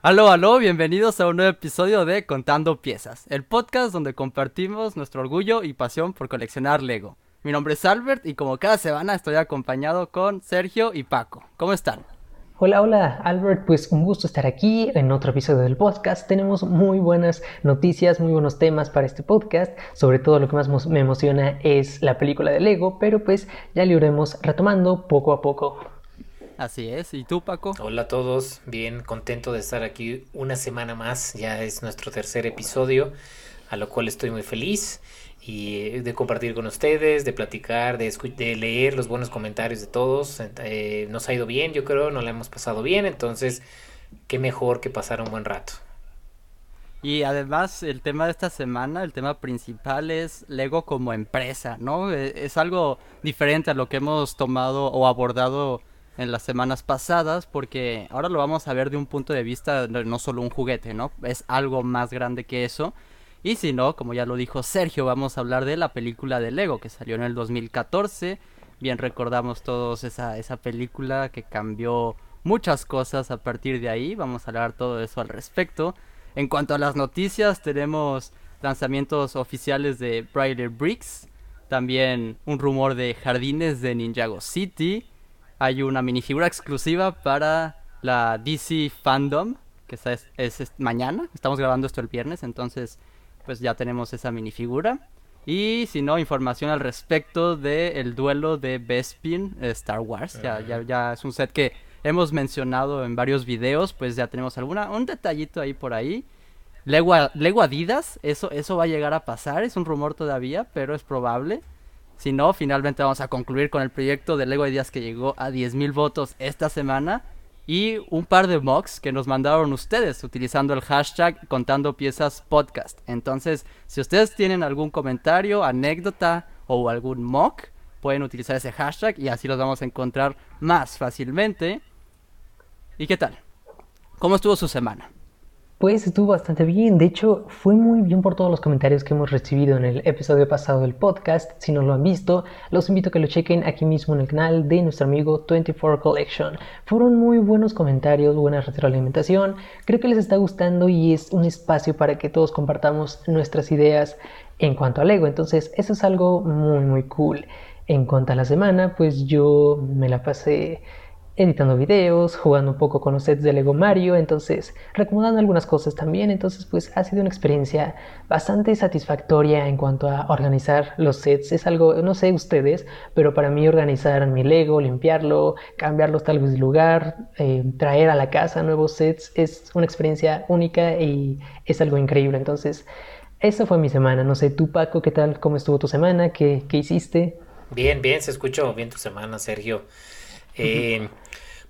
Aló, aló, bienvenidos a un nuevo episodio de Contando Piezas, el podcast donde compartimos nuestro orgullo y pasión por coleccionar Lego. Mi nombre es Albert y como cada semana estoy acompañado con Sergio y Paco. ¿Cómo están? Hola, hola Albert, pues un gusto estar aquí en otro episodio del podcast. Tenemos muy buenas noticias, muy buenos temas para este podcast. Sobre todo lo que más me emociona es la película de Lego, pero pues ya lo iremos retomando poco a poco. Así es, ¿y tú Paco? Hola a todos, bien contento de estar aquí una semana más, ya es nuestro tercer episodio, a lo cual estoy muy feliz y de compartir con ustedes, de platicar, de, de leer los buenos comentarios de todos. Eh, nos ha ido bien, yo creo, nos la hemos pasado bien, entonces qué mejor que pasar un buen rato. Y además el tema de esta semana, el tema principal es Lego como empresa, ¿no? E, es algo diferente a lo que hemos tomado o abordado en las semanas pasadas, porque ahora lo vamos a ver de un punto de vista no solo un juguete, ¿no? Es algo más grande que eso. Y si no, como ya lo dijo Sergio, vamos a hablar de la película de Lego que salió en el 2014. Bien recordamos todos esa, esa película que cambió muchas cosas a partir de ahí. Vamos a hablar todo eso al respecto. En cuanto a las noticias, tenemos lanzamientos oficiales de Brighter Bricks. También un rumor de jardines de Ninjago City hay una minifigura exclusiva para la DC Fandom, que es, mañana. Estamos grabando esto el viernes, entonces pues ya tenemos esa minifigura. Y si no, información al respecto del duelo de Bespin Star Wars. Ya, ya, ya es un set que hemos mencionado en varios videos, pues ya tenemos alguna, un detallito ahí por ahí. Lego, Lego Adidas, eso, eso va a llegar a pasar, es un rumor todavía, pero es probable. Si no, finalmente vamos a concluir con el proyecto de Lego Ideas que llegó a 10.000 votos esta semana. Y un par de mocks que nos mandaron ustedes utilizando el hashtag Contando Piezas Podcast. Entonces, si ustedes tienen algún comentario, anécdota o algún mock, pueden utilizar ese hashtag y así los vamos a encontrar más fácilmente. ¿Y qué tal? ¿Cómo estuvo su semana? Pues estuvo bastante bien, de hecho fue muy bien por todos los comentarios que hemos recibido en el episodio pasado del podcast. Si no lo han visto, los invito a que lo chequen aquí mismo en el canal de nuestro amigo 24 Collection. Fueron muy buenos comentarios, buena retroalimentación, creo que les está gustando y es un espacio para que todos compartamos nuestras ideas en cuanto a Lego, entonces eso es algo muy muy cool. En cuanto a la semana, pues yo me la pasé editando videos, jugando un poco con los sets de Lego Mario, entonces recomendando algunas cosas también, entonces pues ha sido una experiencia bastante satisfactoria en cuanto a organizar los sets, es algo, no sé ustedes, pero para mí organizar mi Lego, limpiarlo, cambiarlos tal vez de lugar, eh, traer a la casa nuevos sets, es una experiencia única y es algo increíble, entonces esa fue mi semana, no sé, tú Paco, ¿qué tal? ¿Cómo estuvo tu semana? ¿Qué, qué hiciste? Bien, bien, se escuchó bien tu semana, Sergio. Eh,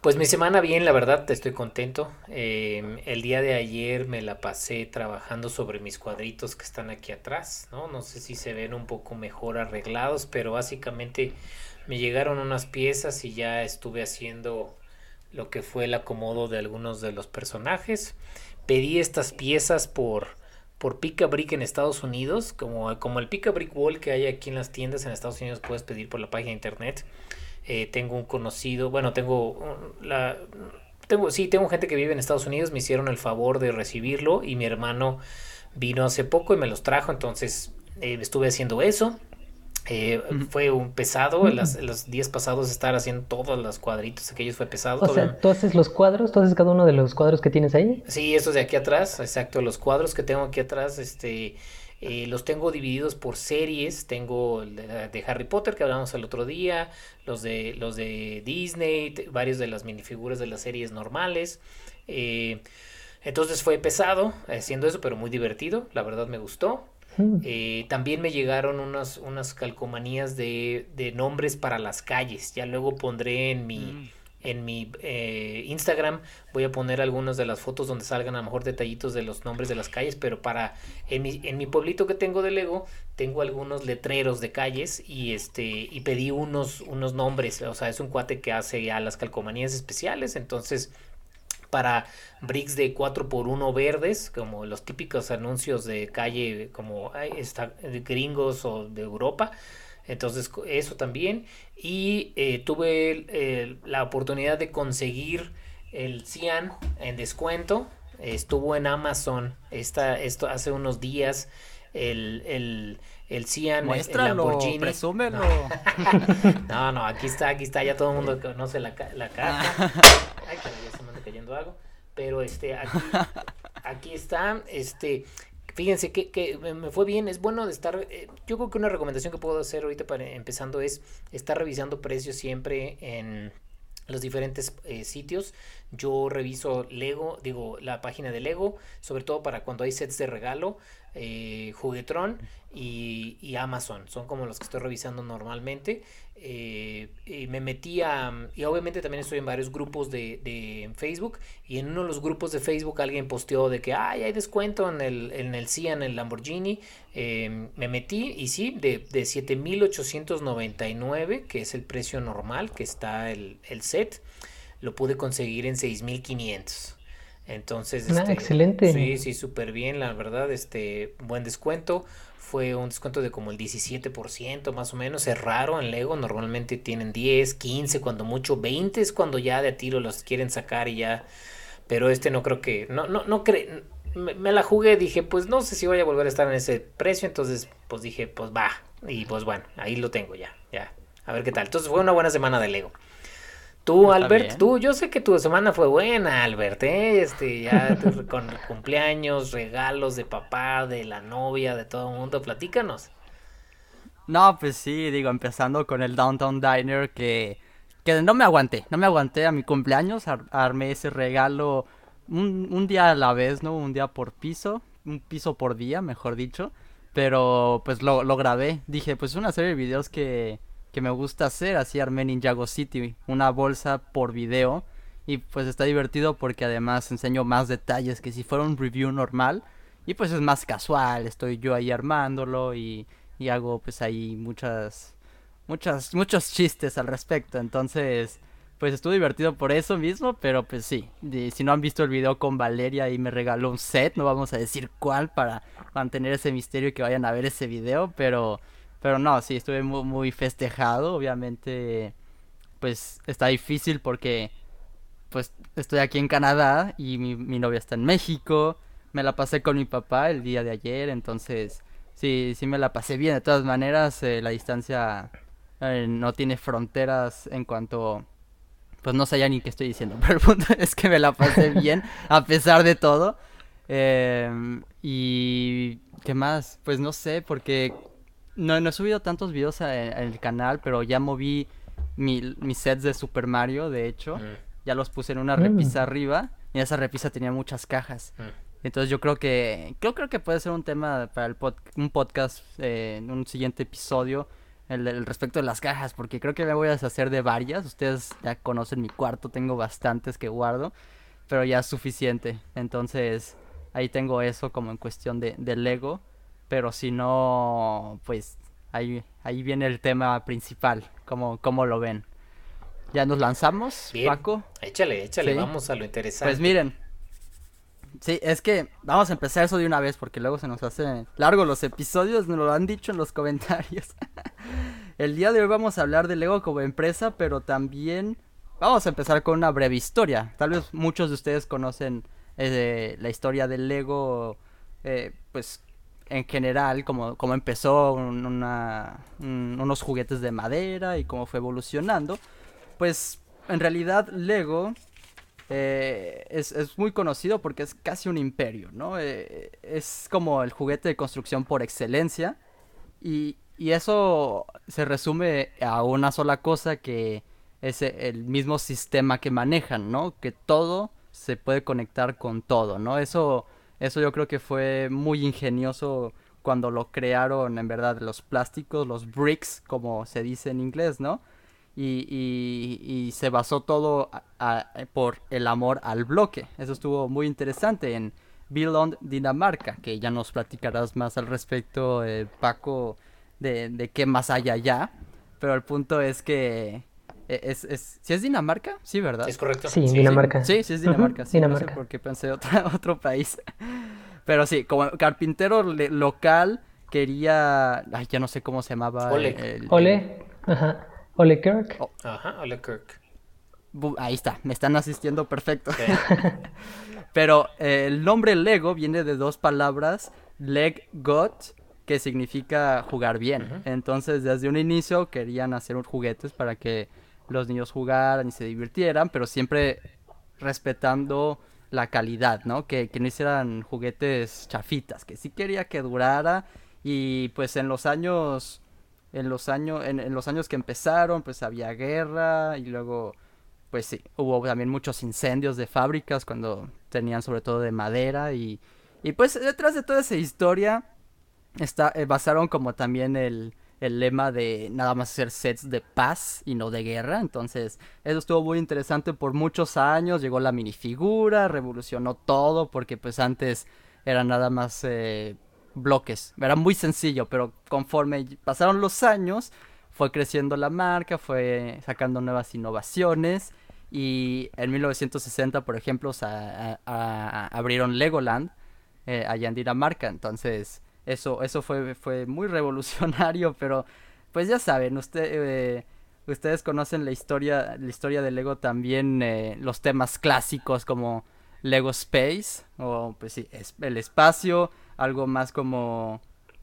pues mi semana bien, la verdad, estoy contento. Em, el día de ayer me la pasé trabajando sobre mis cuadritos que están aquí atrás, ¿no? No sé si se ven un poco mejor arreglados, pero básicamente me llegaron unas piezas y ya estuve haciendo lo que fue el acomodo de algunos de los personajes. Pedí estas piezas por, por Brick en Estados Unidos, como, como el Pica Brick Wall que hay aquí en las tiendas en Estados Unidos, puedes pedir por la página de internet. Eh, tengo un conocido, bueno, tengo la... Tengo, sí, tengo gente que vive en Estados Unidos, me hicieron el favor de recibirlo y mi hermano vino hace poco y me los trajo, entonces eh, estuve haciendo eso. Eh, fue un pesado, los días pasados estar haciendo todos los cuadritos aquellos fue pesado. O sea, ¿tú haces los cuadros? ¿Tú haces cada uno de los cuadros que tienes ahí? Sí, estos de aquí atrás, exacto, los cuadros que tengo aquí atrás, este, eh, los tengo divididos por series. Tengo de, Harry Potter que hablamos el otro día, los de, los de Disney, varios de las minifiguras de las series normales. Eh, entonces fue pesado haciendo eso, pero muy divertido. La verdad me gustó. Mm. Eh, también me llegaron unas, unas calcomanías de, de, nombres para las calles. Ya luego pondré en mi, mm en mi eh, Instagram. Voy a poner algunas de las fotos donde salgan a lo mejor detallitos de los nombres de las calles, pero para en mi, en mi pueblito que tengo de Lego tengo algunos letreros de calles y este y pedí unos unos nombres, o sea, es un cuate que hace ya las calcomanías especiales, entonces para bricks de 4x1 verdes, como los típicos anuncios de calle como está, gringos o de Europa, entonces, eso también. Y eh, tuve la oportunidad de conseguir el Cian en descuento. estuvo en Amazon esta, esto hace unos días. El, el, el Cian, Muéstralo, el Lamborghini. presúmelo. No, no, aquí está, aquí está, ya todo el mundo conoce la, la caja. Ay, caray, ya se me anda cayendo algo. Pero este, aquí, aquí está, este, fíjense que, me fue bien, es bueno de estar, eh, yo creo que una recomendación que puedo hacer ahorita para empezando es estar revisando precios siempre en los diferentes eh, sitios. Yo reviso Lego, digo, la página de Lego, sobre todo para cuando hay sets de regalo, eh, y Amazon. Son como los que estoy revisando normalmente. Eh, y me metí a... Y obviamente también estoy en varios grupos de, de Facebook. Y en uno de los grupos de Facebook alguien posteó de que Ay, hay descuento en el, en el Cian, en el Lamborghini. Eh, me metí y sí, de, de 7.899, que es el precio normal que está el, el set, lo pude conseguir en 6.500. Entonces, Ah, este, excelente. Sí, sí, súper bien, la verdad, este, buen descuento. Fue un descuento de como el 17% más o menos. Es raro en Lego, normalmente tienen 10, 15, cuando mucho 20 es cuando ya de a tiro los quieren sacar y ya. Pero este no creo que, no, no, no cre- me, me la jugué, dije, pues no sé si voy a volver a estar en ese precio, entonces pues dije, pues va. Y pues bueno, ahí lo tengo ya, ya. A ver qué tal. Entonces fue una buena semana de Lego. Tú, Albert, bien. tú, yo sé que tu semana fue buena, Albert, ¿eh? Este, ya con cumpleaños, regalos de papá, de la novia, de todo el mundo, platícanos. No, pues sí, digo, empezando con el Downtown Diner que, que no me aguanté, no me aguanté a mi cumpleaños, ar- armé ese regalo un, un día a la vez, ¿no? Un día por piso, un piso por día, mejor dicho, pero pues lo, lo grabé, dije, pues una serie de videos que, que me gusta hacer, así armé Ninjago City, una bolsa por video, y pues está divertido porque además enseño más detalles que si fuera un review normal, y pues es más casual, estoy yo ahí armándolo y, y hago pues ahí muchas, muchas, muchos chistes al respecto. Entonces, pues estuvo divertido por eso mismo, pero pues sí, si no han visto el video con Valeria y me regaló un set, no vamos a decir cuál para mantener ese misterio y que vayan a ver ese video, pero, pero no, sí, estuve muy, muy festejado, obviamente, pues está difícil porque pues estoy aquí en Canadá y mi, mi novia está en México. Me la pasé con mi papá el día de ayer, entonces sí, sí me la pasé bien. De todas maneras, eh, la distancia eh, no tiene fronteras en cuanto... Pues no sé ya ni qué estoy diciendo, pero el punto es que me la pasé bien a pesar de todo. Em, y... ¿Qué más? Pues no sé, porque no, no he subido tantos videos a- en el canal, pero ya moví mi- mis sets de Super Mario, de hecho. Mm, Ya los puse en una Mm. repisa arriba y esa repisa tenía muchas cajas. mm. Entonces yo creo que creo, creo que puede ser un tema para el pod- un podcast eh, en un siguiente episodio el, el respecto de las cajas porque creo que me voy a deshacer de varias. Ustedes ya conocen mi cuarto, tengo bastantes que guardo, pero ya es suficiente. Entonces ahí tengo eso como en cuestión de, de Lego, pero si no, pues ahí, ahí viene el tema principal, como, como lo ven. Ya nos lanzamos, Bien. Paco. Échale, échale, Sí. vamos a lo interesante. Pues miren. Sí, es que vamos a empezar eso de una vez porque luego se nos hace largo los episodios, nos lo han dicho en los comentarios. El día de hoy vamos a hablar de Lego como empresa, pero también vamos a empezar con una breve historia. Tal vez muchos de ustedes conocen eh, la historia del Lego, eh, pues en general, como, como empezó un- una- un- unos juguetes de madera y cómo fue evolucionando. Pues en realidad Lego eh, es, es muy conocido porque es casi un imperio, ¿no? Eh, es como el juguete de construcción por excelencia y, y eso se resume a una sola cosa que es el mismo sistema que manejan, ¿no? Que todo se puede conectar con todo, ¿no? Eso, eso yo creo que fue muy ingenioso cuando lo crearon, en verdad, los plásticos, los bricks, como se dice en inglés, ¿no? y, y- se basó todo por el amor al bloque. Eso estuvo muy interesante en Billund, Dinamarca, que ya nos platicarás más al respecto, eh, Paco, de, de qué más hay allá. Pero el punto es que es, es, ¿sí es Dinamarca? Sí, ¿verdad? ¿Es correcto? Sí, Dinamarca. Sí, sí es Dinamarca. Sí, no sé Dinamarca. por qué pensé otra, otro país. Pero sí, como carpintero le- local quería, ay, ya no sé cómo se llamaba. Oleg. el- Ole, ajá, Ole Kirk. Oh. Ajá, hola Kirk. Bu- Ahí está, me están asistiendo perfecto. Pero eh, el nombre Lego viene de dos palabras, leg got, que significa jugar bien. Entonces, desde un inicio querían hacer unos juguetes para que los niños jugaran y se divirtieran, pero siempre respetando la calidad, ¿no? Que, no hicieran juguetes chafitas, que sí quería que durara y pues en los años en los años en, los años que empezaron pues había guerra y luego pues sí hubo también muchos incendios de fábricas cuando tenían sobre todo de madera y y pues detrás de toda esa historia está eh, basaron como también el el lema de nada más hacer sets de paz y no de guerra. Entonces, eso estuvo muy interesante por muchos años. Llegó la minifigura, revolucionó todo porque pues antes era nada más eh, bloques. Era muy sencillo, pero conforme pasaron los años, fue creciendo la marca, fue sacando nuevas innovaciones. Y en 1960, por ejemplo, abrieron Legoland eh, allá en Dinamarca. Entonces, eso, eso fue, fue muy revolucionario, pero pues ya saben, usted, eh, ustedes conocen la historia, la historia de Lego también, eh, los temas clásicos como Lego Space, o pues sí, el espacio, algo más como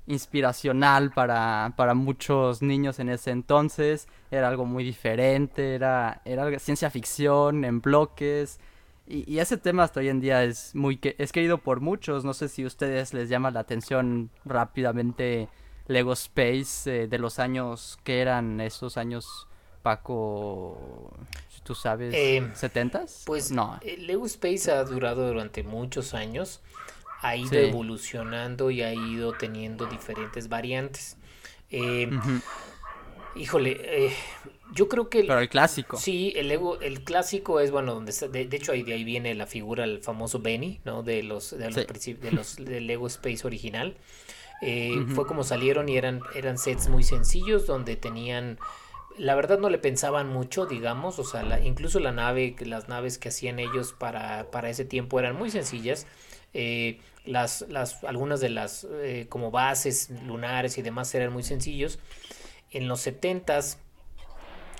inspiracional para, para muchos niños en ese entonces, era algo muy diferente, era, era ciencia ficción en bloques, y, ese tema hasta hoy en día es muy que es querido por muchos. No sé si a ustedes les llama la atención rápidamente Lego Space eh, de los años que eran esos años Paco, tú sabes, eh, ¿70s? Pues no. Eh, Lego Space ha durado durante muchos años, ha ido evolucionando y ha ido teniendo diferentes variantes. Híjole, yo creo que... Pero el clásico. Sí, el Lego, el clásico es, bueno, donde de, hecho ahí, de ahí viene la figura, el famoso Benny, ¿no? De los, de los, de los del Lego Space original. Eh, fue como salieron y eran, eran sets muy sencillos donde tenían... La verdad no le pensaban mucho, digamos, o sea, la, incluso la nave, las naves que hacían ellos para, para ese tiempo eran muy sencillas. Eh, las, las, algunas de las eh, como bases lunares y demás eran muy sencillos. En los 70s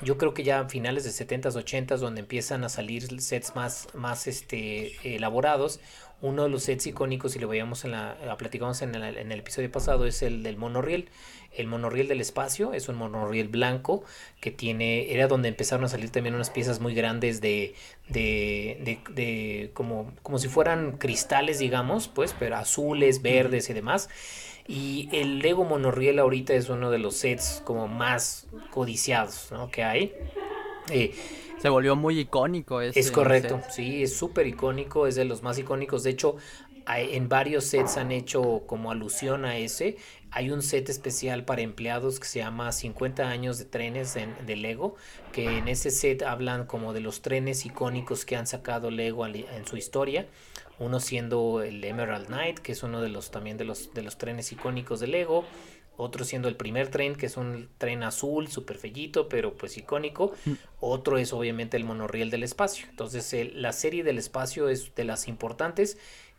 yo creo que ya a finales de 70s, 80s, donde empiezan a salir sets más, más este, elaborados, uno de los sets icónicos, y lo veíamos en la, platicamos en el, en el episodio pasado, es el del monorriel. El monorriel del espacio es un monorriel blanco que tiene, era donde empezaron a salir también unas piezas muy grandes de, de, de, de como, como si fueran cristales, digamos, pues, pero azules, verdes y demás. Y el Lego Monorriel ahorita es uno de los sets como más codiciados ¿no? que hay. Eh, se volvió muy icónico. Ese es correcto, sí, es súper icónico, es de los más icónicos. De hecho, en varios sets han hecho como alusión a ese. Hay un set especial para empleados que se llama 50 años de trenes de Lego, que en ese set hablan como de los trenes icónicos que han sacado Lego en su historia uno siendo el Emerald Knight, que es uno de los también de los, de los trenes icónicos de Lego, otro siendo el primer tren, que es un tren azul, súper fellito, pero pues icónico, mm. otro es obviamente el monorriel del espacio, entonces la serie del espacio es de las importantes,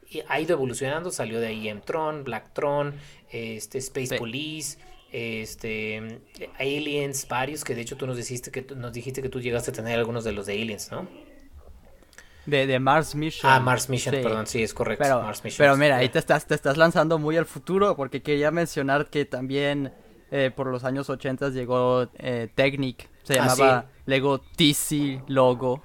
y ha ido evolucionando, salió de ahí M-Tron, Blacktron, este, Space Police, este Aliens, varios que de hecho tú nos dijiste que nos dijiste que tú llegaste a tener algunos de los de Aliens, ¿no? De, de, Mars Mission. Ah, Mars Mission, perdón, sí, es correcto. Pero, Mars Mission, pero mira, ahí te estás, te estás lanzando muy al futuro, porque quería mencionar que también eh, por los años 80 llegó eh, Technic, se ah, llamaba Lego TC Logo,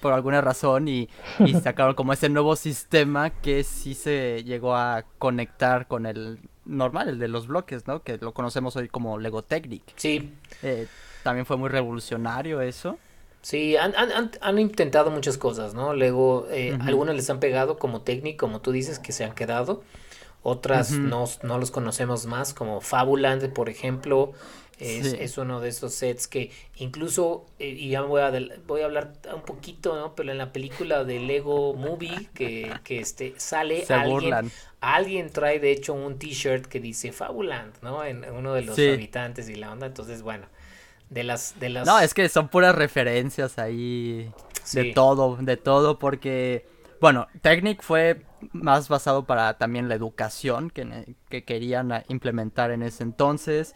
por alguna razón, y, y sacaron como ese nuevo sistema que sí se llegó a conectar con el normal, el de los bloques, ¿no? Que lo conocemos hoy como Lego Technic. Sí. Eh, también fue muy revolucionario eso. Sí, han, han, han, intentado muchas cosas, ¿no? Luego, eh, algunas les han pegado como técnico, como tú dices, que se han quedado. Otras no, no, los conocemos más, como Fabuland, por ejemplo. Es, es uno de esos sets que incluso, eh, y ya voy a, voy a hablar un poquito, ¿no? Pero en la película de Lego Movie, que, que este, sale alguien, alguien trae de hecho un t-shirt que dice Fabuland, ¿no? En uno de los habitantes y la onda. Entonces, bueno, de las, de las... No, es que son puras referencias ahí de todo, de todo, porque, bueno, Technic fue más basado para también la educación que, que querían implementar en ese entonces,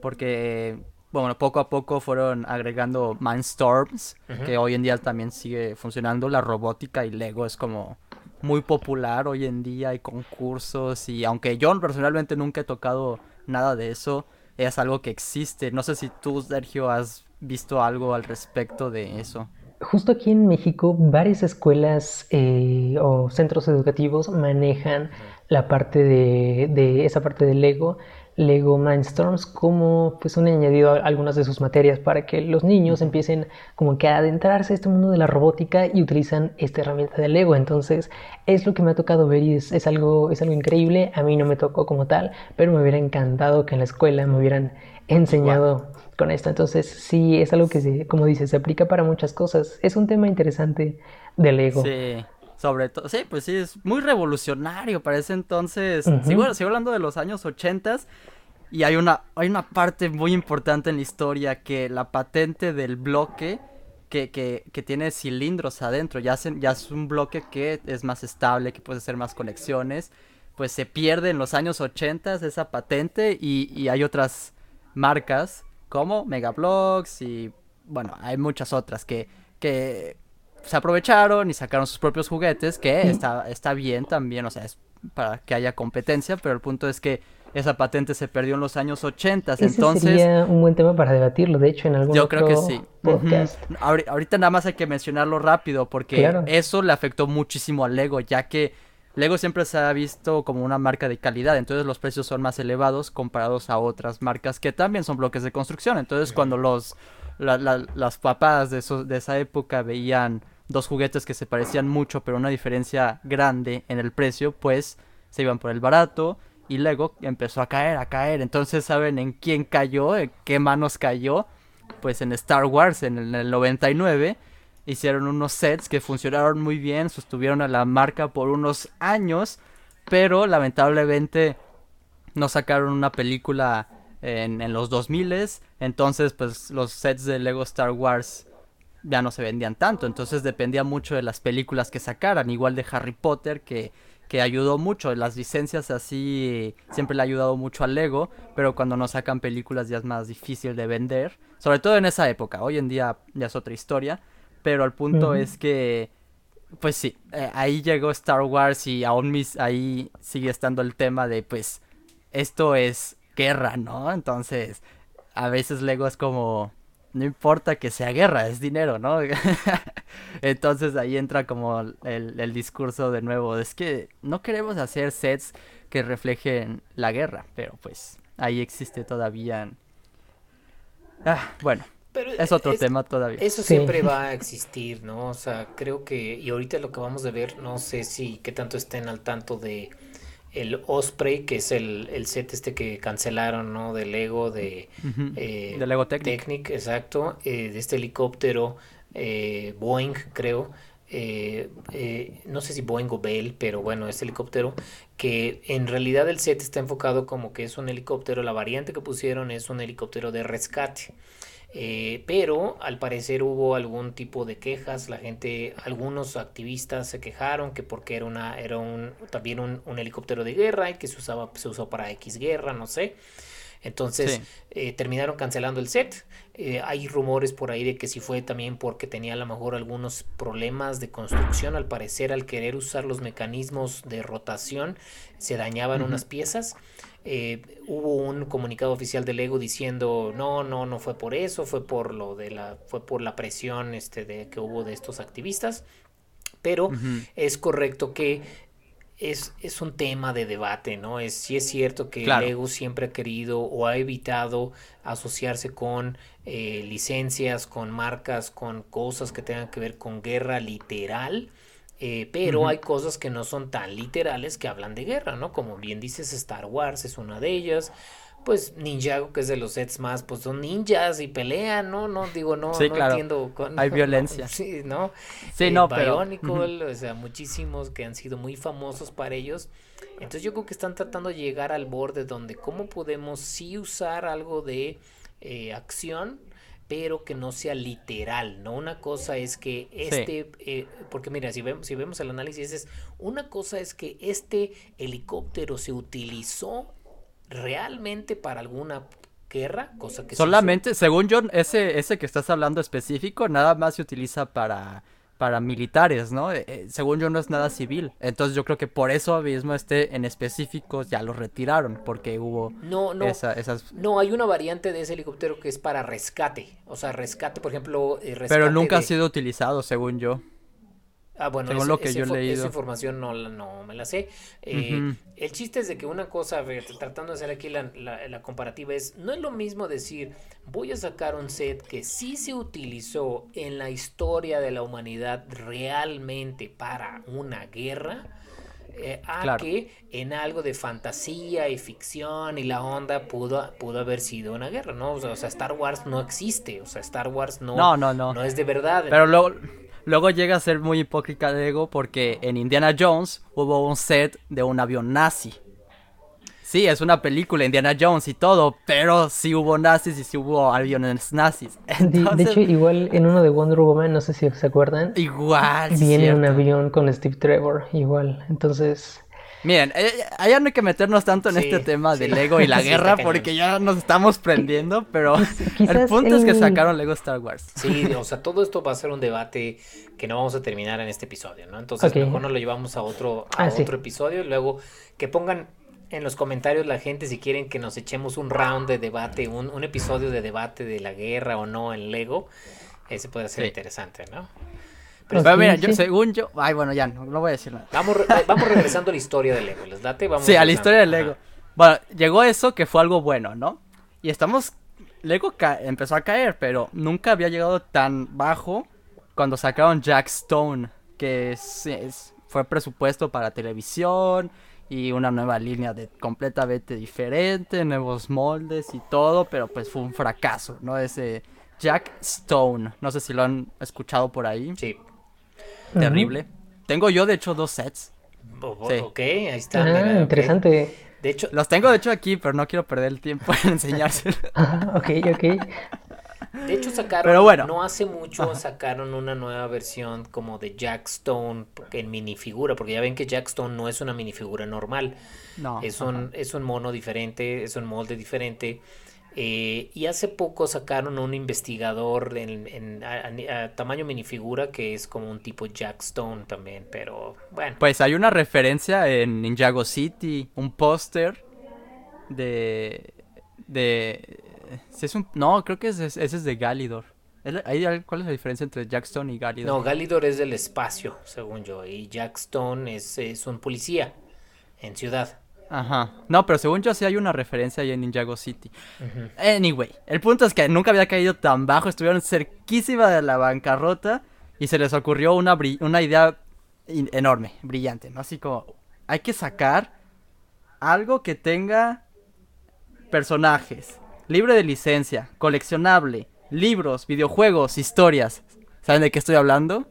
porque, bueno, poco a poco fueron agregando Mindstorms, que hoy en día también sigue funcionando, la robótica y Lego es como muy popular hoy en día, hay concursos y aunque yo personalmente nunca he tocado nada de eso, es algo que existe. No sé si tú, Sergio, has visto algo al respecto de eso. Justo aquí en México, varias escuelas eh, o centros educativos manejan la parte de, de esa parte del Lego Lego Mindstorms como pues un añadido a algunas de sus materias para que los niños empiecen como que a adentrarse a este mundo de la robótica y utilizan esta herramienta de Lego. Entonces es lo que me ha tocado ver y es, algo, es algo increíble. A mí no me tocó como tal, pero me hubiera encantado que en la escuela me hubieran enseñado con esto. Entonces sí, es algo que, como dices, se aplica para muchas cosas. Es un tema interesante de Lego. Sí. Sobre todo, sí, pues sí, es muy revolucionario para ese entonces. sigo, sigo, hablando de los años ochentas y hay una, hay una parte muy importante en la historia que la patente del bloque que, que, que tiene cilindros adentro, ya, ya es un bloque que es más estable, que puede hacer más conexiones, pues se pierde en los años ochentas esa patente y, y hay otras marcas como Megablocks y bueno, hay muchas otras que, que se aprovecharon y sacaron sus propios juguetes, que está, está bien también, o sea, es para que haya competencia, pero el punto es que esa patente se perdió en los años 80, Ese entonces... sería un buen tema para debatirlo, de hecho, en algún Yo creo que sí. Ahorita nada más hay que mencionarlo rápido, porque eso le afectó muchísimo a Lego, ya que Lego siempre se ha visto como una marca de calidad, entonces los precios son más elevados comparados a otras marcas que también son bloques de construcción, entonces cuando los las papás de, de esa época veían dos juguetes que se parecían mucho, pero una diferencia grande en el precio, pues se iban por el barato y luego empezó a caer, a caer. Entonces, ¿saben en quién cayó? ¿En qué manos cayó? Pues en Star Wars en el, en el 99 hicieron unos sets que funcionaron muy bien, sostuvieron a la marca por unos años, pero lamentablemente no sacaron una película en, en los 2000 entonces pues los sets de Lego Star Wars ya no se vendían tanto, entonces dependía mucho de las películas que sacaran, igual de Harry Potter que, que ayudó mucho, las licencias así siempre le ha ayudado mucho al Lego, pero cuando no sacan películas ya es más difícil de vender, sobre todo en esa época, hoy en día ya es otra historia, pero el punto es que pues sí, eh, ahí llegó Star Wars y aún mis, ahí sigue estando el tema de pues esto es guerra, ¿no? Entonces, a veces Lego es como, no importa que sea guerra, es dinero, ¿no? Entonces ahí entra como el, discurso de nuevo, es que no queremos hacer sets que reflejen la guerra, pero pues ahí existe todavía... Ah, bueno, es otro tema todavía. Eso siempre va a existir, ¿no? O sea, creo que, y ahorita lo que vamos a ver, no sé si qué tanto estén al tanto de el Osprey, que es el, el, set este que cancelaron, ¿no? De Lego, de, eh, de Lego Technic. exacto, eh, de este helicóptero eh, Boeing, creo. no sé si Boeing o Bell, pero bueno, este helicóptero que en realidad el set está enfocado como que es un helicóptero, la variante que pusieron es un helicóptero de rescate. Eh, pero al parecer hubo algún tipo de quejas, la gente, algunos activistas se quejaron que porque era una, era un, también un, helicóptero de guerra y que se usaba, se usó para X guerra, no sé. Entonces eh, terminaron cancelando el set. Eh, hay rumores por ahí de que si fue también porque tenía a lo mejor algunos problemas de construcción. Al parecer, al querer usar los mecanismos de rotación, se dañaban unas piezas. Eh, hubo un comunicado oficial de Lego diciendo no, no, no fue por eso, fue por lo de la, fue por la presión este de que hubo de estos activistas. Pero es correcto que es, es, un tema de debate, ¿no? Es, sí es cierto que Lego siempre ha querido o ha evitado asociarse con eh, licencias, con marcas, con cosas que tengan que ver con guerra literal. Eh, pero hay cosas que no son tan literales que hablan de guerra, ¿no? Como bien dices, Star Wars es una de ellas. Pues Ninjago, que es de los sets más, pues son ninjas y pelean, ¿no? No, digo, no, no entiendo. hay violencia. sí, ¿no? Sí, eh, no, pero... o sea, muchísimos que han sido muy famosos para ellos. Entonces yo creo que están tratando de llegar al borde donde cómo podemos sí usar algo de eh, acción pero que no sea literal, ¿no? Una cosa es que este, eh, porque mira, si vemos, si vemos el análisis, es una cosa es que este helicóptero se utilizó realmente para alguna guerra, cosa que solamente, según yo, ese, ese que estás hablando específico, nada más se utiliza para militares, ¿no? Eh, eh, según yo no es nada civil. Entonces yo creo que por eso mismo este en específico ya lo retiraron, porque hubo no, no, esas... No, hay una variante de ese helicóptero que es para rescate. O sea, rescate, por ejemplo... Eh, Pero nunca ha sido utilizado, según yo. Ah, bueno, Según lo que yo he leído. esa información no, no me la sé. Eh, el chiste es de que una cosa, tratando de hacer aquí la, la, comparativa, es, no es lo mismo decir, voy a sacar un set que sí se utilizó en la historia de la humanidad realmente para una guerra, eh, a que en algo de fantasía y ficción y la onda pudo, pudo haber sido una guerra, ¿no? O sea, Star Wars no existe, o sea, Star Wars no, no, no, no. no es de verdad. Pero luego Luego llega a ser muy hipócrita de ego porque en Indiana Jones hubo un set de un avión nazi. Sí, es una película, Indiana Jones y todo, pero sí hubo nazis y sí hubo aviones nazis. de, hecho, igual en uno de Wonder Woman, no sé si se acuerdan. Igual. Viene un avión con Steve Trevor, igual. Entonces, Miren, eh, allá no hay que meternos tanto en este tema del Lego y la guerra porque ya nos estamos prendiendo, pero el punto es que sacaron Lego Star Wars. Sí, o sea, todo esto va a ser un debate que no vamos a terminar en este episodio, ¿no? Entonces mejor nos lo llevamos a otro, a ah, otro episodio, luego que pongan en los comentarios la gente si quieren que nos echemos un round de debate, un, un episodio de debate de la guerra o no en Lego, ese puede ser interesante, ¿no? Pero, mira, yo, según yo. Ay, bueno, ya no, no voy a decir nada. Vamos, vamos regresando a la historia del Lego. ¿Les date? Vamos sí, a la historia del Lego. Bueno, llegó eso que fue algo bueno, ¿no? Y estamos. Lego empezó a caer, pero nunca había llegado tan bajo cuando sacaron Jack Stone, que es, fue presupuesto para televisión y una nueva línea de completamente diferente, nuevos moldes y todo, pero pues fue un fracaso, ¿no? Ese Jack Stone, no sé si lo han escuchado por ahí. Sí. Terrible. Tengo yo, de hecho, dos sets. Ok, ahí está. Ah, interesante. De hecho, los tengo de hecho aquí, pero no quiero perder el tiempo en enseñárselos. ok, ok. De hecho, sacaron, bueno. no hace mucho, sacaron una nueva versión como de Jack Stone en minifigura, porque ya ven que Jack Stone no es una minifigura normal. No. Es un, es un mono diferente, es un molde diferente. Eh, y hace poco sacaron un investigador en, a, tamaño minifigura que es como un tipo Jack Stone también, pero bueno. Pues hay una referencia en Ninjago City, un póster de... de es un, no, creo que ese, es de Galidor. ¿Cuál es la diferencia entre Jack Stone y Galidor? No, Galidor es del espacio, según yo, y Jack Stone es, es un policía en ciudad. Ajá. No, pero según yo sí hay una referencia ahí en Ninjago City. Anyway, el punto es que nunca había caído tan bajo, estuvieron cerquísima de la bancarrota y se les ocurrió una, una idea enorme, brillante, ¿no? Así como, hay que sacar algo que tenga personajes, libre de licencia, coleccionable, libros, videojuegos, historias. ¿Saben de qué estoy hablando?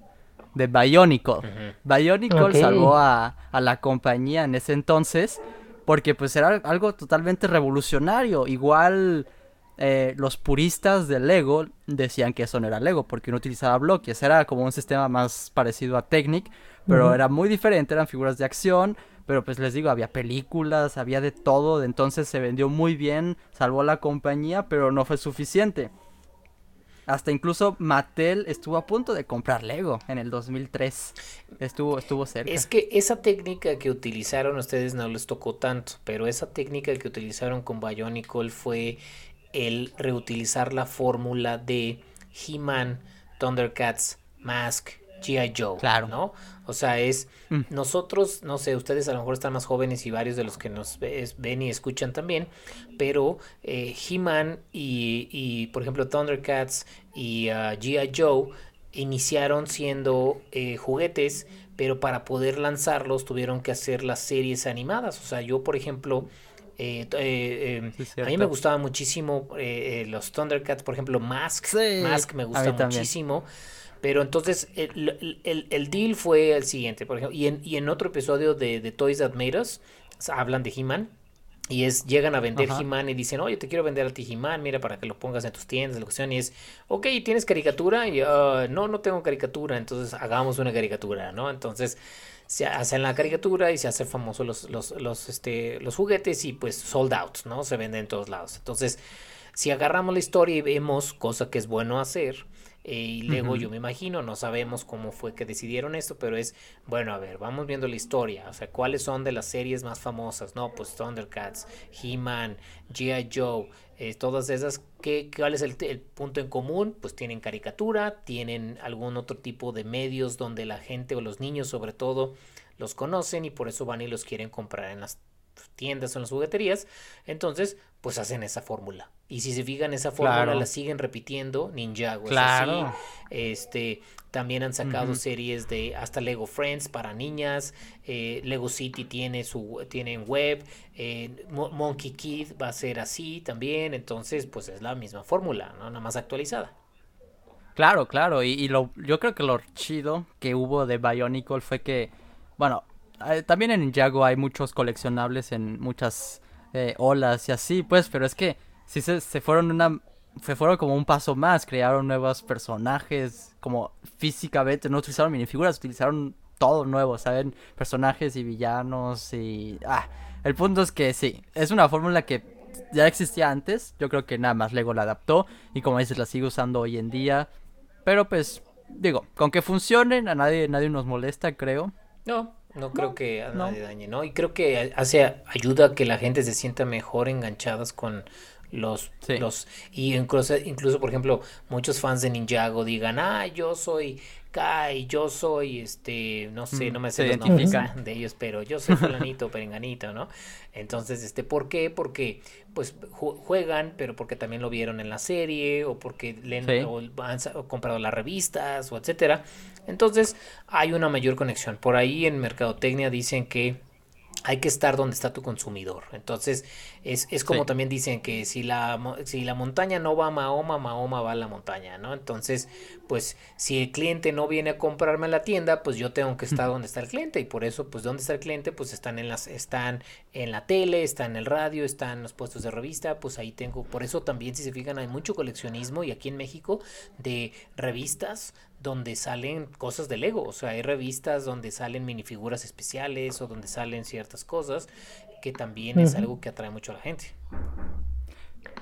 De Bionicle. Bionicle salvó a, a la compañía en ese entonces porque pues era algo totalmente revolucionario. Igual eh, los puristas del Lego decían que eso no era Lego porque no utilizaba bloques, era como un sistema más parecido a Technic, pero era muy diferente, eran figuras de acción, pero pues les digo, había películas, había de todo, entonces se vendió muy bien, salvó la compañía, pero no fue suficiente. Hasta incluso Mattel estuvo a punto de comprar Lego en el 2003. Estuvo, estuvo cerca. Es que esa técnica que utilizaron ustedes no les tocó tanto, pero esa técnica que utilizaron con Bionicle fue el reutilizar la fórmula de He-Man, Thundercats, Mask, G.I. Joe. Claro. ¿no? O sea, es mm. nosotros, no sé, ustedes a lo mejor están más jóvenes y varios de los que nos ven y escuchan también, pero eh, He-Man y, por ejemplo, Thundercats y uh, G.I. Joe iniciaron siendo eh, juguetes, pero para poder lanzarlos tuvieron que hacer las series animadas. O sea, yo, por ejemplo, eh, eh, a mí me gustaba muchísimo los Thundercats, por ejemplo, Mask. Mask me gusta muchísimo. Pero entonces el, deal fue el siguiente, por ejemplo, y en, y en otro episodio de, de Toys That Made Us, hablan de He-Man, y es, llegan a vender He-Man y dicen, oye, te quiero vender a ti He-Man, mira, para que lo pongas en tus tiendas, la cuestión, y es, ok, ¿tienes caricatura? Y, uh, no, no tengo caricatura, entonces hagamos una caricatura, ¿no? Entonces se hacen la caricatura y se hacen famosos los, los, los, este, los juguetes y pues sold out, ¿no? Se venden en todos lados. Entonces, si agarramos la historia y vemos, cosa que es bueno hacer, eh, y Lego yo me imagino, no sabemos cómo fue que decidieron esto, pero es, bueno, a ver, vamos viendo la historia, o sea, cuáles son de las series más famosas, ¿no? Pues Thundercats, He-Man, G.I. Joe, eh, todas esas, ¿qué, ¿cuál es el, el, punto en común? Pues tienen caricatura, tienen algún otro tipo de medios donde la gente o los niños sobre todo los conocen y por eso van y los quieren comprar en las tiendas o en las jugueterías, entonces pues hacen esa fórmula. Y si se fijan esa fórmula la siguen repitiendo, Ninjago claro. así. Este, también han sacado series de hasta Lego Friends para niñas, eh, Lego City tiene su tiene web, eh, Monkey Kid va a ser así también, entonces pues es la misma fórmula, ¿no? nada más actualizada. Claro, claro, y, y, lo, yo creo que lo chido que hubo de Bionicle fue que, bueno, eh, también en Ninjago hay muchos coleccionables en muchas olas y así, pues, pero es que si se, se fueron una se fueron como un paso más, crearon nuevos personajes, como físicamente, no utilizaron minifiguras, utilizaron todo nuevo, ¿saben? Personajes y villanos y... Ah, el punto es que sí, es una fórmula que ya existía antes, yo creo que nada más Lego la adaptó y como dices la sigue usando hoy en día, pero pues digo, con que funcionen a nadie, nadie nos molesta, creo. No, no creo que a nadie dañe, ¿no? Y creo que hace ayuda a que la gente se sienta mejor enganchadas con los los y incluso incluso por ejemplo muchos fans de Ninjago digan ah yo soy Kai yo soy este no sé mm, no me sé los nombres de ellos pero yo soy fulanito perenganito no entonces este por qué porque pues juegan pero porque también lo vieron en la serie o porque leen o han comprado las revistas o etcétera. Entonces hay una mayor conexión. Por ahí en Mercadotecnia dicen que hay que estar donde está tu consumidor. Entonces, es, es como también dicen que si la, si la montaña no va a Mahoma, Mahoma va a la montaña, ¿no? Entonces, pues si el cliente no viene a comprarme a la tienda, pues yo tengo que estar donde está el cliente. Y por eso, pues, ¿dónde está el cliente? Pues están en las, están en la tele, están en el radio, están en los puestos de revista, pues ahí tengo. Por eso también, si se fijan, hay mucho coleccionismo y aquí en México de revistas donde salen cosas de Lego, o sea, hay revistas donde salen minifiguras especiales o donde salen ciertas cosas que también es algo que atrae mucho a la gente.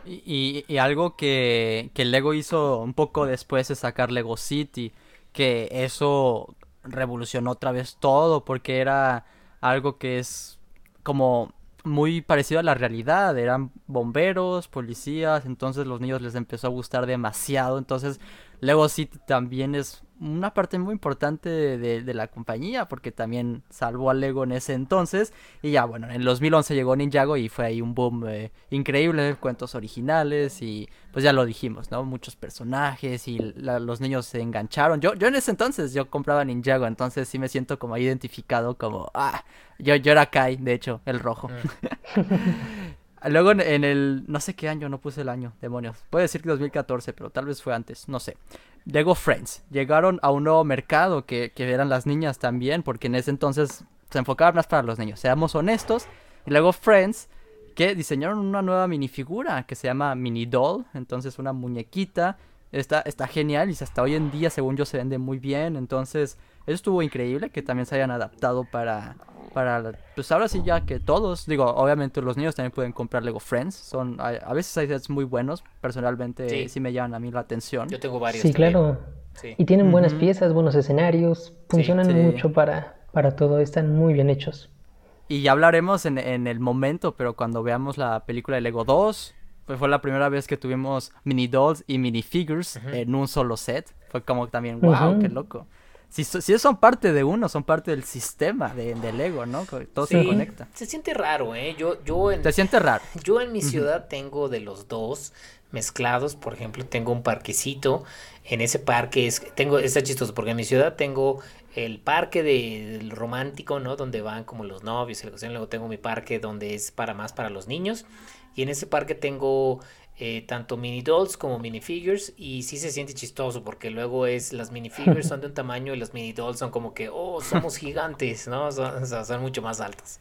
Y, y, algo que, que Lego hizo un poco después de sacar Lego City, que eso revolucionó otra vez todo, porque era algo que es como muy parecido a la realidad, eran bomberos, policías, entonces los niños les empezó a gustar demasiado, entonces Lego City también es una parte muy importante de, la compañía porque también salvó a Lego en ese entonces. Y ya bueno en 2011 llegó Ninjago y fue ahí un boom eh, increíble cuentos originales y pues ya lo dijimos no muchos personajes y los niños se engancharon. Yo yo en ese entonces yo compraba Ninjago entonces sí me siento como identificado como ah yo yo era Kai de hecho el rojo. Mm. Luego en, el, no sé qué año, no puse el año, demonios. Puede decir que 2014, pero tal vez fue antes, no sé. Lego Friends. Llegaron a un nuevo mercado que, que eran las niñas también, porque en ese entonces se enfocaban más para los niños, seamos honestos. Y luego Friends, que diseñaron una nueva minifigura que se llama Mini Doll, entonces una muñequita. Está, está genial y hasta hoy en día, según yo, se vende muy bien. Entonces, eso estuvo increíble que también se hayan adaptado para, para pues ahora sí ya que todos, digo, obviamente los niños también pueden comprar Lego Friends, son a, veces hay sets muy buenos, personalmente sí. me llaman a mí la atención. Yo tengo varios. Sí, claro. Y tienen buenas piezas, buenos escenarios, funcionan mucho para, para todo, están muy bien hechos. Y ya hablaremos en, en el momento, pero cuando veamos la película de Lego 2, pues fue la primera vez que tuvimos mini dolls y mini figures en un solo set. Fue como también, wow, qué loco si, si son parte de uno, son parte del sistema de, del ego, ¿no? Todo se conecta. Se siente raro, ¿eh? Yo, yo en, se siente raro. Yo en mi ciudad tengo de los dos mezclados. Por ejemplo, tengo un parquecito. En ese parque es, tengo, está chistoso porque en mi ciudad tengo el parque del romántico, ¿no? Donde van como los novios y luego tengo mi parque donde es para más para los niños. Y en ese parque tengo eh, tanto mini dolls como minifigures y sí se siente chistoso porque luego es las minifigures son de un tamaño y las mini dolls son como que oh somos gigantes no son, son mucho más altas.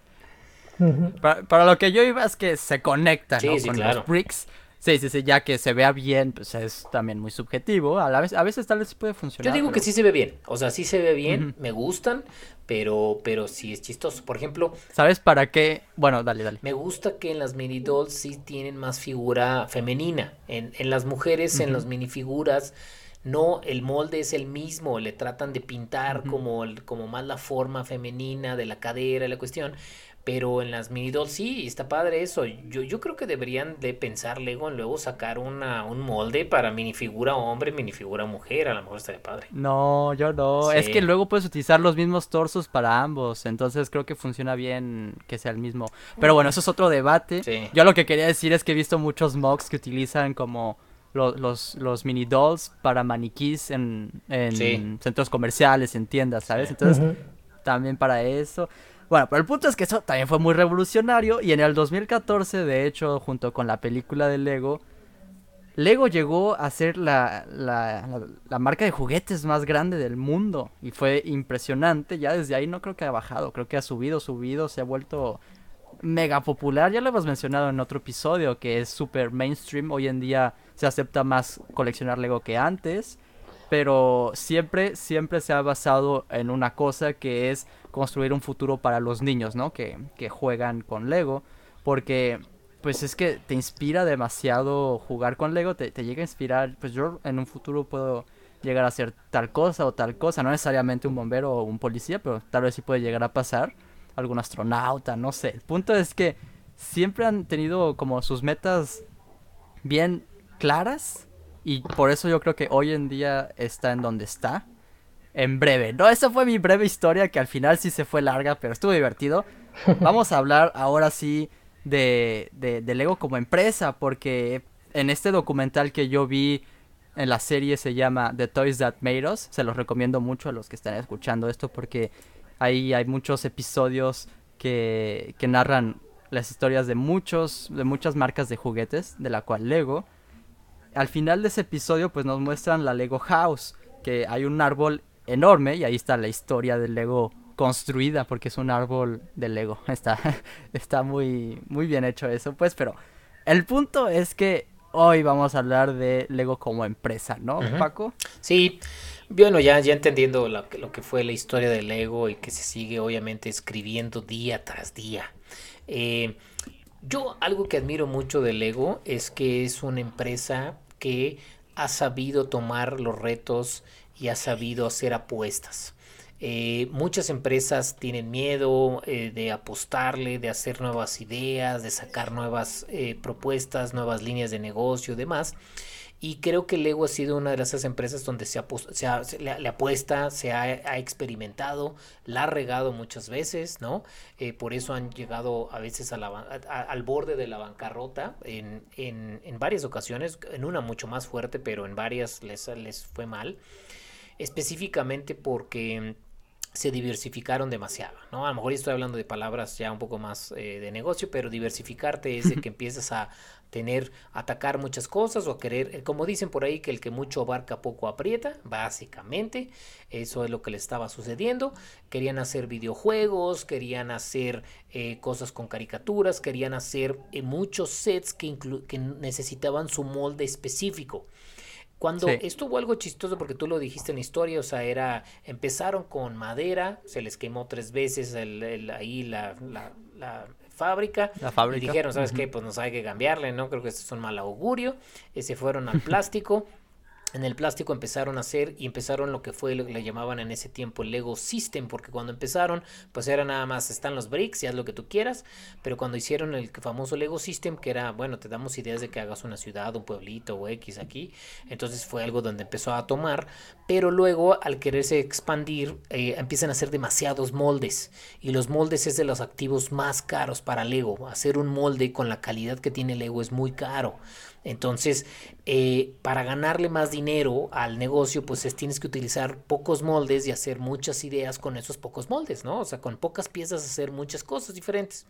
Para, lo que yo iba es que se conectan con los bricks Sí, sí, sí, ya que se vea bien, pues es también muy subjetivo. A, la vez, a veces tal vez puede funcionar. Yo digo que sí se ve bien. O sea, sí se ve bien, me gustan, pero, pero sí es chistoso. Por ejemplo. ¿Sabes para qué? Bueno, dale, dale. Me gusta que en las mini dolls sí tienen más figura femenina. En, en las mujeres, en las minifiguras, no, el molde es el mismo, le tratan de pintar como, como más la forma femenina de la cadera, la cuestión, pero en las mini dolls sí, está padre eso. Yo, yo creo que deberían de pensar Lego en luego sacar una, un molde para minifigura hombre, minifigura mujer. A lo mejor estaría padre. No, yo no. Es que luego puedes utilizar los mismos torsos para ambos. Entonces creo que funciona bien que sea el mismo. Pero bueno, eso es otro debate. Yo lo que quería decir es que he visto muchos mocks que utilizan como los, los, mini dolls para maniquís en, en centros comerciales, en tiendas, ¿sabes? Entonces, también para eso. Bueno, pero el punto es que eso también fue muy revolucionario y en el 2014, de hecho, junto con la película de Lego, Lego llegó a ser la, la, marca de juguetes más grande del mundo y fue impresionante. Ya desde ahí no creo que ha bajado, creo que ha subido, subido, se ha vuelto mega popular. Ya lo hemos mencionado en otro episodio que es super mainstream. Hoy en día se acepta más coleccionar Lego que antes pero siempre, siempre se ha basado en una cosa que es construir un futuro para los niños, ¿no? Que, juegan con Lego, porque pues es que te inspira demasiado jugar con Lego, te, te llega a inspirar, pues yo en un futuro puedo llegar a hacer tal cosa o tal cosa, no necesariamente un bombero o un policía, pero tal vez sí puede llegar a pasar, algún astronauta, no sé. El punto es que siempre han tenido como sus metas bien claras y por eso yo creo que hoy en día está en donde está. En breve, ¿no? Esa fue mi breve historia que al final sí se fue larga, pero estuvo divertido. Vamos a hablar ahora sí de, de, Lego como empresa, porque en este documental que yo vi en la serie se llama The Toys That Made Us. Se los recomiendo mucho a los que están escuchando esto porque ahí hay muchos episodios que, que narran las historias de muchos, de muchas marcas de juguetes, de la cual Lego al final de ese episodio pues nos muestran la Lego House, que hay un árbol enorme y ahí está la historia del Lego construida porque es un árbol de Lego. Está, está muy, muy bien hecho eso, pues, pero el punto es que hoy vamos a hablar de Lego como empresa, ¿no, Paco? Sí, bueno, ya, ya entendiendo lo, lo, que fue la historia de Lego y que se sigue obviamente escribiendo día tras día. Eh, yo algo que admiro mucho de Lego es que es una empresa que ha sabido tomar los retos y ha sabido hacer apuestas. Eh, muchas empresas tienen miedo eh, de apostarle, de hacer nuevas ideas, de sacar nuevas eh, propuestas, nuevas líneas de negocio demás. Y creo que Lego ha sido una de esas empresas donde se, le, apuesta, se ha, experimentado, la ha regado muchas veces, ¿no? Por eso han llegado a veces al borde de la bancarrota en, en, varias ocasiones, en una mucho más fuerte, pero en varias les, les fue mal. Específicamente porque se diversificaron demasiado, ¿no? A lo mejor estoy hablando de palabras ya un poco más eh, de negocio, pero diversificarte es de que empiezas a tener, atacar muchas cosas o a querer, eh, como dicen por ahí, que el que mucho abarca poco aprieta, básicamente, eso es lo que le estaba sucediendo, querían hacer videojuegos, querían hacer eh, cosas con caricaturas, querían hacer muchos sets que, que necesitaban su molde específico. Cuando estuvo algo chistoso porque tú lo dijiste en la historia, o sea, era, empezaron con madera, se les quemó tres veces el, ahí la, la, fábrica. La fábrica. Y dijeron, ¿sabes qué? Pues nos hay que cambiarle, ¿no? Creo que esto es un mal augurio. Y se fueron al plástico en el plástico empezaron a hacer y empezaron lo que fue lo que le llamaban en ese tiempo el Lego System, porque cuando empezaron, pues era nada más, están los bricks y haz lo que tú quieras, pero cuando hicieron el famoso Lego System, que era, bueno, te damos ideas de que hagas una ciudad, un pueblito o X aquí, entonces fue algo donde empezó a tomar, pero luego al quererse expandir, eh, empiezan a hacer demasiados moldes, y los moldes es de los activos más caros para Lego, hacer un molde con la calidad que tiene Lego es muy caro. Entonces, eh, para ganarle más dinero al negocio, pues tienes que utilizar pocos moldes y hacer muchas ideas con esos pocos moldes, ¿no? O sea, con pocas piezas hacer muchas cosas diferentes.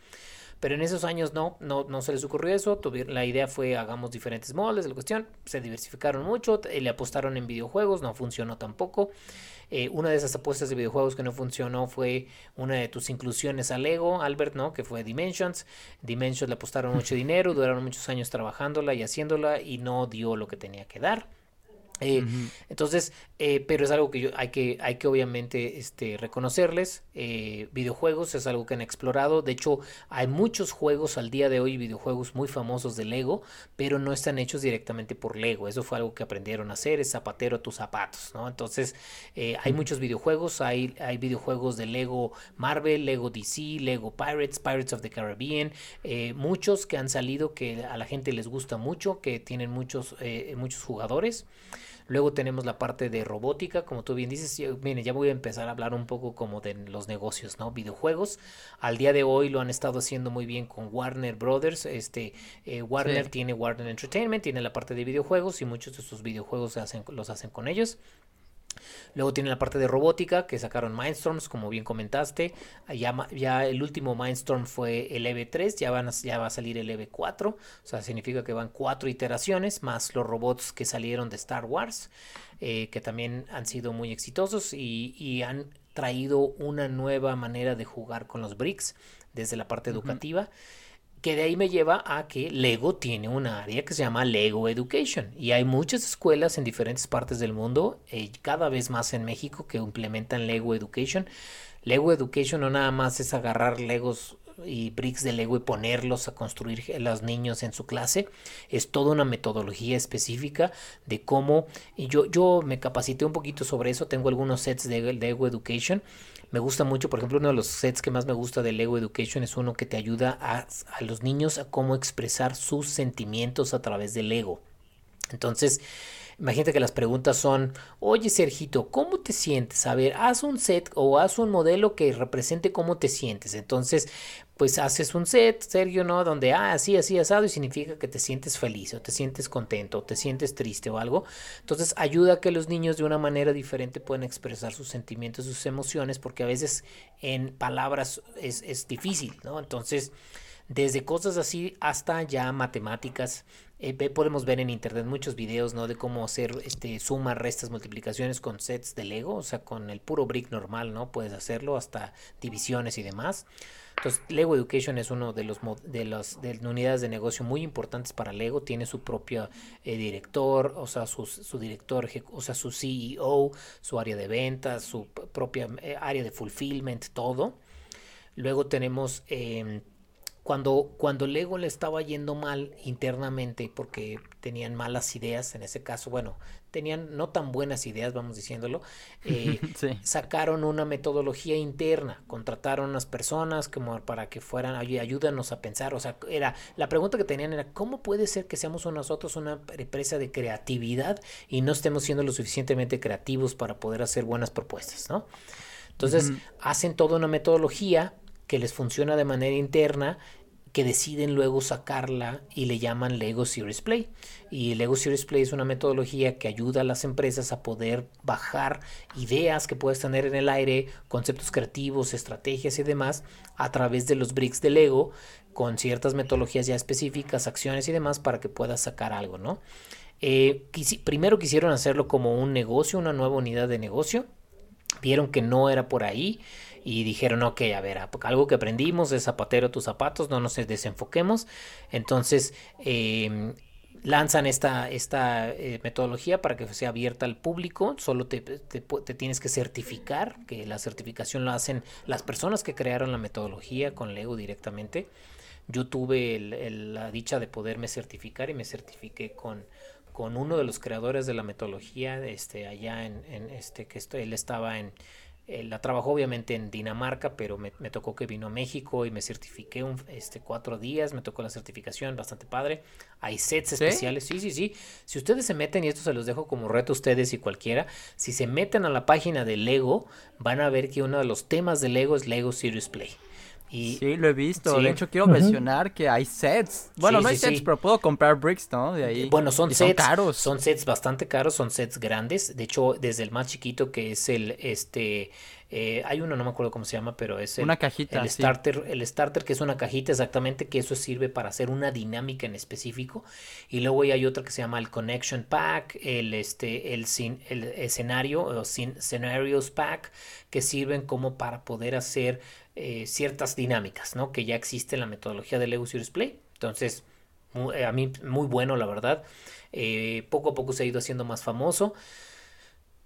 Pero en esos años no, no, no se les ocurrió eso. la idea fue hagamos diferentes moldes, la cuestión. Se diversificaron mucho, le apostaron en videojuegos, no funcionó tampoco. Eh, una de esas apuestas de videojuegos que no funcionó fue una de tus inclusiones a Lego, Albert, ¿no? Que fue Dimensions. Dimensions le apostaron mucho dinero, duraron muchos años trabajándola y haciéndola y no dio lo que tenía que dar. Eh, entonces, eh, pero es algo que yo hay que, hay que obviamente este, reconocerles. Eh, videojuegos es algo que han explorado. De hecho, hay muchos juegos al día de hoy, videojuegos muy famosos de Lego, pero no están hechos directamente por Lego. Eso fue algo que aprendieron a hacer, es zapatero a tus zapatos, ¿no? Entonces, hay muchos videojuegos, hay, hay videojuegos de Lego Marvel, Lego DC, Lego Pirates, Pirates of the Caribbean, muchos que han salido que a la gente les gusta mucho, que tienen muchos, muchos jugadores. Luego tenemos la parte de robótica, como tú bien dices, mire, ya voy a empezar a hablar un poco como de los negocios, ¿no? Videojuegos. Al día de hoy lo han estado haciendo muy bien con Warner Brothers. Este, eh, Warner tiene Warner Entertainment, tiene la parte de videojuegos y muchos de sus videojuegos hacen, los hacen con ellos. Luego tiene la parte de robótica que sacaron Mindstorms, como bien comentaste. Ya, ya el último Mindstorm fue el EV3, ya, van ya va a salir el EV4. O sea, significa que van cuatro iteraciones, más los robots que salieron de Star Wars, eh, que también han sido muy exitosos y, y, han traído una nueva manera de jugar con los bricks desde la parte educativa que de ahí me lleva a que Lego tiene una área que se llama Lego Education y hay muchas escuelas en diferentes partes del mundo, eh, cada vez más en México, que implementan Lego Education. Lego Education no nada más es agarrar Legos y bricks de Lego y ponerlos a construir los niños en su clase. Es toda una metodología específica de cómo. Y yo, yo me capacité un poquito sobre eso. Tengo algunos sets de Lego Education me gusta mucho, por ejemplo, uno de los sets que más me gusta de Lego Education es uno que te ayuda a, a los niños a cómo expresar sus sentimientos a través del Lego. Entonces, Imagínate que las preguntas son, oye Sergito, ¿cómo te sientes? A ver, haz un set o haz un modelo que represente cómo te sientes. Entonces, pues haces un set, Sergio, ¿no? Donde, ah, así, así, asado, y significa que te sientes feliz o te sientes contento o te sientes triste o algo. Entonces, ayuda a que los niños de una manera diferente puedan expresar sus sentimientos, sus emociones, porque a veces en palabras es, es difícil, ¿no? Entonces, desde cosas así hasta ya matemáticas. Eh, podemos ver en internet muchos videos, ¿no? De cómo hacer este, sumas, restas, multiplicaciones con sets de Lego, o sea, con el puro brick normal, ¿no? Puedes hacerlo hasta divisiones y demás. Entonces, Lego Education es uno de los de las de unidades de negocio muy importantes para Lego. Tiene su propio eh, director, o sea, su, su, director, o sea, su CEO, su área de ventas, su propia eh, área de fulfillment, todo. Luego tenemos em, cuando, cuando Lego le estaba yendo mal internamente porque tenían malas ideas, en ese caso, bueno, tenían no tan buenas ideas, vamos diciéndolo, eh, sacaron una metodología interna, contrataron unas personas como para que fueran, ayúdanos a pensar, o sea, era, la pregunta que tenían era, ¿cómo puede ser que seamos nosotros una empresa de creatividad y no estemos siendo lo suficientemente creativos para poder hacer buenas propuestas, ¿no? Entonces, hacen toda una metodología que les funciona de manera interna que deciden luego sacarla y le llaman Lego Series Play. Y Lego Series Play es una metodología que ayuda a las empresas a poder bajar ideas que puedes tener en el aire, conceptos creativos, estrategias y demás a través de los bricks de Lego con ciertas metodologías ya específicas, acciones y demás para que puedas sacar algo, ¿no? Eh, primero quisieron hacerlo como un negocio, una nueva unidad de negocio. Vieron que no era por ahí y dijeron, ok, a ver, algo que aprendimos es zapatero tus zapatos, no nos desenfoquemos. Entonces, em, lanzan esta, esta eh, metodología para que sea abierta al público, solo te, tienes que certificar, que la certificación lo hacen las personas que crearon la metodología con Lego directamente. Yo tuve la dicha de poderme certificar y me certifiqué con, con uno de los creadores de la metodología, este, allá en, este, que él estaba en, eh, la trabajó obviamente en Dinamarca, pero me, tocó que vino a México y me certifiqué un, este, cuatro días, me tocó la certificación, bastante padre. Hay sets especiales, sí, sí, sí. Si ustedes se meten, y esto se los dejo como reto a ustedes y cualquiera, si se meten a la página de Lego, van a ver que uno de los temas de Lego es Lego Serious Play sí, lo he visto. De hecho, quiero mencionar que hay sets. Bueno, no hay sets, pero puedo comprar bricks, ¿no? De ahí. Bueno, son sets. Son caros. Son sets bastante caros, son sets grandes. De hecho, desde el más chiquito que es el, este, eh, hay uno, no me acuerdo cómo se llama, pero es el, una cajita, el starter, el starter que es una cajita exactamente, que eso sirve para hacer una dinámica en específico. Y luego hay otra que se llama el connection pack, el este, el, el escenario o scenarios pack, que sirven como para poder hacer eh, ciertas dinámicas, ¿no? Que ya existe en la metodología de Lego Series Play. Entonces, a mí muy bueno, la verdad. Eh, poco a poco se ha ido haciendo más famoso.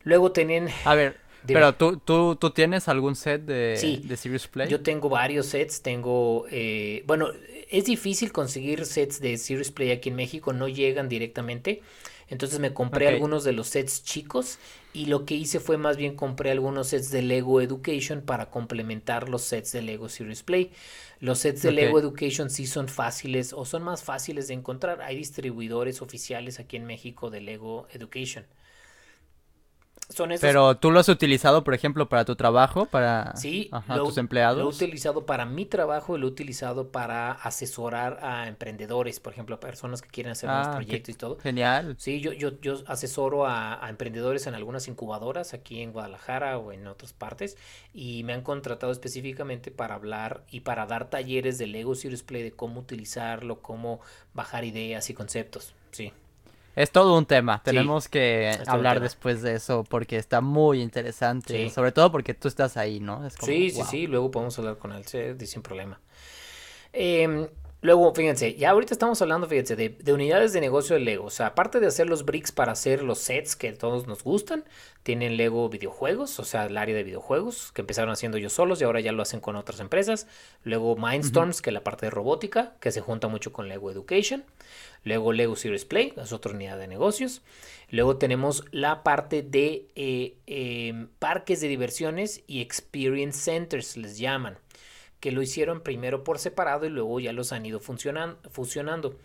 Luego tienen... A ver, pero ¿tú, tú, tú tienes algún set de, de Serious Play? Yo tengo varios sets, tengo... Eh, bueno, es difícil conseguir sets de Serious Play aquí en México, no llegan directamente. Entonces me compré algunos de los sets chicos y lo que hice fue más bien compré algunos sets de Lego Education para complementar los sets de Lego Serious Play. Los sets de Lego Education sí son fáciles o son más fáciles de encontrar. Hay distribuidores oficiales aquí en México de Lego Education. Pero tú lo has utilizado, por ejemplo, para tu trabajo, para sí, tus empleados. Lo he utilizado para mi trabajo y lo he utilizado para asesorar a emprendedores, por ejemplo, a personas que quieren hacer ah, proyectos y todo. Genial. Sí, yo, yo, yo asesoro a, emprendedores en algunas incubadoras aquí en Guadalajara o en otras partes y me han contratado específicamente para hablar y para dar talleres de Lego Serious Play de cómo utilizarlo, cómo bajar ideas y conceptos. Sí. Es todo un tema. Tenemos que hablar después de eso porque está muy interesante. Sobre todo porque tú estás ahí, ¿no? sí, sí, sí. Luego podemos hablar con él sin problema. Eh, Luego, fíjense, ya ahorita estamos hablando, fíjense, de, unidades de negocio de Lego. O sea, aparte de hacer los bricks para hacer los sets que todos nos gustan, tienen Lego videojuegos, o sea, el área de videojuegos, que empezaron haciendo ellos solos y ahora ya lo hacen con otras empresas. Luego Mindstorms, que es la parte de robótica, que se junta mucho con Lego Education. Luego Lego Series Play, es otra unidad de negocios. Luego tenemos la parte de eh, em, parques de diversiones y experience centers, les llaman que lo hicieron primero por separado y luego ya los han ido fusionando.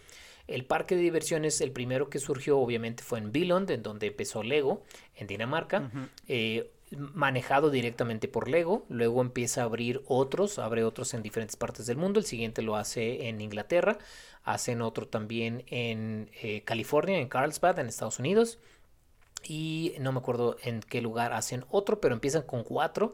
El parque de diversiones, el primero que surgió obviamente fue en Billund, en donde empezó Lego, en Dinamarca, eh, manejado directamente por Lego, luego empieza a abrir otros, abre otros en diferentes partes del mundo, el siguiente lo hace en Inglaterra, hacen otro también en eh, California, en Carlsbad, en Estados Unidos, y no me acuerdo en qué lugar hacen otro, pero empiezan con cuatro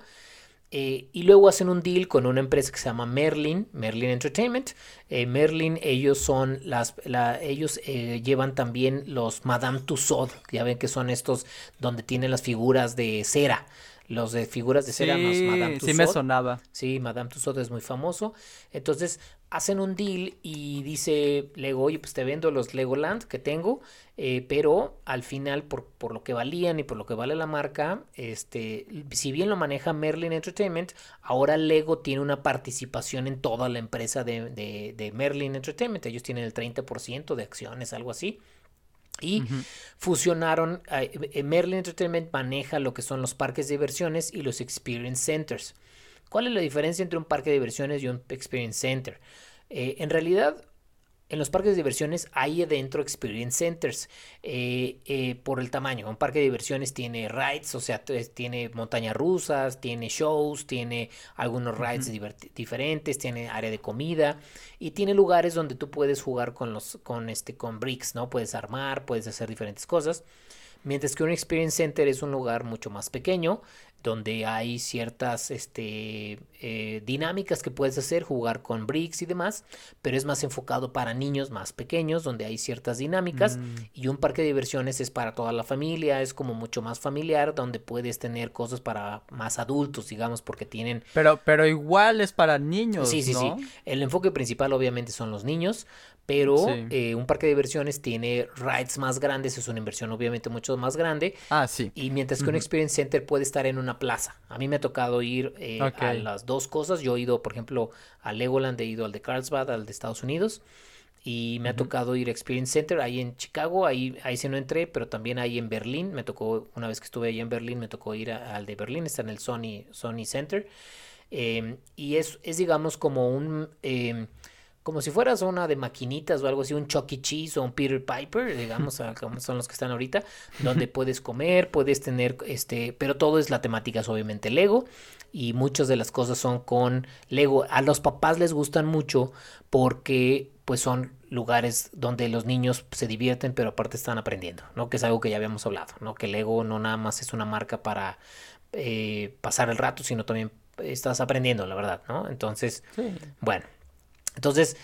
eh, y luego hacen un deal con una empresa que se llama Merlin, Merlin Entertainment. Eh, Merlin, ellos son las, ellos eh, llevan también los Madame Tussauds, ya ven que son estos donde tienen las figuras de cera. Los de figuras de cera, sí, Madame Tussauds. Sí, me sonaba. Sí, Madame Tussauds es muy famoso. Entonces, hacen un deal y dice Lego, oye, pues te vendo los Legoland que tengo, eh, pero al final, por, por, lo que valían y por lo que vale la marca, este, si bien lo maneja Merlin Entertainment, ahora Lego tiene una participación en toda la empresa de, de Merlin Entertainment. Ellos tienen el 30% de acciones, algo así. Y fusionaron, eh, Merlin Entertainment maneja lo que son los parques de diversiones y los experience centers. ¿Cuál es la diferencia entre un parque de diversiones y un experience center? Eh, en realidad, en los parques de diversiones hay adentro experience centers eh, por el tamaño. Un parque de diversiones tiene rides, o sea, tiene montañas rusas, tiene shows, tiene algunos rides diferentes, tiene área de comida y tiene lugares donde tú puedes jugar con los con este con bricks, ¿no? Puedes armar, puedes hacer diferentes cosas. Mientras que un Experience Center es un lugar mucho más pequeño, donde hay ciertas este, eh, dinámicas que puedes hacer, jugar con bricks y demás, pero es más enfocado para niños más pequeños, donde hay ciertas dinámicas, mm. y un parque de diversiones es para toda la familia, es como mucho más familiar, donde puedes tener cosas para más adultos, digamos, porque tienen... Pero, pero igual es para niños. Sí, sí, sí. El enfoque principal obviamente son los niños, pero eh, un parque de diversiones tiene rides más grandes, es una inversión obviamente mucho más grande. Ah, sí. Y mientras que un Experience Center puede estar en una plaza. A mí me ha tocado ir eh, a las dos cosas. Yo he ido, por ejemplo, a Legoland, he ido al de Carlsbad, al de Estados Unidos. Y me ha tocado ir a Experience Center ahí en Chicago, ahí, ahí sí no entré, pero también ahí en Berlín, me tocó, una vez que estuve ahí en Berlín, me tocó ir al de Berlín, está en el Sony, Sony Center. Em, y es, es, digamos, como un... Como si fueras una de maquinitas o algo así, un Chucky e. Cheese o un Peter Piper, digamos, como son los que están ahorita, donde puedes comer, puedes tener, este, pero todo es la temática, es obviamente Lego, y muchas de las cosas son con Lego. A los papás les gustan mucho porque pues son lugares donde los niños se divierten, pero aparte están aprendiendo, ¿no? Que es algo que ya habíamos hablado, ¿no? Que Lego no nada más es una marca para eh, pasar el rato, sino también estás aprendiendo, la verdad, ¿no? Entonces, bueno. Entonces,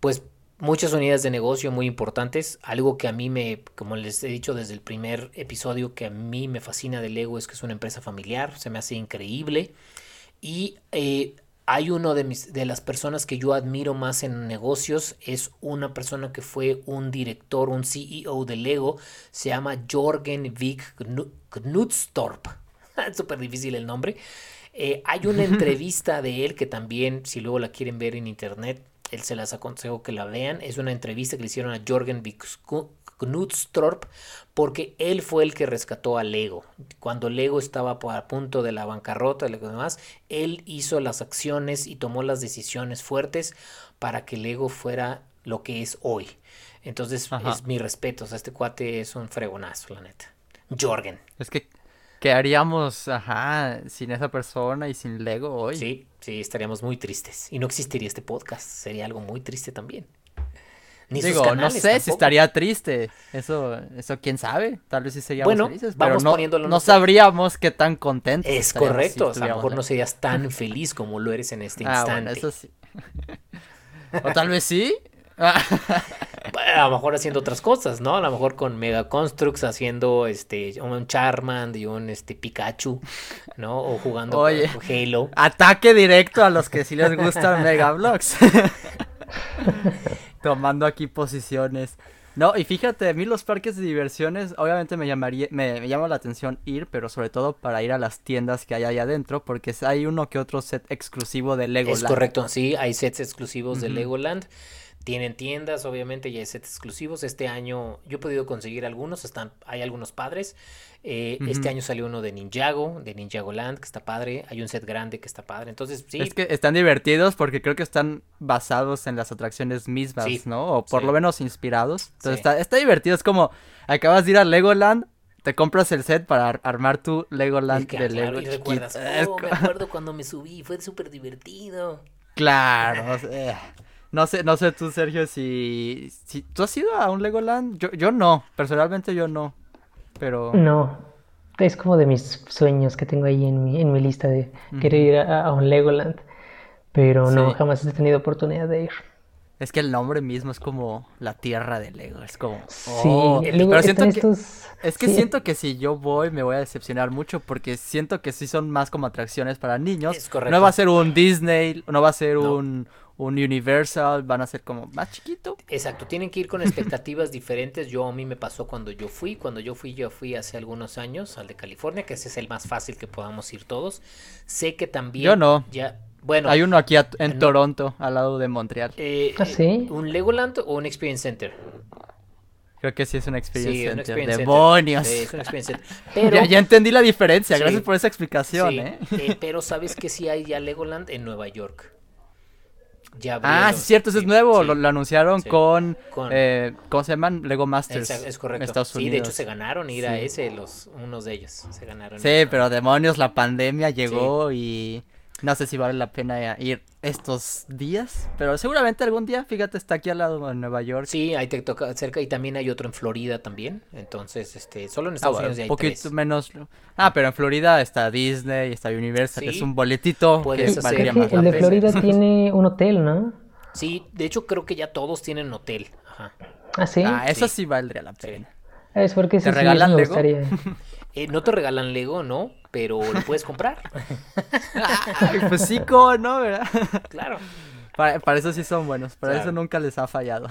pues muchas unidades de negocio muy importantes. Algo que a mí me, como les he dicho desde el primer episodio, que a mí me fascina de Lego es que es una empresa familiar, se me hace increíble. Y eh, hay uno de, mis, de las personas que yo admiro más en negocios, es una persona que fue un director, un CEO de Lego, se llama Jorgen Vig Knutstorp. Es súper difícil el nombre. Eh, hay una entrevista de él que también, si luego la quieren ver en internet, él se las aconsejo que la vean. Es una entrevista que le hicieron a Jorgen Knutstorp porque él fue el que rescató a Lego. Cuando Lego estaba a punto de la bancarrota y lo demás, él hizo las acciones y tomó las decisiones fuertes para que Lego fuera lo que es hoy. Entonces, es mi respeto. O sea, este cuate es un fregonazo, la neta. Jorgen. Es que ¿Qué haríamos, ajá, sin esa persona y sin Lego hoy? Sí, sí, estaríamos muy tristes. Y no existiría este podcast. Sería algo muy triste también. Ni Digo, no sé si estaría triste. Eso, eso quién sabe. Tal vez sí seríamos bueno, felices. Pero no, no sabríamos qué tan contentos. Es correcto. a lo mejor no serías tan feliz como lo eres en este ah, instante. Bueno, eso sí. o tal vez sí. a lo mejor haciendo otras cosas, ¿no? A lo mejor con Mega Constructs haciendo este un Charmander y un este Pikachu, ¿no? O jugando Oye, Halo. Ataque directo a los que sí les gustan Mega Blocks. Tomando aquí posiciones. No, y fíjate, a mí los parques de diversiones, obviamente me llamaría, me, llama la atención ir, pero sobre todo para ir a las tiendas que hay ahí adentro, porque hay uno que otro set exclusivo de Legoland. Es correcto, sí, hay sets exclusivos de Legoland. Tienen tiendas, obviamente, y hay sets exclusivos. Este año yo he podido conseguir algunos, están, hay algunos padres. Eh, este año salió uno de Ninjago, de Ninjago Land, que está padre. Hay un set grande que está padre. Entonces, sí. Es que están divertidos porque creo que están basados en las atracciones mismas, ¿no? O por lo menos inspirados. Entonces está, está divertido. Es como, acabas de ir a Legoland, te compras el set para armar tu Legoland de Lego. Y recuerdas, oh, me acuerdo cuando me subí, fue súper divertido. Claro, no sé, no sé tú, Sergio, si, si tú has ido a un Legoland. Yo, yo no, personalmente yo no. Pero. No. Es como de mis sueños que tengo ahí en mi, en mi lista de querer ir a, un Legoland. Pero no, jamás he tenido oportunidad de ir. Es que el nombre mismo es como la tierra de Lego, es como... Sí, oh, pero siento que, es que siento que si yo voy me voy a decepcionar mucho porque siento que sí son más como atracciones para niños. No va a ser un Disney, no va a ser un, un Universal, van a ser como más chiquito. Exacto, tienen que ir con expectativas diferentes. Yo a mí me pasó cuando yo fui, cuando yo fui, yo fui hace algunos años al de California, que ese es el más fácil que podamos ir todos. Sé que también Yo no. Ya bueno, hay uno aquí en Toronto, al lado de Montreal. Eh, ¿Ah, sí? ¿Un Legoland o un Experience Center? Creo que sí es un Experience Center. ¡Demonios! Sí, es un Experience Center. Pero... ya, entendí la diferencia, gracias por esa explicación, ¿eh? ¿eh? Pero sabes que sí hay ya Legoland en Nueva York ah, sí, cierto, eso es nuevo. Lo, anunciaron con, eh, ¿cómo se llaman? Lego Masters. Es, correcto. Sí, de hecho se ganaron ir a ese, los, unos de ellos. Se ganaron. Sí, pero demonios, la pandemia llegó y no sé si vale la pena ir estos días, pero seguramente algún día, fíjate, está aquí al lado en Nueva York. Sí, ahí te toca cerca y también hay otro en Florida también. Entonces, este, solo en ah, Estados Unidos hay Un poquito menos. Ah, pero en Florida está Disney, está Universal, es un boletito Puedes que El de Florida tiene un hotel, ¿no? Sí, de hecho creo que ya todos tienen hotel. Ajá. Ah, sí. Ah, eso sí, valdría la pena. Es porque ¿Te regalan me Lego? Eh, no te regalan Lego, ¿no? Pero lo puedes comprar. pues sí, ¿cómo no? ¿Verdad? Claro. Para, eso sí son buenos. Para eso nunca les ha fallado.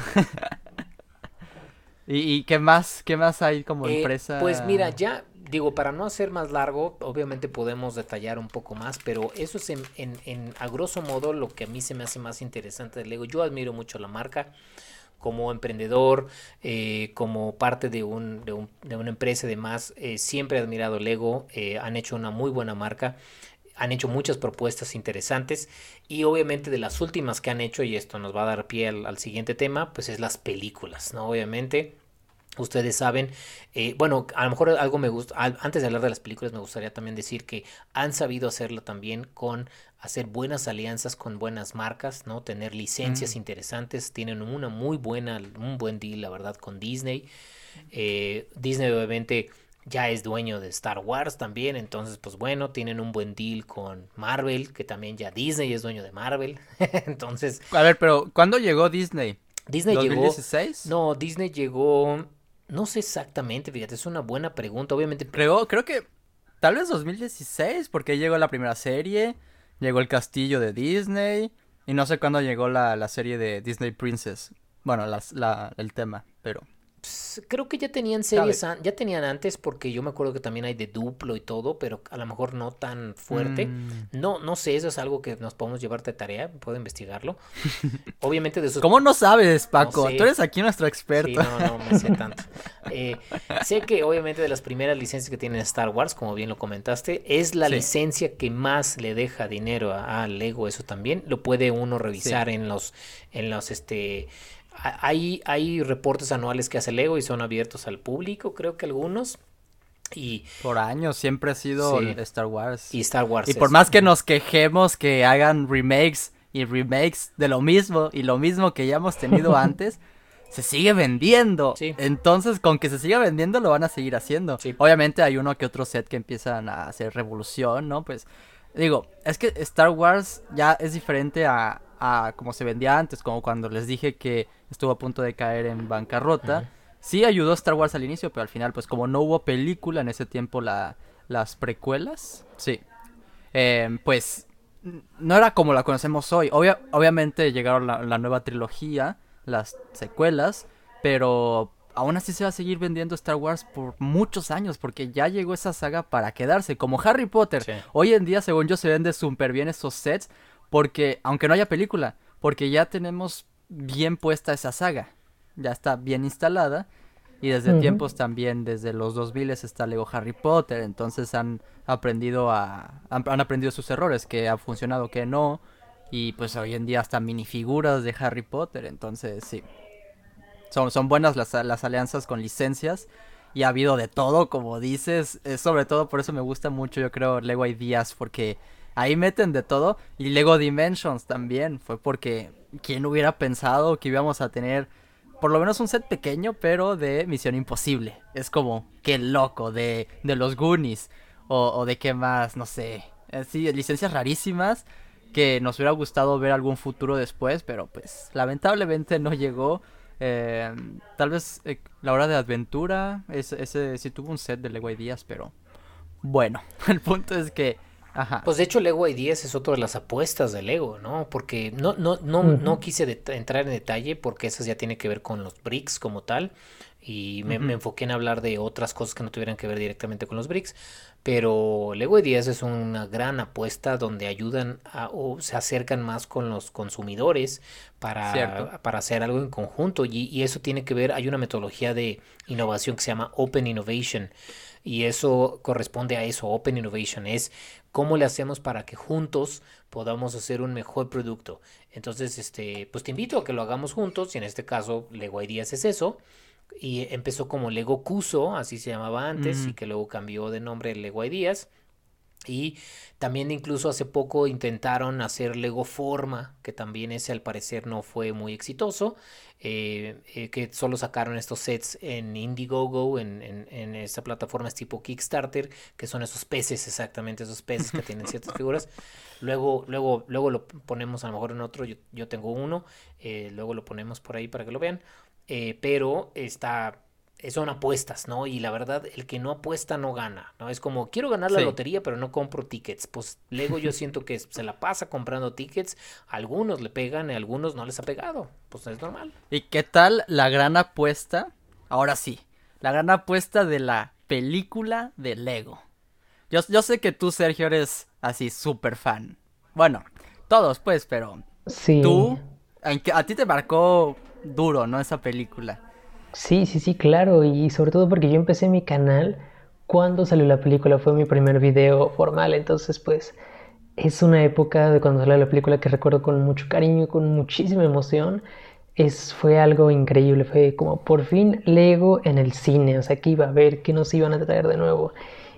¿Y, qué más? ¿Qué más hay como eh, empresa? Pues mira, ya digo, para no hacer más largo, obviamente podemos detallar un poco más, pero eso es en, en, en, a grosso modo lo que a mí se me hace más interesante de Lego. Yo admiro mucho la marca como emprendedor, eh, como parte de, un, de, un, de, una empresa y demás, eh, siempre he admirado Lego, eh, han hecho una muy buena marca, han hecho muchas propuestas interesantes y obviamente de las últimas que han hecho, y esto nos va a dar pie al, al siguiente tema, pues es las películas, ¿no? Obviamente Ustedes saben, eh, bueno, a lo mejor algo me gusta, antes de hablar de las películas me gustaría también decir que han sabido hacerlo también con hacer buenas alianzas con buenas marcas, ¿no? Tener licencias mm. interesantes, tienen una muy buena, un buen deal, la verdad, con Disney. Eh, Disney obviamente ya es dueño de Star Wars también, entonces pues bueno, tienen un buen deal con Marvel, que también ya Disney es dueño de Marvel, entonces... A ver, pero ¿cuándo llegó Disney? Disney ¿2016? llegó... No, Disney llegó no sé exactamente, fíjate, es una buena pregunta. Obviamente. Creo, creo que tal vez 2016, porque llegó la primera serie. llegó el castillo de Disney y no sé cuándo llegó la, la serie de Disney Princess. Bueno, la, el tema, pero Pues, creo que ya tenían series, an- ya tenían antes porque yo me acuerdo que también hay de Duplo y todo, pero a lo mejor no tan fuerte. Mm. No, no sé, eso es algo que nos podemos llevar de tarea, puedo investigarlo. Obviamente de sus ¿Cómo no sabes, Paco? sé. Tú eres aquí nuestro Sí, experto. no, no me sé tanto. Eh, sé que obviamente de las primeras licencias que tiene Star Wars, como bien lo comentaste, es la Sí. licencia que más le deja dinero a, a Lego, eso también. Lo puede uno revisar en los, en los, este, hay, hay reportes anuales que hace Lego y son abiertos al público, creo que algunos. Y, Por años siempre ha sido Sí. Star Wars. y Star Wars. Y por más que nos quejemos que hagan remakes y remakes de lo mismo y lo mismo que ya hemos tenido antes, se sigue vendiendo. Sí. Entonces, con que se siga vendiendo, lo van a seguir haciendo. Sí. Obviamente hay uno que otro set que empiezan a hacer revolución, ¿no? Pues, digo, es que Star Wars ya es diferente a, a como se vendía antes, como cuando les dije que estuvo a punto de caer en bancarrota. Sí ayudó Star Wars al inicio, pero al final, pues como no hubo película en ese tiempo, la, las precuelas, sí. Em, pues no era como la conocemos hoy. Obvia- obviamente llegaron la, la nueva trilogía, las secuelas, pero aún así se va a seguir vendiendo Star Wars por muchos años, porque ya llegó esa saga para quedarse, como Harry Potter. Sí. Hoy en día, según yo, se vende súper bien esos sets, porque, aunque no haya película, porque ya tenemos bien puesta esa saga. Ya está bien instalada. Y desde tiempos también, desde los 2000 está Lego Harry Potter. Entonces han aprendido a. Han, han aprendido sus errores, que ha funcionado, que no. Y pues hoy en día hasta minifiguras de Harry Potter. Entonces, sí. Son, son buenas las, las alianzas con licencias. Y ha habido de todo, como dices. eh, sobre todo por eso me gusta mucho, yo creo, Lego Ideas. Porque ahí meten de todo. Y Lego Dimensions también. Fue porque. ¿Quién hubiera pensado que íbamos a tener por lo menos un set pequeño, pero de Misión Imposible. Es como, qué loco, de, de los Goonies. O, de qué más, no sé. Eh, Sí, licencias rarísimas que nos hubiera gustado ver algún futuro después, pero pues lamentablemente no llegó. Eh, tal vez eh, la hora de aventura, ese sí tuvo un set de Lego Ideas, pero bueno, el punto es que... Ajá. Pues de hecho Lego Ideas es otra de las apuestas de Lego, ¿no? Porque no, no, no, no quise entrar en detalle porque esas ya tiene que ver con los bricks como tal. Y me, me Ujú. enfoqué en hablar de otras cosas que no tuvieran que ver directamente con los bricks. Pero Lego Ideas es una gran apuesta donde ayudan a, o se acercan más con los consumidores para, para hacer algo en conjunto. Y, y eso tiene que ver, hay una metodología de innovación que se llama Open Innovation. Y eso corresponde a eso, Open Innovation, es cómo le hacemos para que juntos podamos hacer un mejor producto. Entonces, este, pues te invito a que lo hagamos juntos, y en este caso Lego Ideas es eso. Y empezó como Lego Cuso, así se llamaba antes, y Ujú. que luego cambió de nombre Lego Ideas. Y también incluso hace poco intentaron hacer Lego Forma, que también ese al parecer no fue muy exitoso, eh, eh, que solo sacaron estos sets en Indiegogo, en, en, en esta plataforma es tipo Kickstarter, que son esos peces, exactamente esos peces que tienen ciertas figuras. Luego, luego, luego lo ponemos a lo mejor en otro, yo, yo tengo uno, eh, luego lo ponemos por ahí para que lo vean, pero está son apuestas, ¿no? Y la verdad, el que no apuesta no gana, ¿no? Es como, quiero ganar la Sí. lotería, pero no compro tickets. Pues Lego yo siento que se la pasa comprando tickets, algunos le pegan y a algunos no les ha pegado, pues es normal. ¿Y qué tal la gran apuesta? Ahora sí, la gran apuesta de la película de Lego. Yo, yo sé que tú, Sergio, eres así súper fan. Bueno, todos pues, pero Sí. tú, a ti te marcó duro, ¿no? Esa película. Sí, sí, sí, claro. Y sobre todo porque yo empecé mi canal cuando salió la película, fue mi primer video formal. Entonces, pues, es una época de cuando salió la película que recuerdo con mucho cariño, con muchísima emoción. Es, fue algo increíble, fue como por fin Lego en el cine, o sea, que iba a ver qué nos iban a traer de nuevo.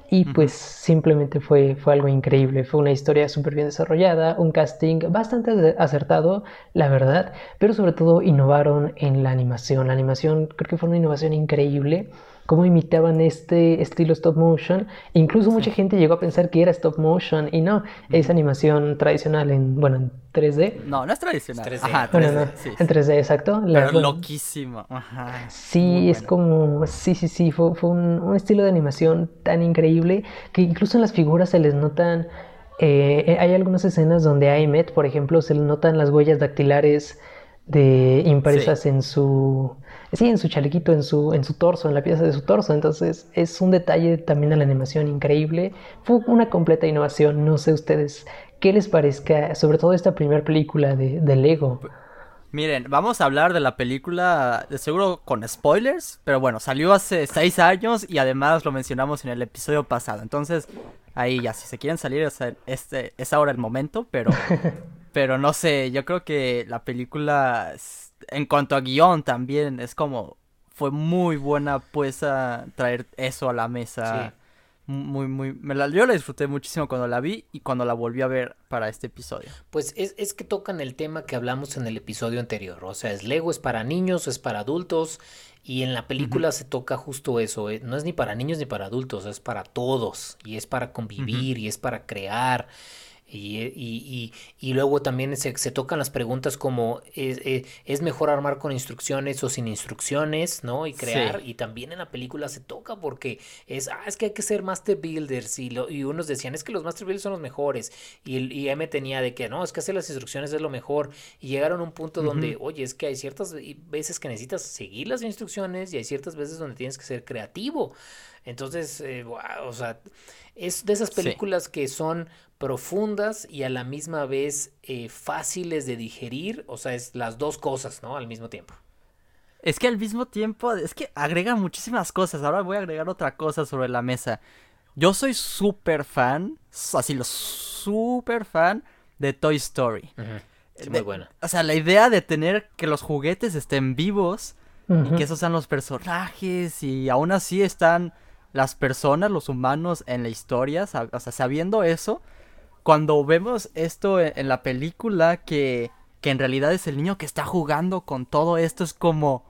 Y pues simplemente fue, fue algo increíble, fue una historia súper bien desarrollada, un casting bastante ace- acertado, la verdad, pero sobre todo innovaron en la animación. La animación creo que fue una innovación increíble, cómo imitaban este estilo stop motion. Incluso mucha gente llegó a pensar que era stop motion y no, es animación tradicional en, bueno, en 3D. No, no es tradicional. Es 3D. Ajá, Bueno, 3D, no, sí, en sí. 3D, exacto. La- Pero bueno, loquísimo. Ajá. Sí, Muy es bueno. como, sí, sí, sí, fue, fue un, un estilo de animación tan increíble que incluso en las figuras se les notan Eh, hay algunas escenas donde a Emmet, por ejemplo, se le notan las huellas dactilares de impresas en su sí, en su chalequito, en su, en su torso, en la pieza de su torso. Entonces es un detalle también de la animación increíble. Fue una completa innovación. No sé ustedes qué les parezca, sobre todo esta primera película de, de Lego. Miren, vamos a hablar de la película, de seguro con spoilers, pero bueno, salió hace seis años y además lo mencionamos en el episodio pasado. Entonces, ahí ya, si se quieren salir, es, este, es ahora el momento, pero, pero no sé, yo creo que la película, en cuanto a guion también, es como, fue muy buena pues a traer eso a la mesa. Sí muy, muy, me la, yo la disfruté muchísimo cuando la vi y cuando la volví a ver para este episodio. Pues es, es que tocan el tema que hablamos en el episodio anterior, o sea, es Lego, es para niños, es para adultos, y en la película se toca justo eso, eh, no es ni para niños ni para adultos, es para todos, y es para convivir, y es para crear, y, y, y, y, luego también se, se, tocan las preguntas como ¿es, eh, es, mejor armar con instrucciones o sin instrucciones, ¿no? Y crear. Y también en la película se toca porque es, ah, es que hay que ser master builders. Y, lo, y unos decían, es que los master builders son los mejores. Y, y M tenía de que no, es que hacer las instrucciones es lo mejor. Y llegaron a un punto donde, oye, es que hay ciertas veces que necesitas seguir las instrucciones y hay ciertas veces donde tienes que ser creativo. Entonces, eh, o sea, es de esas películas que son profundas y a la misma vez eh, fáciles de digerir, o sea, es las dos cosas, ¿no? Al mismo tiempo. Es que al mismo tiempo, es que agrega muchísimas cosas. Ahora voy a agregar otra cosa sobre la mesa. Yo soy súper fan, así lo súper fan de Toy Story. muy buena. O sea, la idea de tener que los juguetes estén vivos y que esos sean los personajes y aún así están las personas, los humanos en la historia, o sea, sabiendo eso, cuando vemos esto e-, en, la película que, que en realidad es el niño que está jugando con todo esto, es como,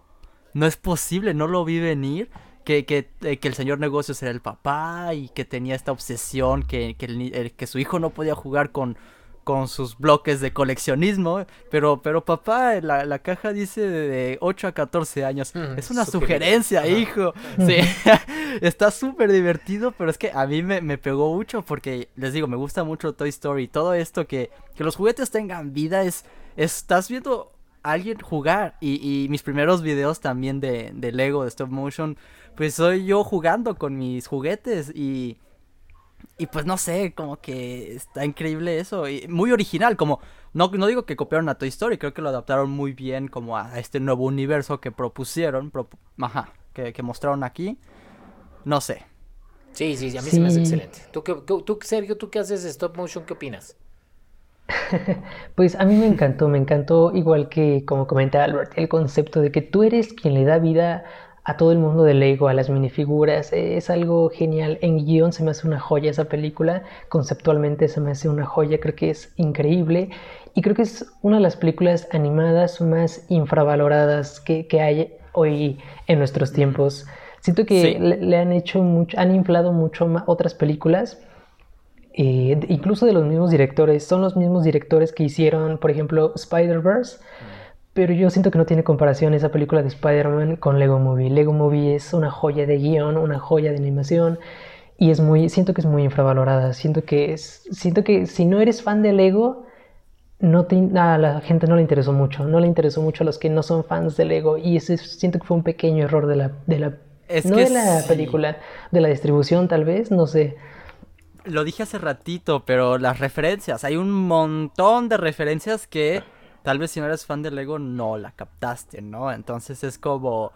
no es posible, no lo vi venir. Que, que, eh, que, el señor negocios era el papá y que tenía esta obsesión que, que, que su hijo no podía jugar con, con sus bloques de coleccionismo, pero, pero papá, la, la caja dice de 8 a 14 años. Mm, es una sugerencia, hijo. Sí, está súper divertido, pero es que a mí me, me, pegó mucho porque, les digo, me gusta mucho Toy Story. Todo esto que, que los juguetes tengan vida es, estás viendo a alguien jugar. Y, y mis primeros videos también de, de Lego, de stop motion, pues soy yo jugando con mis juguetes y y pues no sé, como que está increíble eso. Y muy original, como. No, no digo que copiaron a Toy Story, creo que lo adaptaron muy bien como a este nuevo universo que propusieron. ajá, que, que, mostraron aquí. No sé. Sí, sí, a mí se me hace excelente. ¿Tú, tú, Sergio, tú qué haces de stop motion, ¿qué opinas? pues a mí me encantó, me encantó igual que como comenta Albert, el concepto de que tú eres quien le da vida a todo el mundo de Lego, a las minifiguras. Es algo genial. En guion se me hace una joya esa película. Conceptualmente se me hace una joya. Creo que es increíble. Y creo que es una de las películas animadas más infravaloradas que, hay hoy en nuestros tiempos. Siento que le, han hecho mucho, han inflado mucho otras películas. Eh, incluso de los mismos directores. Son los mismos directores que hicieron, por ejemplo, Spider-Verse. Pero yo siento que no tiene comparación esa película de Spider-Man con Lego Movie. Lego Movie es una joya de guion, una joya de animación y es muy, siento que es muy infravalorada. Siento que es, siento que si no eres fan de Lego, no a la gente no le interesó mucho, no le interesó mucho a los que no son fans de Lego y ese siento que fue un pequeño error de la, de la no de la película, de la distribución tal vez, no sé. Lo dije hace ratito, pero las referencias, hay un montón de referencias que tal vez si no eres fan de Lego no la captaste, ¿no? Entonces es como...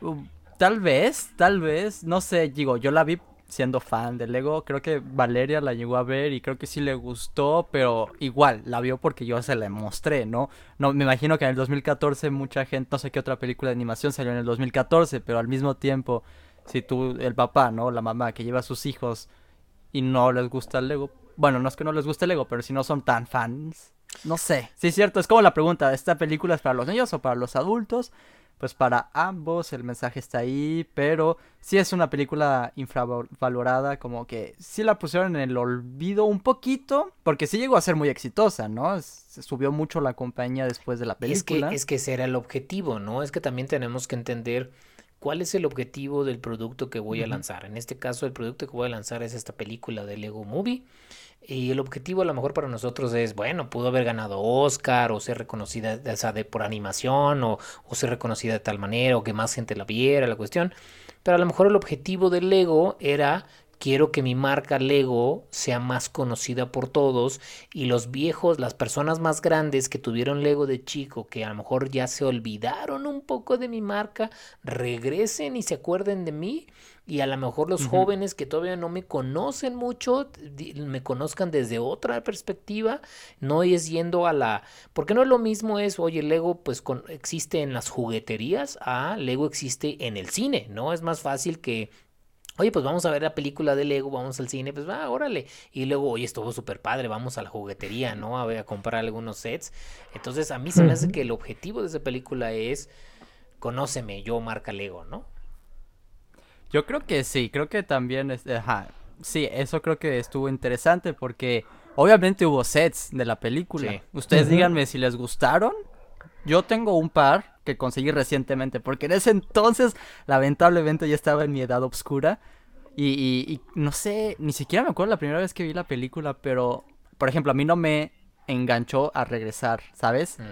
Um, tal vez, tal vez, no sé, digo, yo la vi siendo fan de Lego, creo que Valeria la llegó a ver y creo que sí le gustó, pero igual, la vio porque yo se la mostré, ¿no? No, me imagino que en el 2014 mucha gente, no sé qué otra película de animación salió en el 2014, pero al mismo tiempo, si tú, el papá, ¿no? La mamá que lleva a sus hijos y no les gusta el Lego, bueno, no es que no les guste el Lego, pero si no son tan fans, no sé. Sí, es cierto, es como la pregunta, ¿esta película es para los niños o para los adultos? Pues para ambos el mensaje está ahí, pero sí es una película infravalorada, como que sí la pusieron en el olvido un poquito, porque sí llegó a ser muy exitosa, ¿no? Se subió mucho la compañía después de la película. Es que, es que ese era el objetivo, ¿no? Es que también tenemos que entender ¿cuál es el objetivo del producto que voy a lanzar? En este caso, el producto que voy a lanzar es esta película de Lego Movie. Y el objetivo a lo mejor para nosotros es, bueno, pudo haber ganado Oscar o ser reconocida o sea, de, por animación o, o, ser reconocida de tal manera o que más gente la viera, la cuestión. Pero a lo mejor el objetivo del Lego era quiero que mi marca Lego sea más conocida por todos y los viejos, las personas más grandes que tuvieron Lego de chico, que a lo mejor ya se olvidaron un poco de mi marca, regresen y se acuerden de mí y a lo mejor los jóvenes que todavía no me conocen mucho, me conozcan desde otra perspectiva, no es yendo a la... Porque no es lo mismo es, oye, Lego pues existe en las jugueterías, a Lego existe en el cine, ¿no? Es más fácil que Oye, pues vamos a ver la película de Lego, vamos al cine, pues va, órale. Y luego, oye, estuvo súper padre, vamos a la juguetería, ¿no? A ver, a comprar algunos sets. Entonces, a mí se me hace que el objetivo de esa película es, conóceme, yo marca Lego, ¿no? Yo creo que sí, creo que también, es, ajá, sí, eso creo que estuvo interesante porque obviamente hubo sets de la película. Ustedes díganme si les gustaron. Yo tengo un par que conseguí recientemente, porque en ese entonces lamentablemente ya estaba en mi edad oscura y, no sé, ni siquiera me acuerdo la primera vez que vi la película, pero por ejemplo a mí no me enganchó a regresar, ¿sabes? Mm.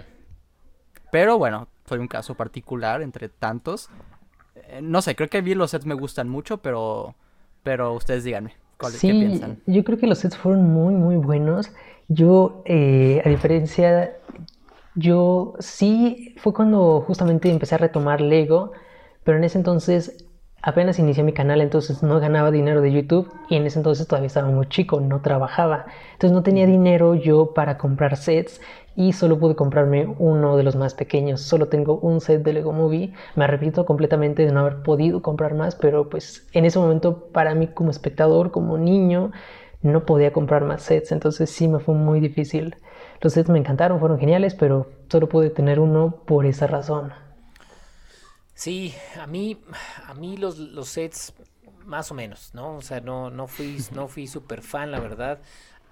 Pero bueno, fue un caso particular entre tantos. Eh, no sé, creo que a mí los sets me gustan mucho, pero, pero ustedes díganme. ¿Cuál, sí, ¿Qué piensan? Yo creo que los sets fueron muy, muy buenos. Yo, eh, a diferencia yo sí, fue cuando justamente empecé a retomar Lego, pero en ese entonces apenas inicié mi canal, entonces no ganaba dinero de YouTube y en ese entonces todavía estaba muy chico, no trabajaba. Entonces no tenía dinero yo para comprar sets y solo pude comprarme uno de los más pequeños. Solo tengo un set de Lego Movie. Me arrepiento completamente de no haber podido comprar más, pero pues en ese momento para mí como espectador, como niño, no podía comprar más sets, entonces sí me fue muy difícil. Los sets me encantaron, fueron geniales, pero solo pude tener uno por esa razón. Sí, a mí, a mí los, los sets más o menos, ¿no? O sea, no, no fui, no fui súper fan, la verdad.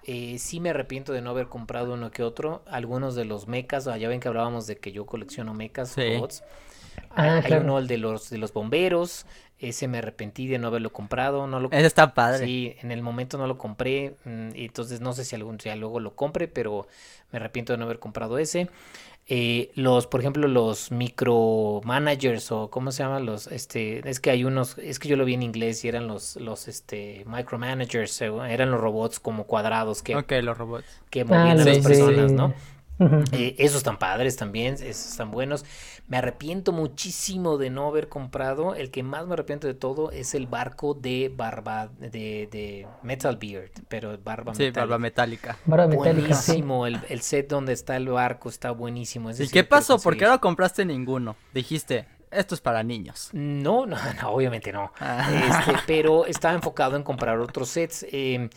Eh, sí me arrepiento de no haber comprado uno que otro. Algunos de los mechas, ya ven que hablábamos de que yo colecciono mechas, robots. Ah, hay uno, el de los, de los bomberos. Ese me arrepentí de no haberlo comprado. No lo... Ese está padre. Sí, en el momento no lo compré. Mm, entonces no sé si algún día luego lo compre, pero me arrepiento de no haber comprado ese. Eh, los, por ejemplo, los micromanagers o cómo se llaman los, este, es que hay unos, es que yo lo vi en inglés y eran los, los, este, micromanagers, eh, eran los robots como cuadrados que, Ok, los robots. que movían ah, a las personas, ¿no? Eh, esos están padres también, esos están buenos. Me arrepiento muchísimo de no haber comprado. El que más me arrepiento de todo es el barco de barba de, de Metal Beard, pero barba sí, barba metálica. Barba metálica. Buenísimo, el, el, set donde está el barco está buenísimo. ¿Y qué pasó? ¿Por qué no compraste ninguno? Dijiste, esto es para niños. No, no, no obviamente no. Ah. Este, pero estaba enfocado en comprar otros sets. Eh,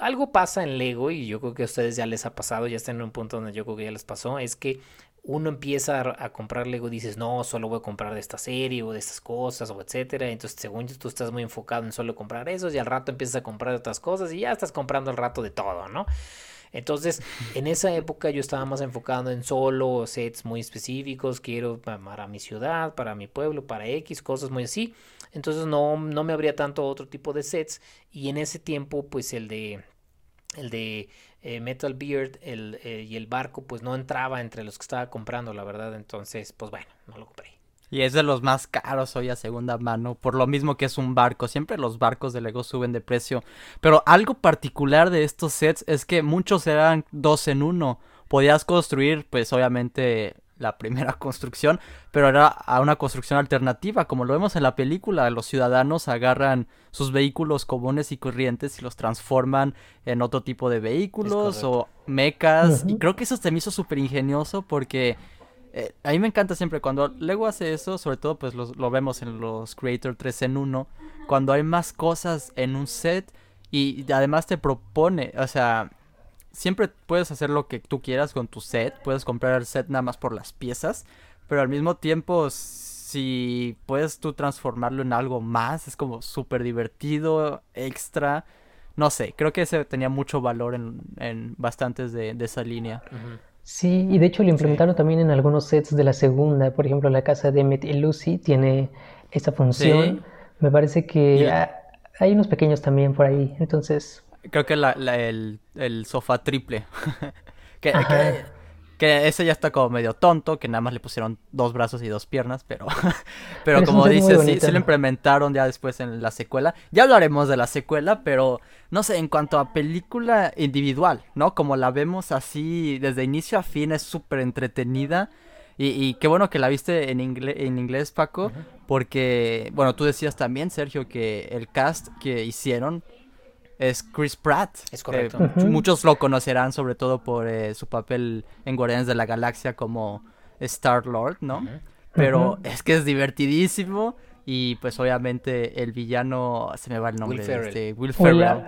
algo pasa en Lego y yo creo que a ustedes ya les ha pasado, ya están en un punto donde yo creo que ya les pasó, es que uno empieza a, comprar Lego y dices, no, solo voy a comprar de esta serie o de estas cosas o etcétera. Entonces, según tú estás muy enfocado en solo comprar esos y al rato empiezas a comprar otras cosas y ya estás comprando al rato de todo, ¿no? Entonces, en esa época yo estaba más enfocado en solo sets muy específicos, quiero para mi ciudad, para mi pueblo, para X, cosas muy así. Entonces no, no me habría tanto otro tipo de sets y en ese tiempo pues el de el de eh, Metal Beard el, eh, y el barco pues no entraba entre los que estaba comprando la verdad entonces pues bueno no lo compré y es de los más caros hoy a segunda mano, por lo mismo que es un barco. Siempre los barcos de Lego suben de precio. Pero algo particular de estos sets es que muchos eran dos en uno. Podías construir, pues obviamente, la primera construcción, pero era a una construcción alternativa. Como lo vemos en la película, los ciudadanos agarran sus vehículos comunes y corrientes y los transforman en otro tipo de vehículos o mecas. Y creo que eso se me hizo súper ingenioso porque eh, a mí me encanta siempre cuando Lego hace eso, sobre todo pues lo, vemos en los Creator 3 en 1, cuando hay más cosas en un set y además te propone, o sea, siempre puedes hacer lo que tú quieras con tu set, puedes comprar el set nada más por las piezas, pero al mismo tiempo si puedes tú transformarlo en algo más, es como súper divertido, extra, no sé, creo que ese tenía mucho valor en, en bastantes de, esa línea. Sí, y de hecho lo implementaron también en algunos sets de la segunda. Por ejemplo, la casa de Emmett y Lucy tiene esta función. Sí. Me parece que hay unos pequeños también por ahí. Entonces, Creo que la, la- el, el sofá triple. que, que, que ese ya está como medio tonto, que nada más le pusieron dos brazos y dos piernas, pero, pero es como dices, sí, sí lo implementaron ya después en la secuela. Ya hablaremos de la secuela, pero no sé, en cuanto a película individual, ¿no? Como la vemos así desde inicio a fin, es súper entretenida. Y, y qué bueno que la viste en, ingle- en inglés, Paco, porque, bueno, tú decías también, Sergio, que el cast que hicieron es Chris Pratt. Es correcto. Muchos lo conocerán sobre todo por eh, su papel en Guardianes de la Galaxia como Star-Lord, ¿no? Ujú. Pero es que es divertidísimo y pues obviamente el villano, se me va el nombre, Will Ferrell. este, Will Ferrell.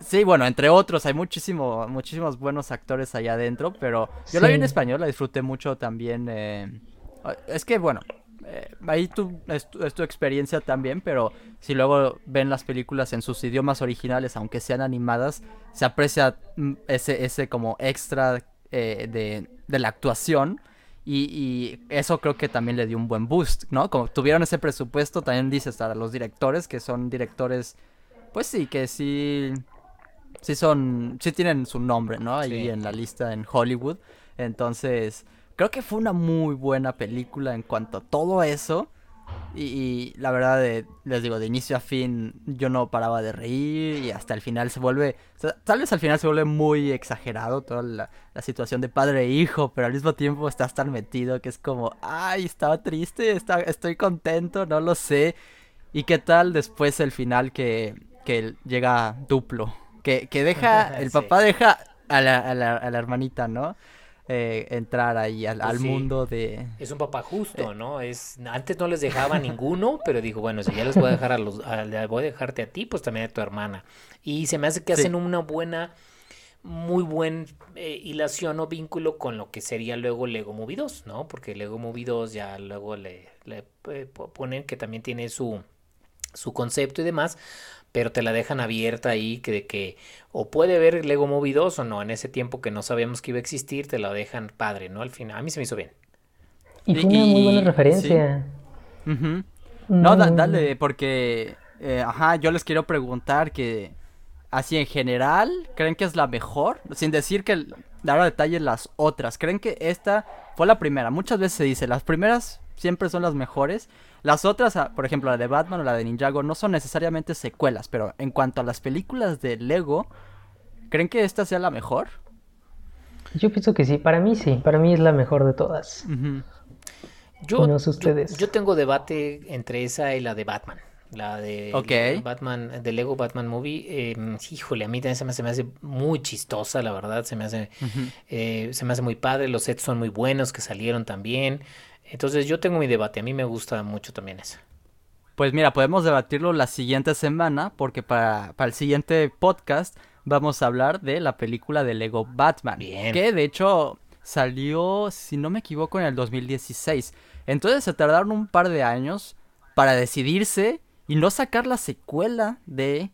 Sí, bueno, entre otros, hay muchísimo, muchísimos buenos actores allá adentro, pero yo la vi en Sí. español, la disfruté mucho también. eh, Es que, bueno, eh, ahí tú, es, tu- es tu experiencia también, pero si luego ven las películas en sus idiomas originales, aunque sean animadas, se aprecia mm, ese, ese como extra eh, de, de la actuación. Y, y eso creo que también le dio un buen boost, ¿no? Como tuvieron ese presupuesto, también dices a los directores, que son directores, pues sí, que sí, sí son, sí tienen su nombre, ¿no? Ahí Sí. en la lista en Hollywood. Entonces, creo que fue una muy buena película en cuanto a todo eso. Y, y la verdad, de- les digo, de inicio a fin yo no paraba de reír y hasta el final se vuelve, o sea, tal vez al final se vuelve muy exagerado toda la, la situación de padre e hijo, pero al mismo tiempo estás tan metido que es como, ay, estaba triste, está, estoy contento, no lo sé. ¿Y qué tal después el final que, que llega duplo? Que, que deja, el papá deja a la, a la, a la hermanita, ¿no? Eh, entrar ahí al, Pues al sí. mundo de... Es un papá Eh. justo, ¿no? Es antes no les dejaba a ninguno, pero dijo, bueno, si ya les voy a dejar a los, a- voy a dejarte a ti, pues también a tu hermana. Y se me hace que Sí. hacen una buena, muy buen eh, hilación o vínculo con lo que sería luego Lego Movie 2, ¿no? Porque Lego Movie 2 ya luego le, le, eh, po- ponen que también tiene su su concepto y demás, pero te la dejan abierta ahí que de que o puede ver Lego Movie 2 o no, en ese tiempo que no sabíamos que iba a existir, te la dejan padre, ¿no? Al final, a mí se me hizo bien. Y fue una muy buena referencia. Ujú. No, da- Mm, dale, porque, eh, ajá, yo les quiero preguntar que, así en general, ¿creen que es la mejor? Sin decir que dar a detalle las otras. ¿Creen que esta fue la primera? Muchas veces se dice, las primeras siempre son las mejores. Las otras, ah, por ejemplo, la de Batman o la de Ninjago, no son necesariamente secuelas, pero en cuanto a las películas de Lego, ¿creen que esta sea la mejor? Yo pienso que sí, para mí sí, para mí es la mejor de todas. Ujú. Yo, No sé ustedes. yo tengo debate entre esa y la de Batman. La de Batman, de Lego Batman Movie. eh, híjole, a mí también se me, se me hace muy chistosa, la verdad. Se me hace, eh, se me hace muy padre. Los sets son muy buenos que salieron también. Entonces yo tengo mi debate. A mí me gusta mucho también esa. Pues mira, podemos debatirlo la siguiente semana porque para, para el siguiente podcast vamos a hablar de la película de Lego Batman. Bien. Que de hecho salió, si no me equivoco, en el 2016. Entonces se tardaron un par de años para decidirse y no sacar la secuela de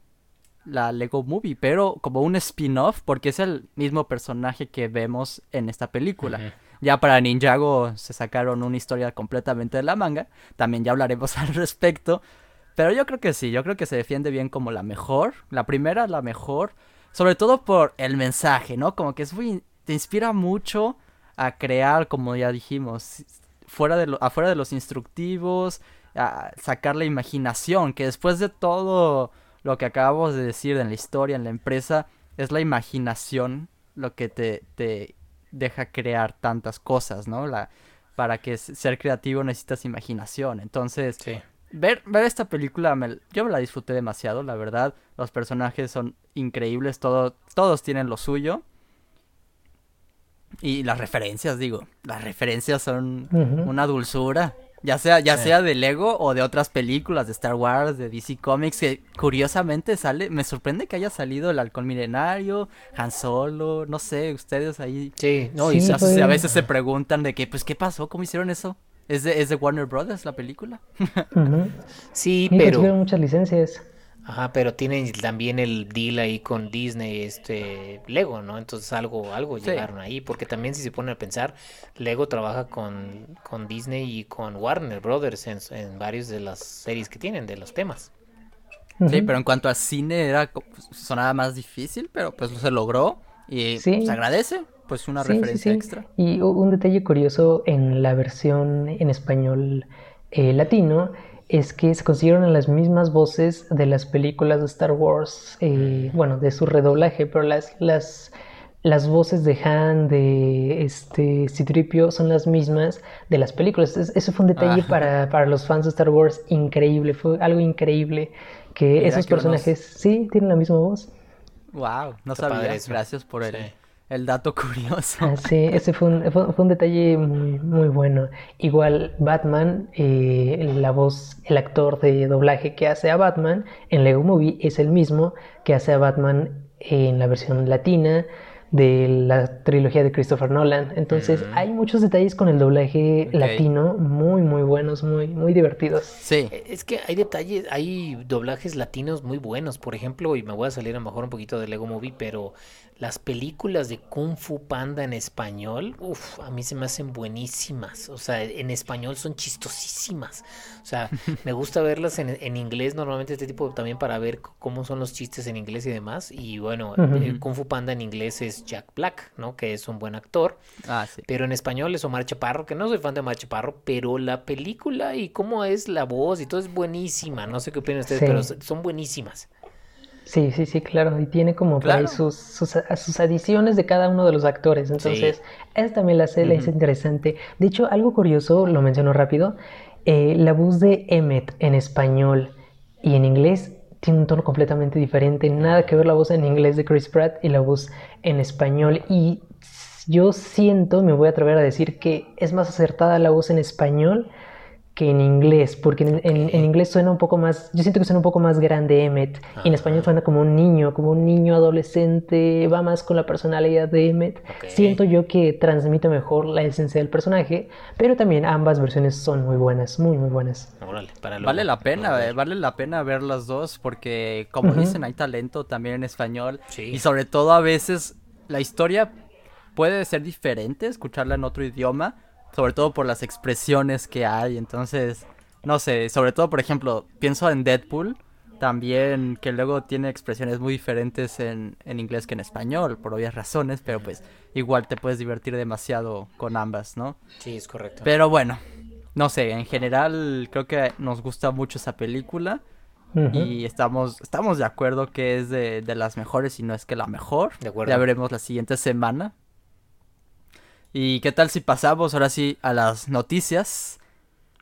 la Lego Movie, pero como un spin-off porque es el mismo personaje que vemos en esta película. Ujú. Ya para Ninjago se sacaron una historia completamente de la manga. También ya hablaremos al respecto. Pero yo creo que sí, yo creo que se defiende bien como la mejor. La primera, la mejor. Sobre todo por el mensaje, ¿no? Como que es muy. te inspira mucho a crear, como ya dijimos, fuera de lo, afuera de los instructivos, a sacar la imaginación, que después de todo lo que acabamos de decir en la historia, en la empresa, es la imaginación lo que te, te deja crear tantas cosas, ¿no? La, para que ser creativo necesitas imaginación. Entonces, Sí. ver, ver esta película, me- yo me la disfruté demasiado, la verdad. Los personajes son increíbles, todo, todos tienen lo suyo. Y las referencias, digo, las referencias son una dulzura. Ya sea, ya Sí. sea de Lego o de otras películas, de Star Wars, de DC Comics, que curiosamente sale, me sorprende que haya salido el Halcón Milenario, Han Solo, no sé, ustedes ahí Sí, no, Sí, y sa- a, fue- a veces se preguntan de que, pues, ¿qué pasó? ¿Cómo hicieron eso? ¿Es de, es de Warner Brothers la película? Sí, Sí, pero... consiguieron muchas licencias. Ajá, pero tienen también el deal ahí con Disney, este Lego, ¿no? Entonces algo, algo Sí. llegaron ahí, porque también si se ponen a pensar, Lego trabaja con, con Disney y con Warner Brothers en, en varias de las series que tienen, de los temas. Sí, pero en cuanto a cine era sonaba más difícil, pero pues se logró y Sí. se agradece, pues una Sí, sí, referencia sí. extra. Y un detalle curioso en la versión en español eh, latino es que se consiguieron las mismas voces de las películas de Star Wars, eh, bueno, de su redoblaje, pero las, las, las voces de Han, de este Citripio son las mismas de las películas. Es- eso fue un detalle Ah. para, para los fans de Star Wars increíble, fue algo increíble que Mira esos que unos- personajes sí tienen la misma voz. Wow, no padre eso. Gracias por el, Sí. El dato curioso. Ah, sí, ese fue un, fue, fue un detalle muy, muy bueno. Igual Batman, eh, la voz, el actor de doblaje que hace a Batman en Lego Movie es el mismo que hace a Batman en la versión latina de la trilogía de Christopher Nolan. Entonces Mm. hay muchos detalles con el doblaje latino muy, muy buenos, muy, muy divertidos. Sí, Eh, Es que hay detalles, hay doblajes latinos muy buenos, por ejemplo, y me voy a salir a lo mejor un poquito de Lego Movie, pero las películas de Kung Fu Panda en español, uff, a mí se me hacen buenísimas, o sea, en español son chistosísimas, o sea, me gusta verlas en, en inglés normalmente este tipo también para ver cómo son los chistes en inglés y demás, y bueno, eh, Kung Fu Panda en inglés es Jack Black, ¿no? Que es un buen actor. ah, sí. Pero en español es Omar Chaparro, que no soy fan de Omar Chaparro, pero la película y cómo es la voz y todo es buenísima. No sé qué opinan ustedes, Sí. pero son buenísimas. Sí, sí, sí, claro. Y tiene como por ahí Claro. sus, sus, adiciones de cada uno de los actores. Entonces, eso también la hace, la hace Ujú. interesante. De hecho, algo curioso, lo menciono rápido. eh, la voz de Emmet en español y en inglés tiene un tono completamente diferente. Nada que ver la voz en inglés de Chris Pratt y la voz en español. Y yo siento, me voy a atrever a decir que es más acertada la voz en español que en inglés, porque en, en- en inglés suena un poco más, yo siento que suena un poco más grande Emmet, y en español Ajá. suena como un niño, como un niño adolescente, va más con la personalidad de Emmet. Ok. Siento yo que transmite mejor la esencia del personaje, pero también ambas versiones son muy buenas, muy muy buenas. Órale, para Vale la pena, eh, ver. vale la pena ver las dos porque como Ujú. dicen hay talento también en español Sí. y sobre todo a veces la historia puede ser diferente escucharla en otro idioma, sobre todo por las expresiones que hay, entonces no sé, sobre todo por ejemplo, pienso en Deadpool también que luego tiene expresiones muy diferentes en, en inglés que en español por obvias razones, pero pues igual te puedes divertir demasiado con ambas, ¿no? Sí, es correcto. Pero bueno, no sé, en general creo que nos gusta mucho esa película y estamos, estamos de acuerdo que es de, de las mejores y no es que la mejor. De acuerdo. Ya veremos la siguiente semana. ¿Y qué tal si pasamos ahora sí a las noticias?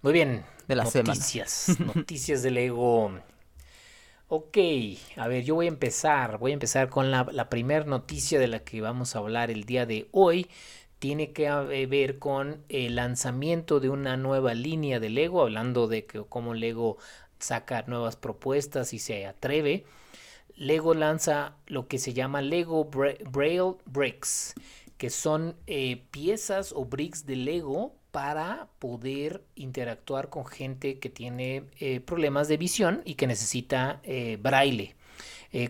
Muy bien. de la semana. noticias, Noticias del ego. Ok, a ver, yo voy a empezar. Voy a empezar con la, la primera noticia de la que vamos a hablar el día de hoy. Tiene que eh, ver con el lanzamiento de una nueva línea de Lego, hablando de que cómo Lego saca nuevas propuestas y se atreve. Lego lanza lo que se llama Lego Bra- Braille Bricks, que son eh, piezas o bricks de Lego para poder interactuar con gente que tiene eh, problemas de visión y que necesita eh, braille.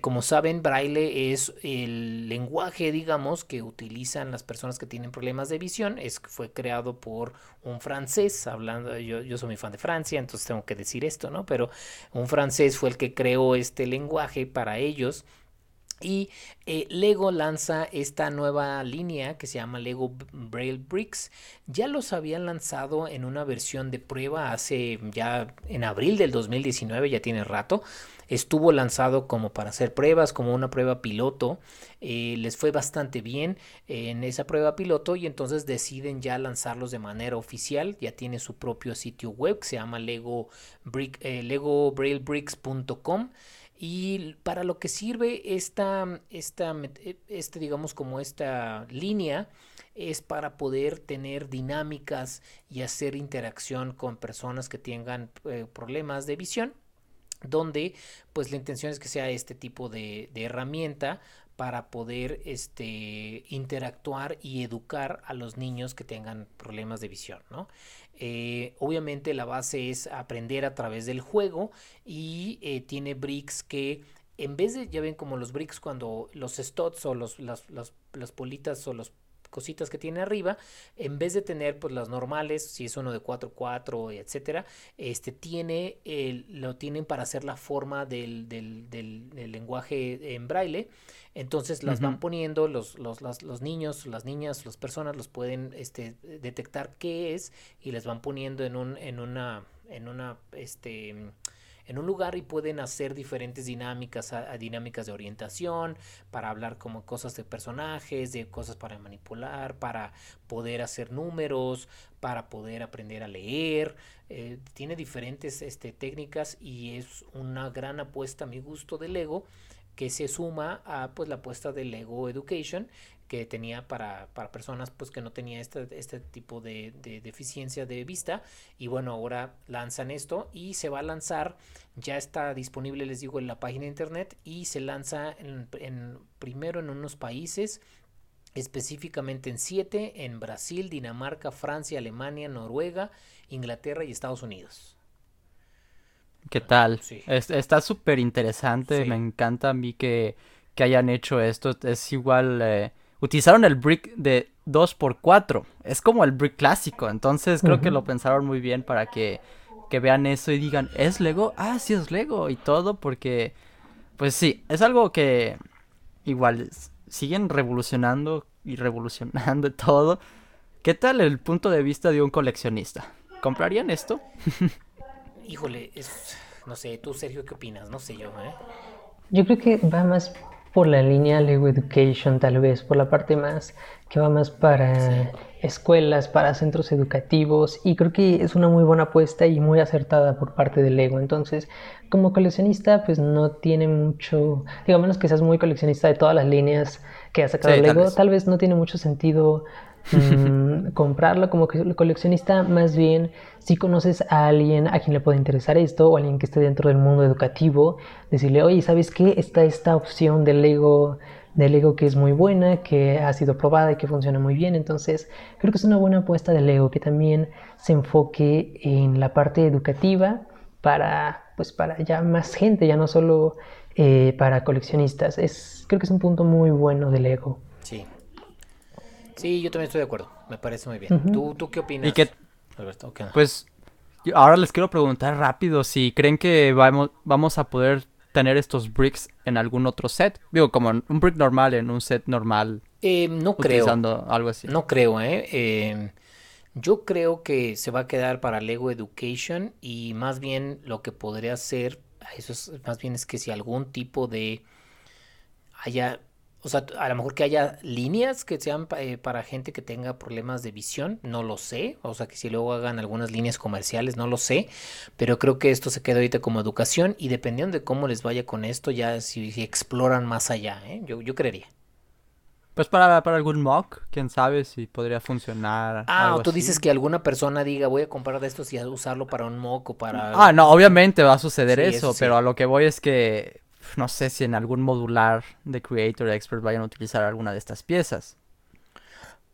Como saben, braille es el lenguaje, digamos, que utilizan las personas que tienen problemas de visión. Es, fue creado por un francés, hablando, yo, yo soy muy fan de Francia, entonces tengo que decir esto, ¿no? Pero un francés fue el que creó este lenguaje para ellos. Y eh, Lego lanza esta nueva línea que se llama Lego Braille Bricks. Ya los habían lanzado en una versión de prueba hace ya en abril del 2019, ya tiene rato. Estuvo lanzado como para hacer pruebas, como una prueba piloto. Eh, les fue bastante bien en esa prueba piloto y entonces deciden ya lanzarlos de manera oficial. Ya tiene su propio sitio web que se llama Lego, Brick, eh, legobraillebricks.com. Y para lo que sirve esta, esta, eh, este, digamos, como esta línea, es para poder tener dinámicas y hacer interacción con personas que tengan eh, problemas de visión donde pues la intención es que sea este tipo de, de herramienta para poder este, interactuar y educar a los niños que tengan problemas de visión, ¿no? Eh, obviamente la base es aprender a través del juego y eh, tiene bricks que en vez de, ya ven como los bricks cuando los studs o los, las, las, las politas o los cositas que tiene arriba, en vez de tener pues las normales, si es uno de 4, 4, etcétera, este tiene el, lo tienen para hacer la forma del, del, del, lenguaje en braille. Entonces las van poniendo, los, los, los niños, las niñas, las personas los pueden este, detectar qué es y les van poniendo en un, en una, en una, este en un lugar y pueden hacer diferentes dinámicas, dinámicas de orientación, para hablar como cosas de personajes, de cosas para manipular, para poder hacer números, para poder aprender a leer. Eh, tiene diferentes este, técnicas y es una gran apuesta a mi gusto de Lego que se suma a pues la apuesta de Lego Education que tenía para, para personas pues que no tenía este, este tipo de, deficiencia de vista y bueno ahora lanzan esto y se va a lanzar ya está disponible les digo en la página de internet y se lanza en, primero en unos países específicamente en siete en Brasil Dinamarca Francia Alemania Noruega Inglaterra y Estados Unidos ¿Qué tal? está súper interesante. Me encanta a mí que, que, hayan hecho esto. Es igual. Eh, utilizaron el brick de 2x4. Es como el brick clásico. Entonces creo que lo pensaron muy bien para que, que, vean eso y digan, ¿es Lego? Ah, sí es Lego y todo. Porque, pues sí, es algo que igual siguen revolucionando y revolucionando todo. ¿Qué tal el punto de vista de un coleccionista? ¿Comprarían esto? Híjole, es, no sé, tú Sergio, ¿qué opinas? No sé yo, ¿eh? Yo creo que va más por la línea Lego Education, tal vez, por la parte más que va más para escuelas, para centros educativos, y creo que es una muy buena apuesta y muy acertada por parte de Lego. Entonces, como coleccionista, pues no tiene mucho, digo, menos que seas muy coleccionista de todas las líneas que ha sacado Lego, tal vez no tiene mucho sentido Mm, comprarlo como coleccionista, más bien si conoces a alguien a quien le puede interesar esto o alguien que esté dentro del mundo educativo, decirle, oye, ¿sabes qué? Está esta opción del Lego, del Lego que es muy buena, que ha sido probada y que funciona muy bien. Entonces, creo que es una buena apuesta del Lego que también se enfoque en la parte educativa para, pues, para ya más gente, ya no solo eh, para coleccionistas. Es, creo que es un punto muy bueno del Lego. Sí, yo también estoy de acuerdo. Me parece muy bien. ¿Tú, ¿Tú, qué opinas, ¿Y Alberto? Pues ahora les quiero preguntar rápido si creen que vamos, vamos a poder tener estos bricks en algún otro set. Digo, como un brick normal en un set normal. Eh, no creo. algo así. No creo, ¿eh? ¿eh? Yo creo que se va a quedar para Lego Education y más bien lo que podría ser, eso es más bien es que si algún tipo de haya o sea, a lo mejor que haya líneas que sean eh, para gente que tenga problemas de visión, no lo sé. O sea, que si luego hagan algunas líneas comerciales, no lo sé. Pero creo que esto se queda ahorita como educación y dependiendo de cómo les vaya con esto, ya si, exploran más allá, ¿eh? yo, yo creería. Pues para, para algún mock, quién sabe si podría funcionar. Ah, o tú dices que alguna persona diga, voy a comprar de estos y a usarlo para un mock o para... Ah, no, obviamente va a suceder eso, pero a lo que voy es que no sé si en algún modular de Creator Expert vayan a utilizar alguna de estas piezas.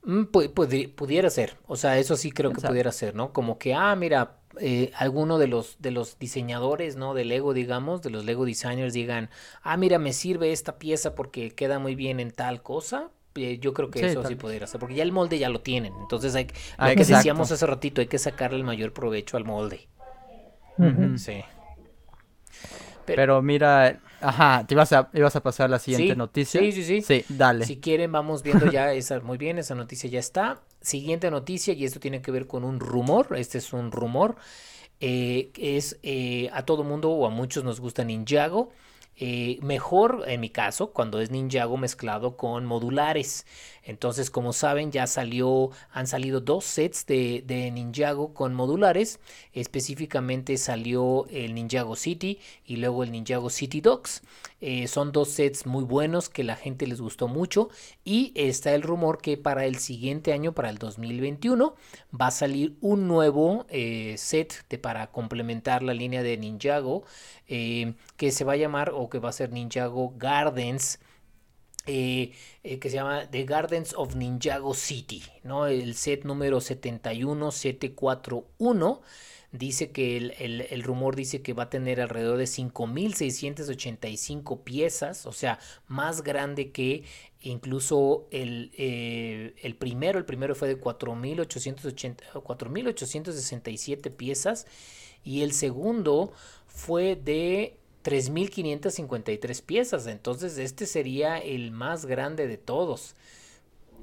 Mm, pudiera ser, o sea, eso sí creo que pudiera ser, ¿no? Como que, ah, mira, eh, alguno de los, de los diseñadores, ¿no? De Lego, digamos, de los Lego designers digan, ah, mira, me sirve esta pieza porque queda muy bien en tal cosa. Eh, yo creo que eso sí pudiera ser, porque ya el molde ya lo tienen. Entonces, hay, lo que decíamos hace ratito, hay que sacarle el mayor provecho al molde. Sí. Pero, mira, ajá, te ibas a, ibas a pasar la siguiente noticia. Sí, sí, sí. Sí, dale. Si quieren, vamos viendo ya esa, muy bien, esa noticia ya está. Siguiente noticia, y esto tiene que ver con un rumor, este es un rumor, eh, es eh, a todo mundo o a muchos nos gusta Ninjago. Eh, mejor en mi caso cuando es Ninjago mezclado con modulares. Entonces, como saben, ya salió, han salido dos sets de, Ninjago con modulares. Específicamente salió el Ninjago City y luego el Ninjago City Dogs. Eh, son dos sets muy buenos que la gente les gustó mucho. Y está el rumor que para el siguiente año, para el 2021, va a salir un nuevo eh, set de, para complementar la línea de Ninjago. que se va a llamar o que va a ser Ninjago Gardens eh, eh, que se llama The Gardens of Ninjago City, ¿no? El set número 71741 dice que el, el, rumor dice que va a tener alrededor de 5.685 piezas, o sea, más grande que incluso el, eh, el primero, el primero fue de 4.867 piezas. Y el segundo fue de 3.553 piezas. Entonces, este sería el más grande de todos.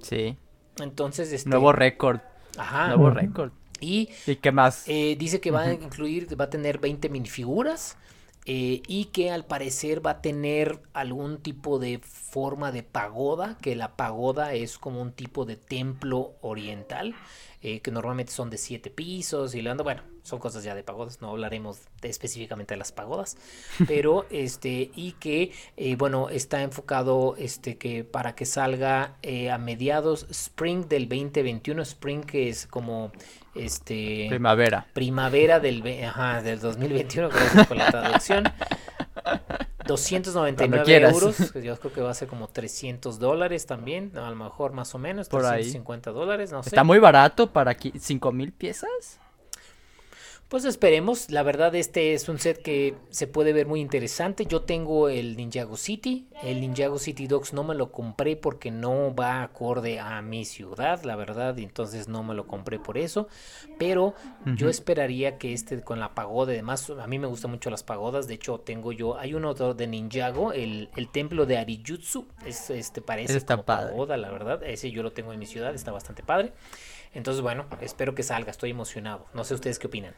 Sí. Entonces, este... Nuevo récord. Ajá. Nuevo récord. Y, ¿Y qué más? Eh, dice que va a incluir, va a tener 20 minifiguras. Eh, y que al parecer va a tener algún tipo de forma de pagoda, que la pagoda es como un tipo de templo oriental, eh, que normalmente son de siete pisos y le bueno, son cosas ya de pagodas, no hablaremos de, específicamente de las pagodas, pero este, y que eh, bueno, está enfocado este que para que salga eh, a mediados spring del 2021, spring que es como este primavera. Primavera del ajá, del 2021, gracias por la traducción. 299 euros, yo creo que va a ser como 300 dólares también, a lo mejor más o menos, Por 350 dólares, no sé. Está muy barato para aquí, 5 mil piezas. Pues esperemos, la verdad este es un set que se puede ver muy interesante. Yo tengo el Ninjago City, el Ninjago City Dogs no me lo compré porque no va acorde a mi ciudad, la verdad, y entonces no me lo compré por eso. Pero yo esperaría que este con la pagoda, además a mí me gustan mucho las pagodas, de hecho tengo yo, hay uno de Ninjago, el, el templo de Arijutsu, es, este parece está como pagoda, la verdad, ese yo lo tengo en mi ciudad, está bastante padre. Entonces bueno, espero que salga, estoy emocionado. No sé ustedes qué opinan.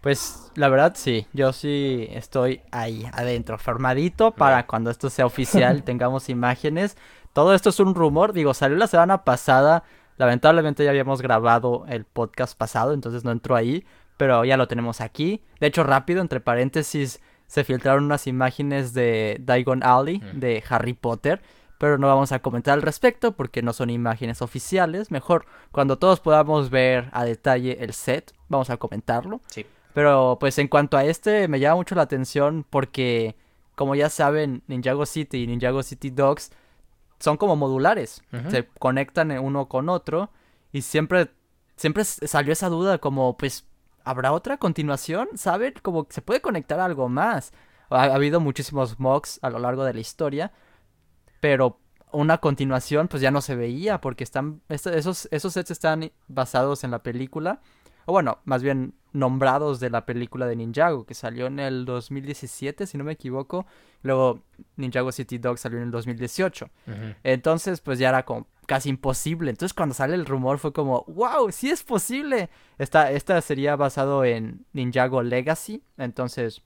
Pues la verdad sí, yo sí estoy ahí adentro, formadito para cuando esto sea oficial, tengamos imágenes. Todo esto es un rumor, digo, salió la semana pasada, lamentablemente ya habíamos grabado el podcast pasado, entonces no entró ahí, pero ya lo tenemos aquí. De hecho, rápido, entre paréntesis, se filtraron unas imágenes de Diagon Alley de Harry Potter, pero no vamos a comentar al respecto porque no son imágenes oficiales. Mejor cuando todos podamos ver a detalle el set, vamos a comentarlo. Sí. Pero pues en cuanto a este me llama mucho la atención porque como ya saben Ninjago City y Ninjago City Dogs son como modulares, se conectan uno con otro y siempre siempre salió esa duda como pues habrá otra continuación, ¿saben? Como se puede conectar algo más. Ha, habido muchísimos mocks a lo largo de la historia, pero una continuación pues ya no se veía porque están esos esos sets están basados en la película o bueno, más bien nombrados de la película de Ninjago, que salió en el 2017, si no me equivoco. Luego Ninjago City Dog salió en el 2018. Entonces, pues ya era como casi imposible. Entonces, cuando sale el rumor fue como, wow, sí es posible. Esta, esta sería basado en Ninjago Legacy. Entonces,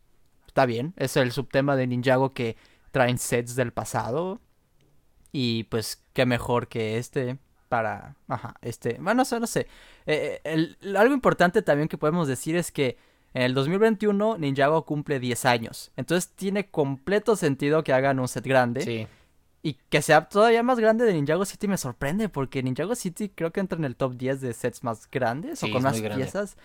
está bien. Es el subtema de Ninjago que traen sets del pasado. Y pues, qué mejor que este para, ajá, este, bueno, no sé, no sé. Eh, el, algo importante también que podemos decir es que en el 2021 Ninjago cumple 10 años. Entonces tiene completo sentido que hagan un set grande. Sí. Y que sea todavía más grande de Ninjago City me sorprende porque Ninjago City creo que entra en el top 10 de sets más grandes o con más piezas.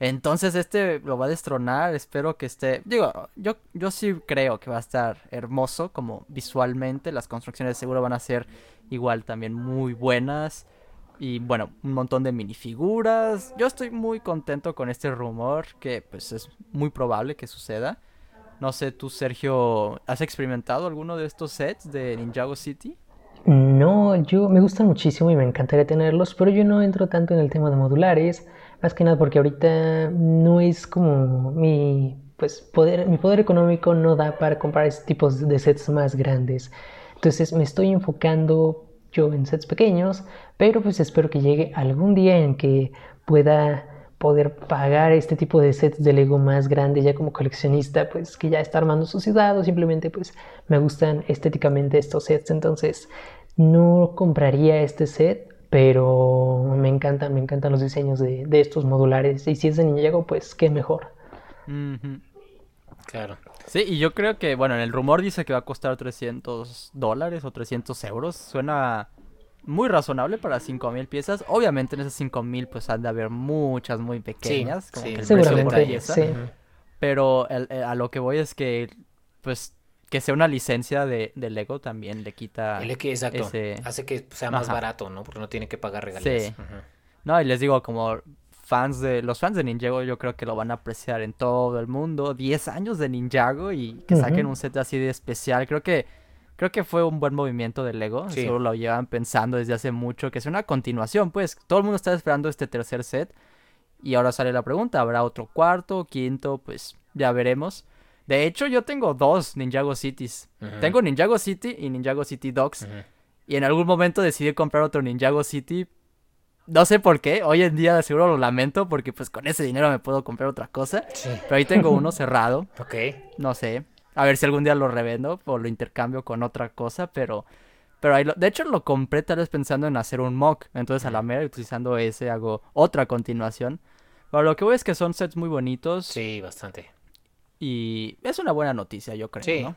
Entonces este lo va a destronar, espero que esté, digo, yo, yo sí creo que va a estar hermoso como visualmente, las construcciones seguro van a ser igual también muy buenas y bueno, un montón de minifiguras. Yo estoy muy contento con este rumor que pues es muy probable que suceda. No sé, tú Sergio, ¿has experimentado alguno de estos sets de Ninjago City? No, yo me gustan muchísimo y me encantaría tenerlos, pero yo no entro tanto en el tema de modulares. Más que nada porque ahorita no es como mi pues poder, mi poder económico no da para comprar este tipo de sets más grandes. Entonces me estoy enfocando yo en sets pequeños, pero pues espero que llegue algún día en que pueda poder pagar este tipo de sets de Lego más grande ya como coleccionista, pues que ya está armando su ciudad o simplemente pues me gustan estéticamente estos sets, entonces no compraría este set pero me encantan, me encantan los diseños de, estos modulares. Y si es de Ninjago, pues qué mejor. Claro. Sí, y yo creo que, bueno, en el rumor dice que va a costar 300 dólares o 300 euros. Suena muy razonable para 5000 piezas. Obviamente en esas 5000 pues han de haber muchas muy pequeñas. como que el precio por sí. Pero a lo que voy es que, pues, que sea una licencia de, de Lego también le quita El que, exacto. ese... Hace que sea más Ajá. barato, ¿no? Porque no tiene que pagar regalías. Sí. No, y les digo, como fans de... Los fans de Ninjago yo creo que lo van a apreciar en todo el mundo. 10 años de Ninjago y que saquen un set así de especial. Creo que... Creo que fue un buen movimiento de Lego. Sí. Seguro lo llevan pensando desde hace mucho. Que es una continuación, pues. Todo el mundo está esperando este tercer set. Y ahora sale la pregunta, ¿habrá otro cuarto, quinto? Pues ya veremos. De hecho, yo tengo dos Ninjago Cities. Tengo Ninjago City y Ninjago City Dogs. Y en algún momento decidí comprar otro Ninjago City. No sé por qué. Hoy en día seguro lo lamento porque pues con ese dinero me puedo comprar otra cosa. Sí. Pero ahí tengo uno cerrado. Ok. No sé. A ver si algún día lo revendo o lo intercambio con otra cosa. Pero, pero ahí lo... De hecho lo compré tal vez pensando en hacer un mock. Entonces a la mera utilizando ese hago otra continuación. Pero lo que voy es que son sets muy bonitos. Sí, bastante. Y es una buena noticia yo creo, Sí. ¿no?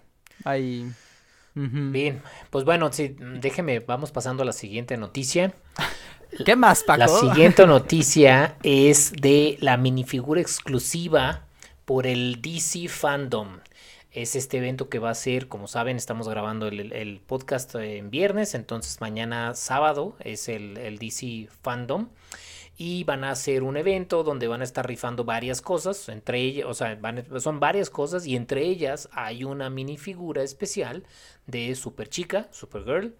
Bien, pues bueno, sí, déjeme, vamos pasando a la siguiente noticia. ¿Qué más, Paco? La siguiente noticia es de la minifigura exclusiva por el DC Fandom. Es este evento que va a ser, como saben, estamos grabando el, el- el podcast en viernes, entonces mañana sábado es el, el DC Fandom. Y van a hacer un evento donde van a estar rifando varias cosas, entre ellas, o sea, van son varias cosas y entre ellas hay una minifigura especial de Super Chica, Supergirl,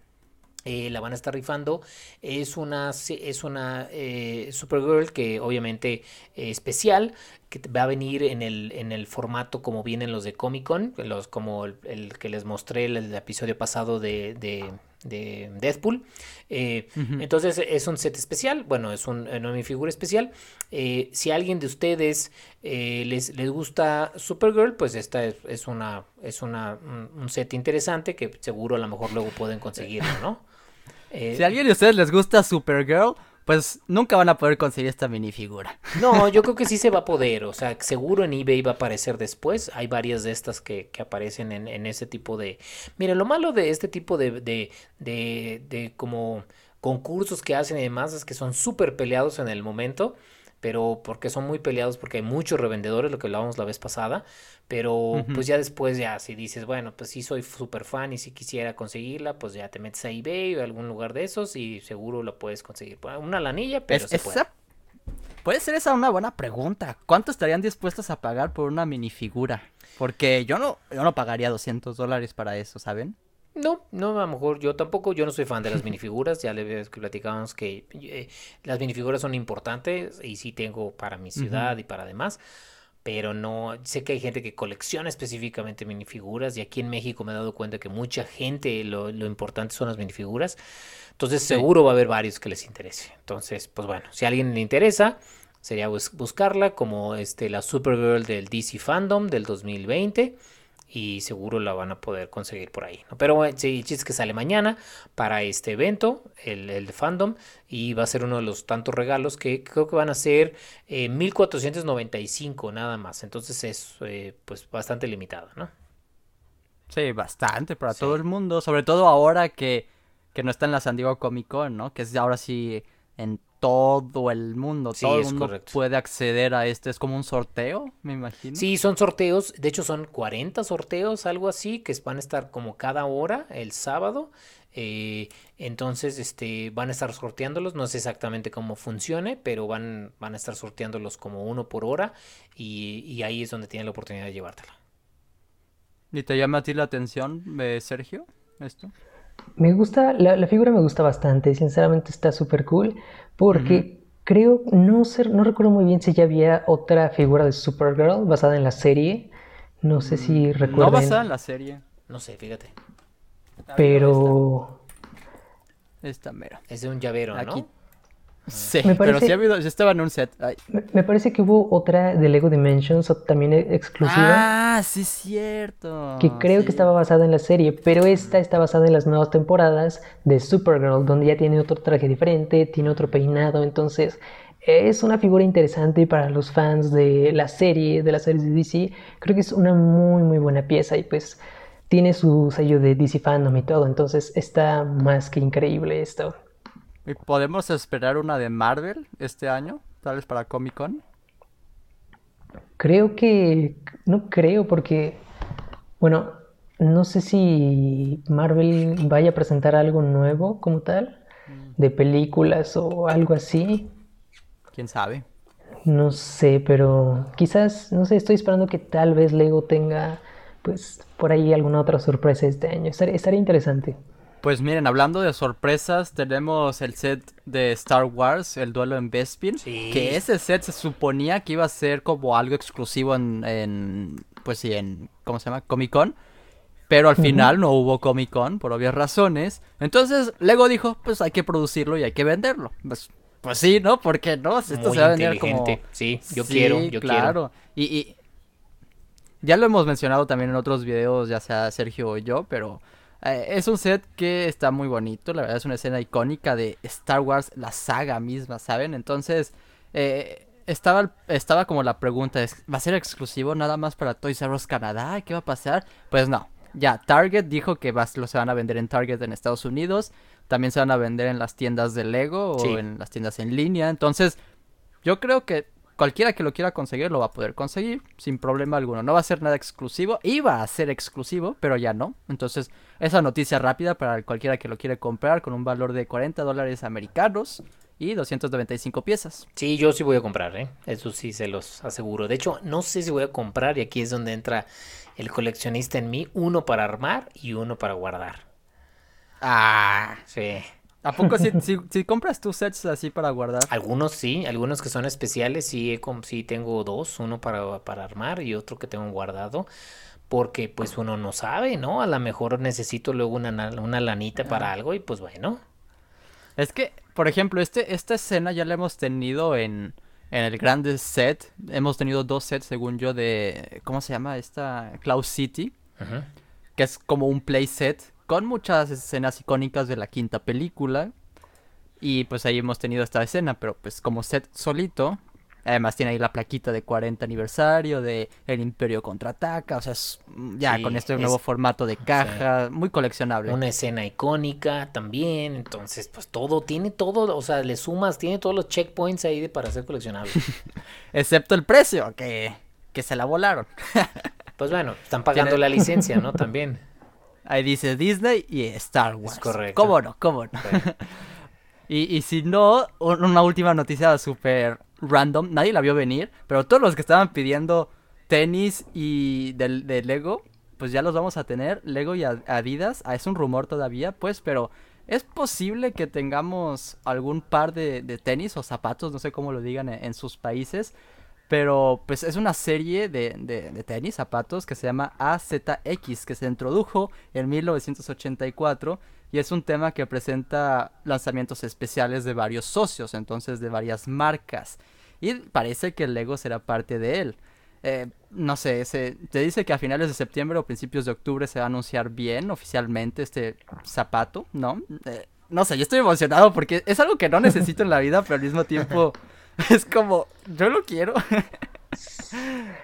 eh, la van a estar rifando. Es una, es una eh, Supergirl que obviamente eh, especial, que va a venir en el, en el formato como vienen los de Comic Con, los, como el, que les mostré el, el episodio pasado de, de Deadpool. Eh, entonces es un set especial, bueno, es un, una minifigura especial. Eh, si a alguien de ustedes eh, les, les gusta Supergirl, pues esta es, es una, es una, un, un set interesante que seguro a lo mejor luego pueden conseguirlo, ¿no? Eh, Si a alguien de ustedes les gusta Supergirl, pues nunca van a poder conseguir esta minifigura. No, yo creo que sí se va a poder, o sea, seguro en eBay va a aparecer después, hay varias de estas que, que aparecen en, en ese tipo de... Mire, lo malo de este tipo de, de, de, de como concursos que hacen y demás es que son súper peleados en el momento, pero porque son muy peleados porque hay muchos revendedores, lo que hablábamos la vez pasada, pero pues ya después ya si dices, bueno, pues sí soy súper fan y si quisiera conseguirla, pues ya te metes a eBay o a algún lugar de esos y seguro la puedes conseguir. Una lanilla, pero Es- se puede. esa- Puede ser esa una buena pregunta. ¿Cuánto estarían dispuestos a pagar por una minifigura? Porque yo no, yo no pagaría 200 dólares para eso, ¿saben? No, no, a lo mejor yo tampoco, yo no soy fan de las minifiguras, ya le ves que platicábamos que eh, las minifiguras son importantes y sí tengo para mi ciudad y para demás, pero no, sé que hay gente que colecciona específicamente minifiguras y aquí en México me he dado cuenta que mucha gente lo, lo importante son las minifiguras, entonces Sí. seguro va a haber varios que les interese, entonces pues bueno, si a alguien le interesa, sería bus- buscarla como este, la Supergirl del DC Fandom del 2020 y seguro la van a poder conseguir por ahí. ¿no? Pero bueno, sí, el chiste es que sale mañana para este evento, el, el fandom, y va a ser uno de los tantos regalos que creo que van a ser eh, 1495 nada más. Entonces es eh, pues bastante limitado, ¿no? Sí, bastante para Sí. todo el mundo. Sobre todo ahora que, que no está en la San Diego Comic Con, ¿no? Que es ahora sí en todo el mundo. Sí, todo el mundo correcto. puede acceder a este. Es como un sorteo, me imagino. Sí, son sorteos, de hecho son 40 sorteos, algo así, que van a estar como cada hora el sábado. eh, entonces, este, van a estar sorteándolos, no sé exactamente cómo funcione, pero van, van a estar sorteándolos como uno por hora y, y ahí es donde tienen la oportunidad de llevártela. ¿Y te llama a ti la atención, eh, Sergio? Esto. Me gusta, la, la figura me gusta bastante, sinceramente está súper cool, porque creo, no sé, no recuerdo muy bien si ya había otra figura de Supergirl basada en la serie, no sé si No recuerden, basada en la serie. No sé, fíjate. pero Esta mera. Es de un llavero, Aquí. ¿no? Sí, Me pero parece- sí, ha habido, sí estaba en un set. Ay. me, me parece que hubo otra de Lego Dimensions también e- exclusiva. Ah, sí, es cierto. que creo que estaba basada en la serie, pero esta está basada en las nuevas temporadas de Supergirl, donde ya tiene otro traje diferente, tiene otro peinado, entonces es una figura interesante para los fans de la serie, de las series de DC, creo que es una muy muy buena pieza y pues tiene su sello de DC Fandom y todo, entonces está más que increíble esto. ¿Y podemos esperar una de Marvel este año? Tal vez para Comic Con. Creo que, no creo porque, bueno, no sé si Marvel vaya a presentar algo nuevo como tal, Mm. de películas o algo así. ¿Quién sabe? No sé, pero quizás, no sé, estoy esperando que tal vez Lego tenga, pues, por ahí alguna otra sorpresa este año. Estar- estaría interesante. Pues miren, hablando de sorpresas, tenemos el set de Star Wars, el duelo en Bespin, Sí. que ese set se suponía que iba a ser como algo exclusivo en, en pues sí, en, ¿cómo se llama? Comic Con, pero al final no hubo Comic Con por obvias razones. Entonces Lego dijo, pues hay que producirlo y hay que venderlo. Pues, pues sí, ¿no? Porque no, esto Muy se va a vender como... inteligente. Sí, yo Sí, quiero, yo quiero. claro. Y, y ya lo hemos mencionado también en otros videos, ya sea Sergio o yo, pero eh, es un set que está muy bonito. La verdad es una escena icónica de Star Wars, la saga misma, ¿saben? Entonces, eh, estaba, estaba como la pregunta, ¿es- ¿va a ser exclusivo nada más para Toys R Us Canadá? ¿Qué va a pasar? Pues no. Ya, Target dijo que vas- lo se van a vender en Target en Estados Unidos. También se van a vender en las tiendas de Lego o en las tiendas en línea. Entonces, yo creo que cualquiera que lo quiera conseguir lo va a poder conseguir sin problema alguno. No va a ser nada exclusivo. Iba a ser exclusivo, pero ya no. Entonces, esa noticia rápida para cualquiera que lo quiere comprar con un valor de 40 dólares americanos y 295 piezas. Sí, yo sí voy a comprar, ¿eh? Eso sí se los aseguro. De hecho, no sé si voy a comprar y aquí es donde entra el coleccionista en mí, uno para armar y uno para guardar. Ah, Sí. ¿A poco si, si, si compras tus sets así para guardar? Algunos sí, algunos que son especiales, sí, sí tengo dos, uno para, para armar y otro que tengo guardado, porque pues uno no sabe, ¿no? A lo mejor necesito luego una, na- una lanita para algo y pues bueno. Es que, por ejemplo, este, esta escena ya la hemos tenido en, en el grande set. Hemos tenido dos sets, según yo, de... ¿Cómo se llama? Esta Cloud City. Que es como un playset con muchas escenas icónicas de la quinta película. Y pues ahí hemos tenido esta escena, pero pues como set solito. Además tiene ahí la plaquita de 40 aniversario de El Imperio Contraataca. O sea, es, mm, ya Sí, con este es- nuevo formato de caja, muy coleccionable. Una escena icónica también, entonces pues todo, tiene todo, o sea, le sumas, tiene todos los checkpoints ahí de para ser coleccionable. Excepto el precio, que, que se la volaron. Pues bueno, están pagando Tiene- la licencia, ¿no? También. Ahí dice Disney y Star Wars. correcto. ¿Cómo no? ¿Cómo no? Y, y si no, un- una última noticia súper random. Nadie la vio venir, pero todos los que estaban pidiendo tenis y del de Lego, pues ya los vamos a tener. Lego y Ad- Adidas. Ah, es un rumor todavía, pues, pero es posible que tengamos algún par de, de tenis o zapatos, no sé cómo lo digan en, en sus países. Pero pues es una serie de, de, tenis, zapatos, que se llama AZX, que se introdujo en 1984 y es un tema que presenta lanzamientos especiales de varios socios, entonces de varias marcas. Y parece que el Lego será parte de él. Eh, no sé, se, te dice que a finales de septiembre o principios de octubre se va a anunciar bien oficialmente este zapato, ¿no? Eh, no sé, yo estoy emocionado porque es algo que no necesito en la vida, pero al mismo tiempo es como, yo lo quiero.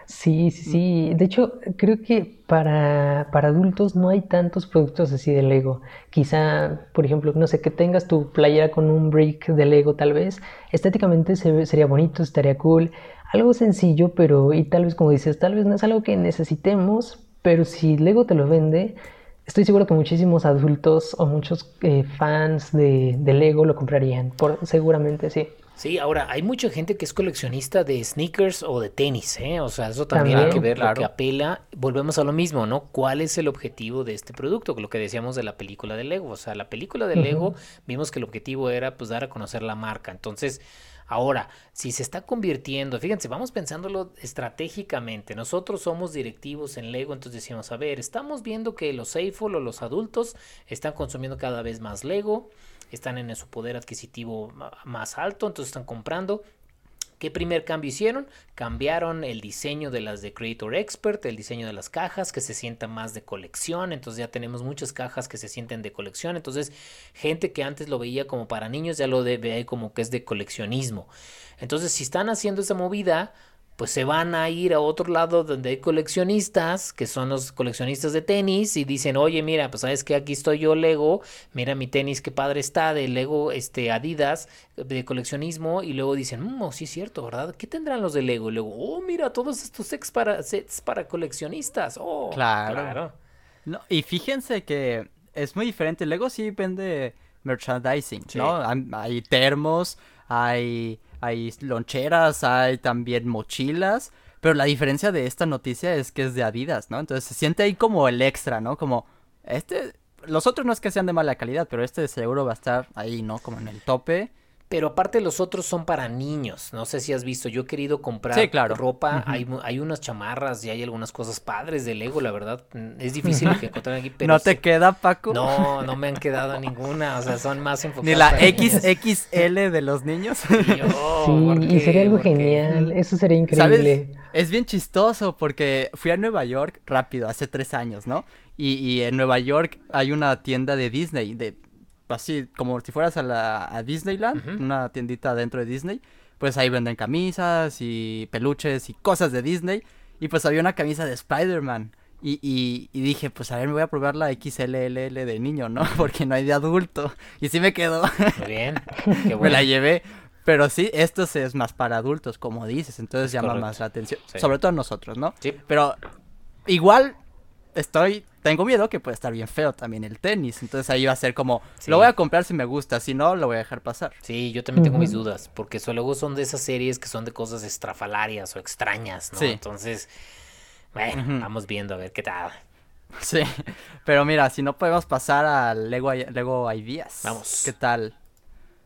Sí, sí, sí. De hecho, creo que para, para adultos no hay tantos productos así de Lego. Quizá, por ejemplo, no sé, que tengas tu playera con un brick de Lego tal vez. Estéticamente se sería bonito, estaría cool. Algo sencillo, pero y tal vez como dices, tal vez no es algo que necesitemos, pero si Lego te lo vende, estoy seguro que muchísimos adultos o muchos eh, fans de, de Lego lo comprarían. Por, seguramente sí. Sí, ahora hay mucha gente que es coleccionista de sneakers o de tenis, ¿eh? O sea, eso también hay que ver lo que claro. apela. Volvemos a lo mismo, ¿no? ¿Cuál es el objetivo de este producto? Lo que decíamos de la película de Lego. O sea, la película de. Lego vimos que el objetivo era pues dar a conocer la marca. Entonces, ahora, si se está convirtiendo, fíjense, vamos pensándolo estratégicamente. Nosotros somos directivos en Lego, entonces decimos, a ver, estamos viendo que los Seifel o los adultos están consumiendo cada vez más Lego están en su poder adquisitivo más alto, entonces están comprando. ¿Qué primer cambio hicieron? Cambiaron el diseño de las de Creator Expert, el diseño de las cajas, que se sientan más de colección. Entonces ya tenemos muchas cajas que se sienten de colección. Entonces, gente que antes lo veía como para niños, ya lo ve como que es de coleccionismo. Entonces, si están haciendo esa movida, pues se van a ir a otro lado donde hay coleccionistas, que son los coleccionistas de tenis, y dicen, oye, mira, pues sabes que aquí estoy yo, Lego, mira mi tenis, qué padre está, de Lego, este, Adidas, de coleccionismo, y luego dicen, mmm, sí es cierto, ¿verdad? ¿Qué tendrán los de Lego? Y luego, oh, mira, todos estos sets para, sets para coleccionistas, oh, Claro. No, y fíjense que es muy diferente. Lego sí vende merchandising, ¿no? Hay, termos, hay, hay loncheras, hay también mochilas. Pero la diferencia de esta noticia es que es de Adidas, ¿no? Entonces se siente ahí como el extra, ¿no? Como, este, los otros no es que sean de mala calidad, pero este seguro va a estar ahí, ¿no? Como en el tope. Pero aparte los otros son para niños. No sé si has visto. Yo he querido comprar ropa. hay, hay unas chamarras y hay algunas cosas padres de Lego, la verdad. Es difícil que encontrar aquí. Pero ¿No te queda, Paco? No, no me han quedado ninguna. O sea, son más enfocadas. Ni la XXL de los niños. sí, y sería algo genial. Eso sería increíble. Es bien chistoso porque fui a Nueva York rápido, hace tres años, ¿no? Y, y en Nueva York hay una tienda de Disney, de así como si fueras a, la, a Disneyland, una tiendita dentro de Disney, pues ahí venden camisas y peluches y cosas de Disney. Y pues había una camisa de Spider-Man. Y, y, dije, pues a ver, me voy a probar la XLLL de niño, ¿no? Porque no hay de adulto. Y sí me quedó. Muy bien. me la llevé. Pero sí, esto es más para adultos, como dices. Entonces llama más la atención. Sobre todo a nosotros, ¿no? Sí. Pero igual estoy tengo miedo que puede estar bien feo también el tenis. Entonces ahí va a ser como, lo voy a comprar si me gusta, si no, lo voy a dejar pasar. Sí, yo también tengo mis dudas, porque luego son de esas series que son de cosas estrafalarias o extrañas, ¿no? Entonces, bueno, vamos viendo a ver qué tal. Sí, pero mira, si no podemos pasar al Lego, Lego Ideas. Vamos. ¿Qué tal?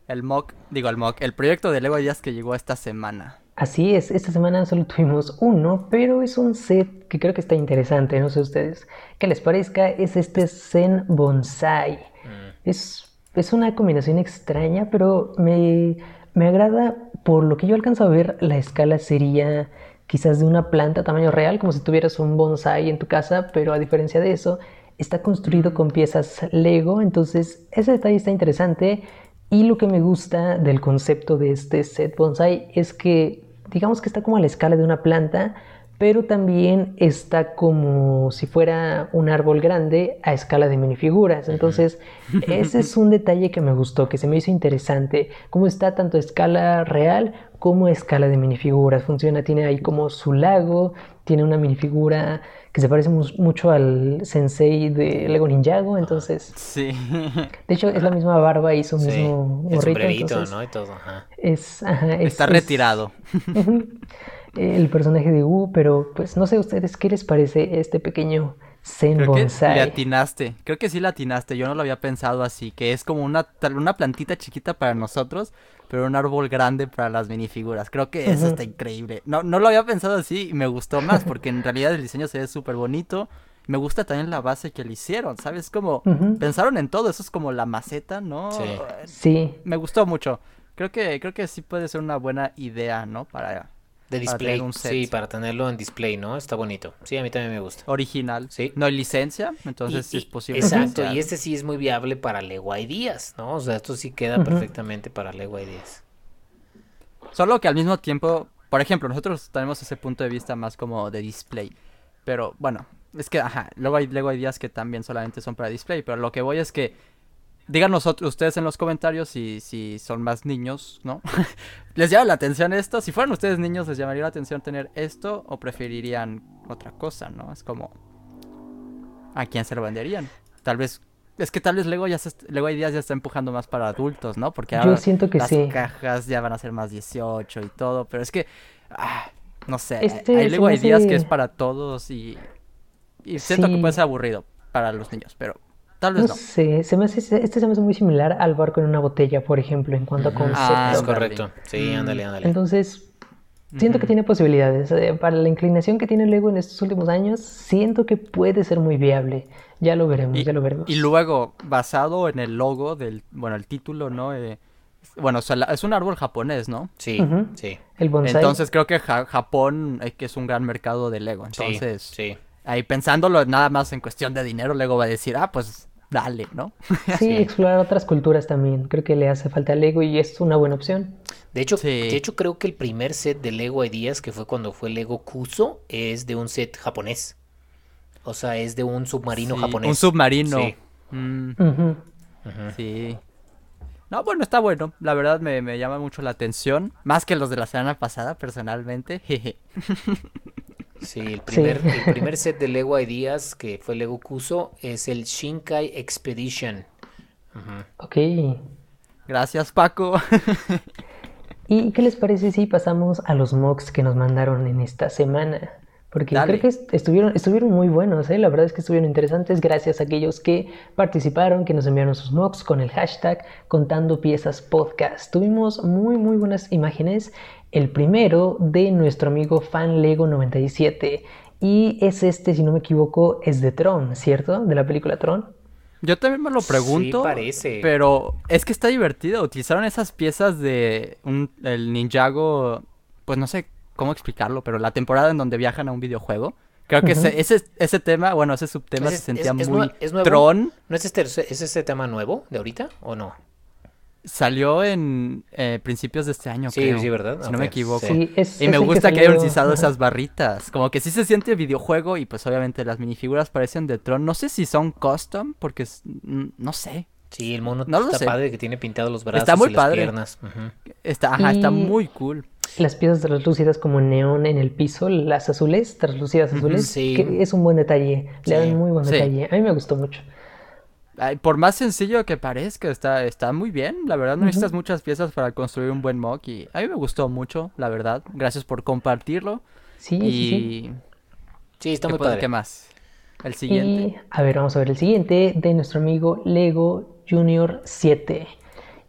El mock, digo el mock, el proyecto de Lego Ideas que llegó esta semana. Así es, esta semana solo tuvimos uno, pero es un set que creo que está interesante, no sé ustedes qué les parezca, es este Zen Bonsai. Mm. Es, es una combinación extraña, pero me, me agrada, por lo que yo alcanzo a ver, la escala sería quizás de una planta tamaño real, como si tuvieras un bonsai en tu casa, pero a diferencia de eso, está construido con piezas Lego, entonces ese detalle está interesante. Y lo que me gusta del concepto de este set bonsai es que digamos que está como a la escala de una planta, pero también está como si fuera un árbol grande a escala de minifiguras. Entonces, ese es un detalle que me gustó, que se me hizo interesante, cómo está tanto a escala real como a escala de minifiguras. Funciona, tiene ahí como su lago, tiene una minifigura que se parece mucho al sensei de Lego Ninjago, entonces... Sí. De hecho, es la misma barba y su mismo gorrito. ¿no? Y todo, ajá. Es, ajá, Está retirado. el personaje de Wu, pero pues no sé ustedes qué les parece este pequeño Zen Creo Bonsai. Que le atinaste, creo que sí le atinaste, yo no lo había pensado así, que es como una, una plantita chiquita para nosotros, pero un árbol grande para las minifiguras. Creo que eso está increíble. No, no lo había pensado así y me gustó más, porque en realidad el diseño se ve súper bonito. Me gusta también la base que le hicieron, ¿sabes? Como pensaron en todo, eso es como la maceta, ¿no? Sí. sí. Me gustó mucho. Creo que, creo que sí puede ser una buena idea, ¿no? Para de display. Sí, para tenerlo en display, ¿no? Está bonito. Sí, a mí también me gusta. Original. Sí. No hay licencia, entonces sí es posible. Exacto, y este sí es muy viable para Lego Ideas, ¿no? O sea, esto sí queda perfectamente para Lego Ideas. Solo que al mismo tiempo, por ejemplo, nosotros tenemos ese punto de vista más como de display. Pero bueno, es que, ajá, luego hay Lego Ideas que también solamente son para display, pero lo que voy es que díganos ustedes en los comentarios si, si son más niños, ¿no? ¿Les llama la atención esto? Si fueran ustedes niños, ¿les llamaría la atención tener esto o preferirían otra cosa, ¿no? Es como... ¿A quién se lo venderían? Tal vez... Es que tal vez Lego, ya se, Lego Ideas ya está empujando más para adultos, ¿no? Porque ahora Yo siento que las sí. cajas ya van a ser más 18 y todo, pero es que... Ah, no sé, este hay Ideas que es para todos y... Y siento que puede ser aburrido para los niños, pero Tal vez no. Sé, se me hace, este se me hace muy similar al barco en una botella, por ejemplo, en cuanto a concepto. Ah, es correcto. Sí, mm. ándale, ándale. Entonces, siento que tiene posibilidades. Eh, para la inclinación que tiene Lego en estos últimos años, siento que puede ser muy viable. Ya lo veremos, ya lo veremos. Y luego, basado en el logo del, bueno, el título, ¿no? Eh, bueno, es un árbol japonés, ¿no? Sí, sí. El bonsai. Entonces creo que Japón es que es un gran mercado de Lego. Entonces, sí, ahí pensándolo nada más en cuestión de dinero, Lego va a decir, ah, pues dale, ¿no? sí, explorar otras culturas también. Creo que le hace falta Lego y es una buena opción. De hecho, de hecho creo que el primer set de Lego Ideas, que fue cuando fue Lego Kuso, es de un set japonés. O sea, es de un submarino japonés. Un submarino. Sí. Mm. sí. No, bueno, está bueno. La verdad me, me, llama mucho la atención. Más que los de la semana pasada, personalmente. Sí, el primer, el primer set de Lego Ideas que fue Lego Kuso es el Shinkai Expedition. Ujú. Ok. Gracias, Paco. ¿Y qué les parece si pasamos a los mocks que nos mandaron en esta semana? Porque Dale. creo que est- estuvieron, estuvieron muy buenos, ¿eh? La verdad es que estuvieron interesantes gracias a aquellos que participaron, que nos enviaron sus mocks con el hashtag Contando Piezas Podcast. Tuvimos muy, muy buenas imágenes. El primero de nuestro amigo Fan Lego 97. Y es este, si no me equivoco, es de Tron, ¿cierto? De la película Tron. Yo también me lo Sí, pregunto. parece. Pero es que está divertido. Utilizaron esas piezas de un, el Ninjago. Pues no sé cómo explicarlo, pero la temporada en donde viajan a un videojuego. Creo que ese, ese, ese tema, bueno, ese subtema ¿Es- se sentía es- es muy nuevo? Tron. ¿No es este, es este tema nuevo de ahorita o no? Salió en eh, principios de este año, Sí, creo, sí, ¿verdad? Si no me equivoco. sí. Sí, es, Y es me el que gusta que hayan utilizado esas barritas. Como que sí se siente videojuego y pues obviamente las minifiguras parecen de Tron. No sé si son custom porque es- no sé. Sí, el mono No está sé. padre que tiene pintados los brazos Está muy y las padre. piernas. Está, ajá, está Y- muy cool. Las piezas translúcidas como neón en el piso, las azules, translúcidas azules, sí. que es un buen detalle, le dan muy buen sí. detalle. A mí me gustó mucho. Ay, por más sencillo que parezca, está, está muy bien. La verdad, no necesitas muchas piezas para construir un buen mock. Y a mí me gustó mucho, la verdad. Gracias por compartirlo. Sí, sí, sí. Sí, está ¿qué, muy padre. ¿qué más? El siguiente. Y a ver, vamos a ver el siguiente de nuestro amigo Lego Junior 7.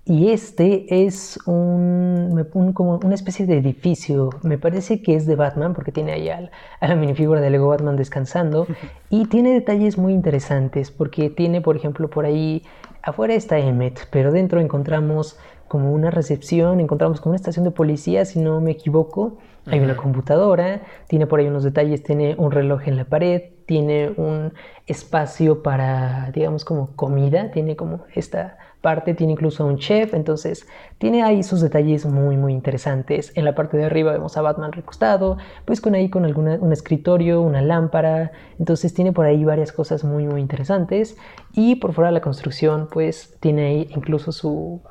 Y este es un, como una especie de edificio. Me parece que es de Batman porque tiene ahí al- a la minifigura de Lego Batman descansando. Y tiene detalles muy interesantes porque tiene, por ejemplo, por ahí afuera está Emmet, pero dentro encontramos como una recepción, encontramos como una estación de policía, si no me equivoco. Hay una computadora, tiene por ahí unos detalles, tiene un reloj en la pared, tiene un espacio para, digamos, como comida, tiene como esta parte, tiene incluso un chef, entonces tiene ahí sus detalles muy, muy interesantes. En la parte de arriba vemos a Batman recostado, pues con ahí con alguna, un escritorio, una lámpara, entonces tiene por ahí varias cosas muy, muy interesantes. Y por fuera de la construcción, pues tiene ahí incluso su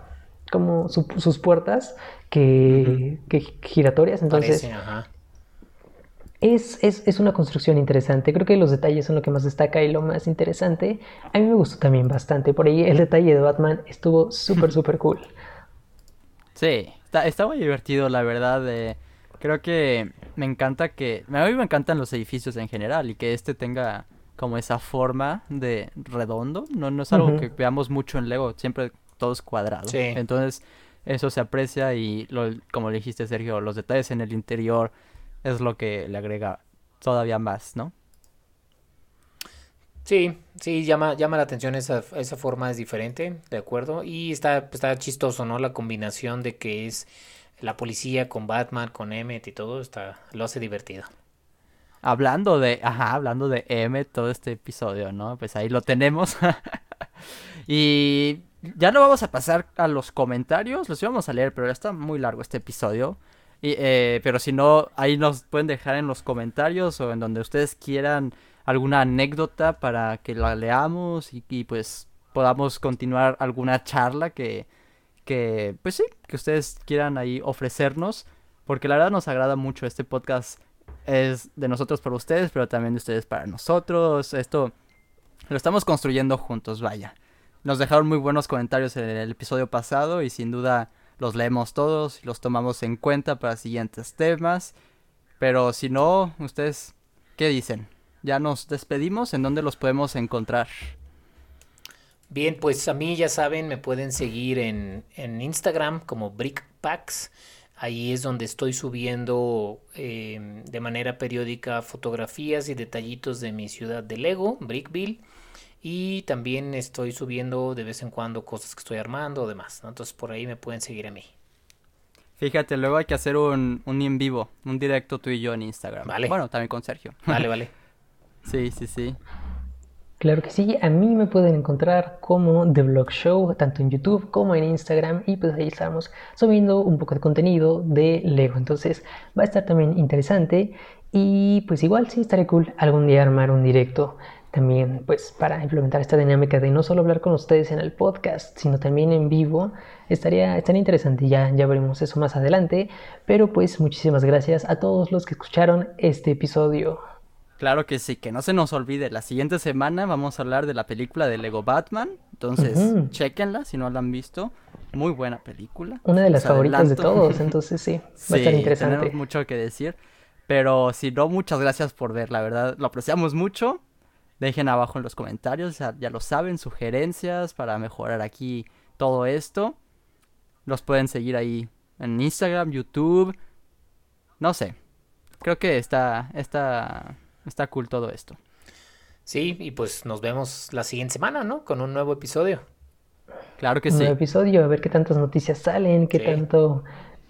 como su- sus puertas que, que giratorias, entonces Parece. Es, es, es una construcción interesante. Creo que los detalles son lo que más destaca y lo más interesante. A mí me gustó también bastante. Por ahí el detalle de Batman estuvo súper, súper cool. Sí, está, está muy divertido, la verdad. eh, creo que me encanta que... A mí me encantan los edificios en general y que este tenga como esa forma de redondo. No, no es algo que veamos mucho en Lego, siempre todo es cuadrado. Sí. Entonces eso se aprecia y lo, como le dijiste Sergio, los detalles en el interior es lo que le agrega todavía más, ¿no? Sí, sí, llama, llama la atención esa, esa forma es diferente, de acuerdo. Y está, está chistoso, ¿no? La combinación de que es la policía con Batman, con Emmet y todo, está, lo hace divertido. Hablando de, ajá, hablando de M todo este episodio, ¿no? Pues ahí lo tenemos. y ya no vamos a pasar a los comentarios, los íbamos a leer, pero ya está muy largo este episodio. Y, eh, pero si no, ahí nos pueden dejar en los comentarios o en donde ustedes quieran alguna anécdota para que la leamos y, y, pues podamos continuar alguna charla que, que, pues sí, que ustedes quieran ahí ofrecernos. Porque la verdad nos agrada mucho este podcast es de nosotros para ustedes, pero también de ustedes para nosotros. Esto lo estamos construyendo juntos, vaya. Nos dejaron muy buenos comentarios en el episodio pasado y sin duda los leemos todos y los tomamos en cuenta para siguientes temas. Pero si no, ustedes, ¿qué dicen? Ya nos despedimos, ¿en dónde los podemos encontrar? Bien, pues a mí ya saben, me pueden seguir en, en Instagram como BrickPacks. Ahí es donde estoy subiendo eh, de manera periódica fotografías y detallitos de mi ciudad de Lego, Brickville. Y también estoy subiendo de vez en cuando cosas que estoy armando o demás. ¿no? Entonces por ahí me pueden seguir a mí. Fíjate, luego hay que hacer un, un en vivo, un directo tú y yo en Instagram. Vale. Bueno, también con Sergio. Vale, vale. sí, sí, sí. Claro que sí, a mí me pueden encontrar como The Vlog Show, tanto en YouTube como en Instagram, y pues ahí estamos subiendo un poco de contenido de Lego, entonces va a estar también interesante, y pues igual sí estaré cool algún día armar un directo también pues para implementar esta dinámica de no solo hablar con ustedes en el podcast, sino también en vivo, estaría, estaría interesante, ya, ya veremos eso más adelante, pero pues muchísimas gracias a todos los que escucharon este episodio. Claro que sí, que no se nos olvide, la siguiente semana vamos a hablar de la película de Lego Batman, entonces chequenla si no la han visto, muy buena película. Una de las favoritas de todos, entonces sí, va a estar Sí, interesante. tenemos mucho que decir. Pero si no, muchas gracias por ver, la verdad, lo apreciamos mucho. Dejen abajo en los comentarios, ya, ya lo saben, sugerencias para mejorar aquí todo esto. Los pueden seguir ahí en Instagram, YouTube. No sé. Creo que está, está, está cool todo esto. Sí, y pues nos vemos la siguiente semana, ¿no? Con un nuevo episodio. Claro que Un sí. nuevo episodio, a ver qué tantas noticias salen, qué Sí. tanto,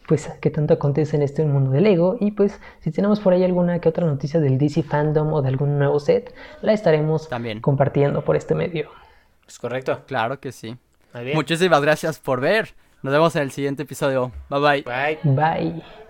pues, qué tanto acontece en este mundo de Lego. Y pues, si tenemos por ahí alguna que otra noticia del DC Fandom o de algún nuevo set, la estaremos También. compartiendo por este medio. ¿Es correcto? Claro que sí. Muy bien. Muchísimas gracias por ver. Nos vemos en el siguiente episodio. Bye bye. Bye. Bye.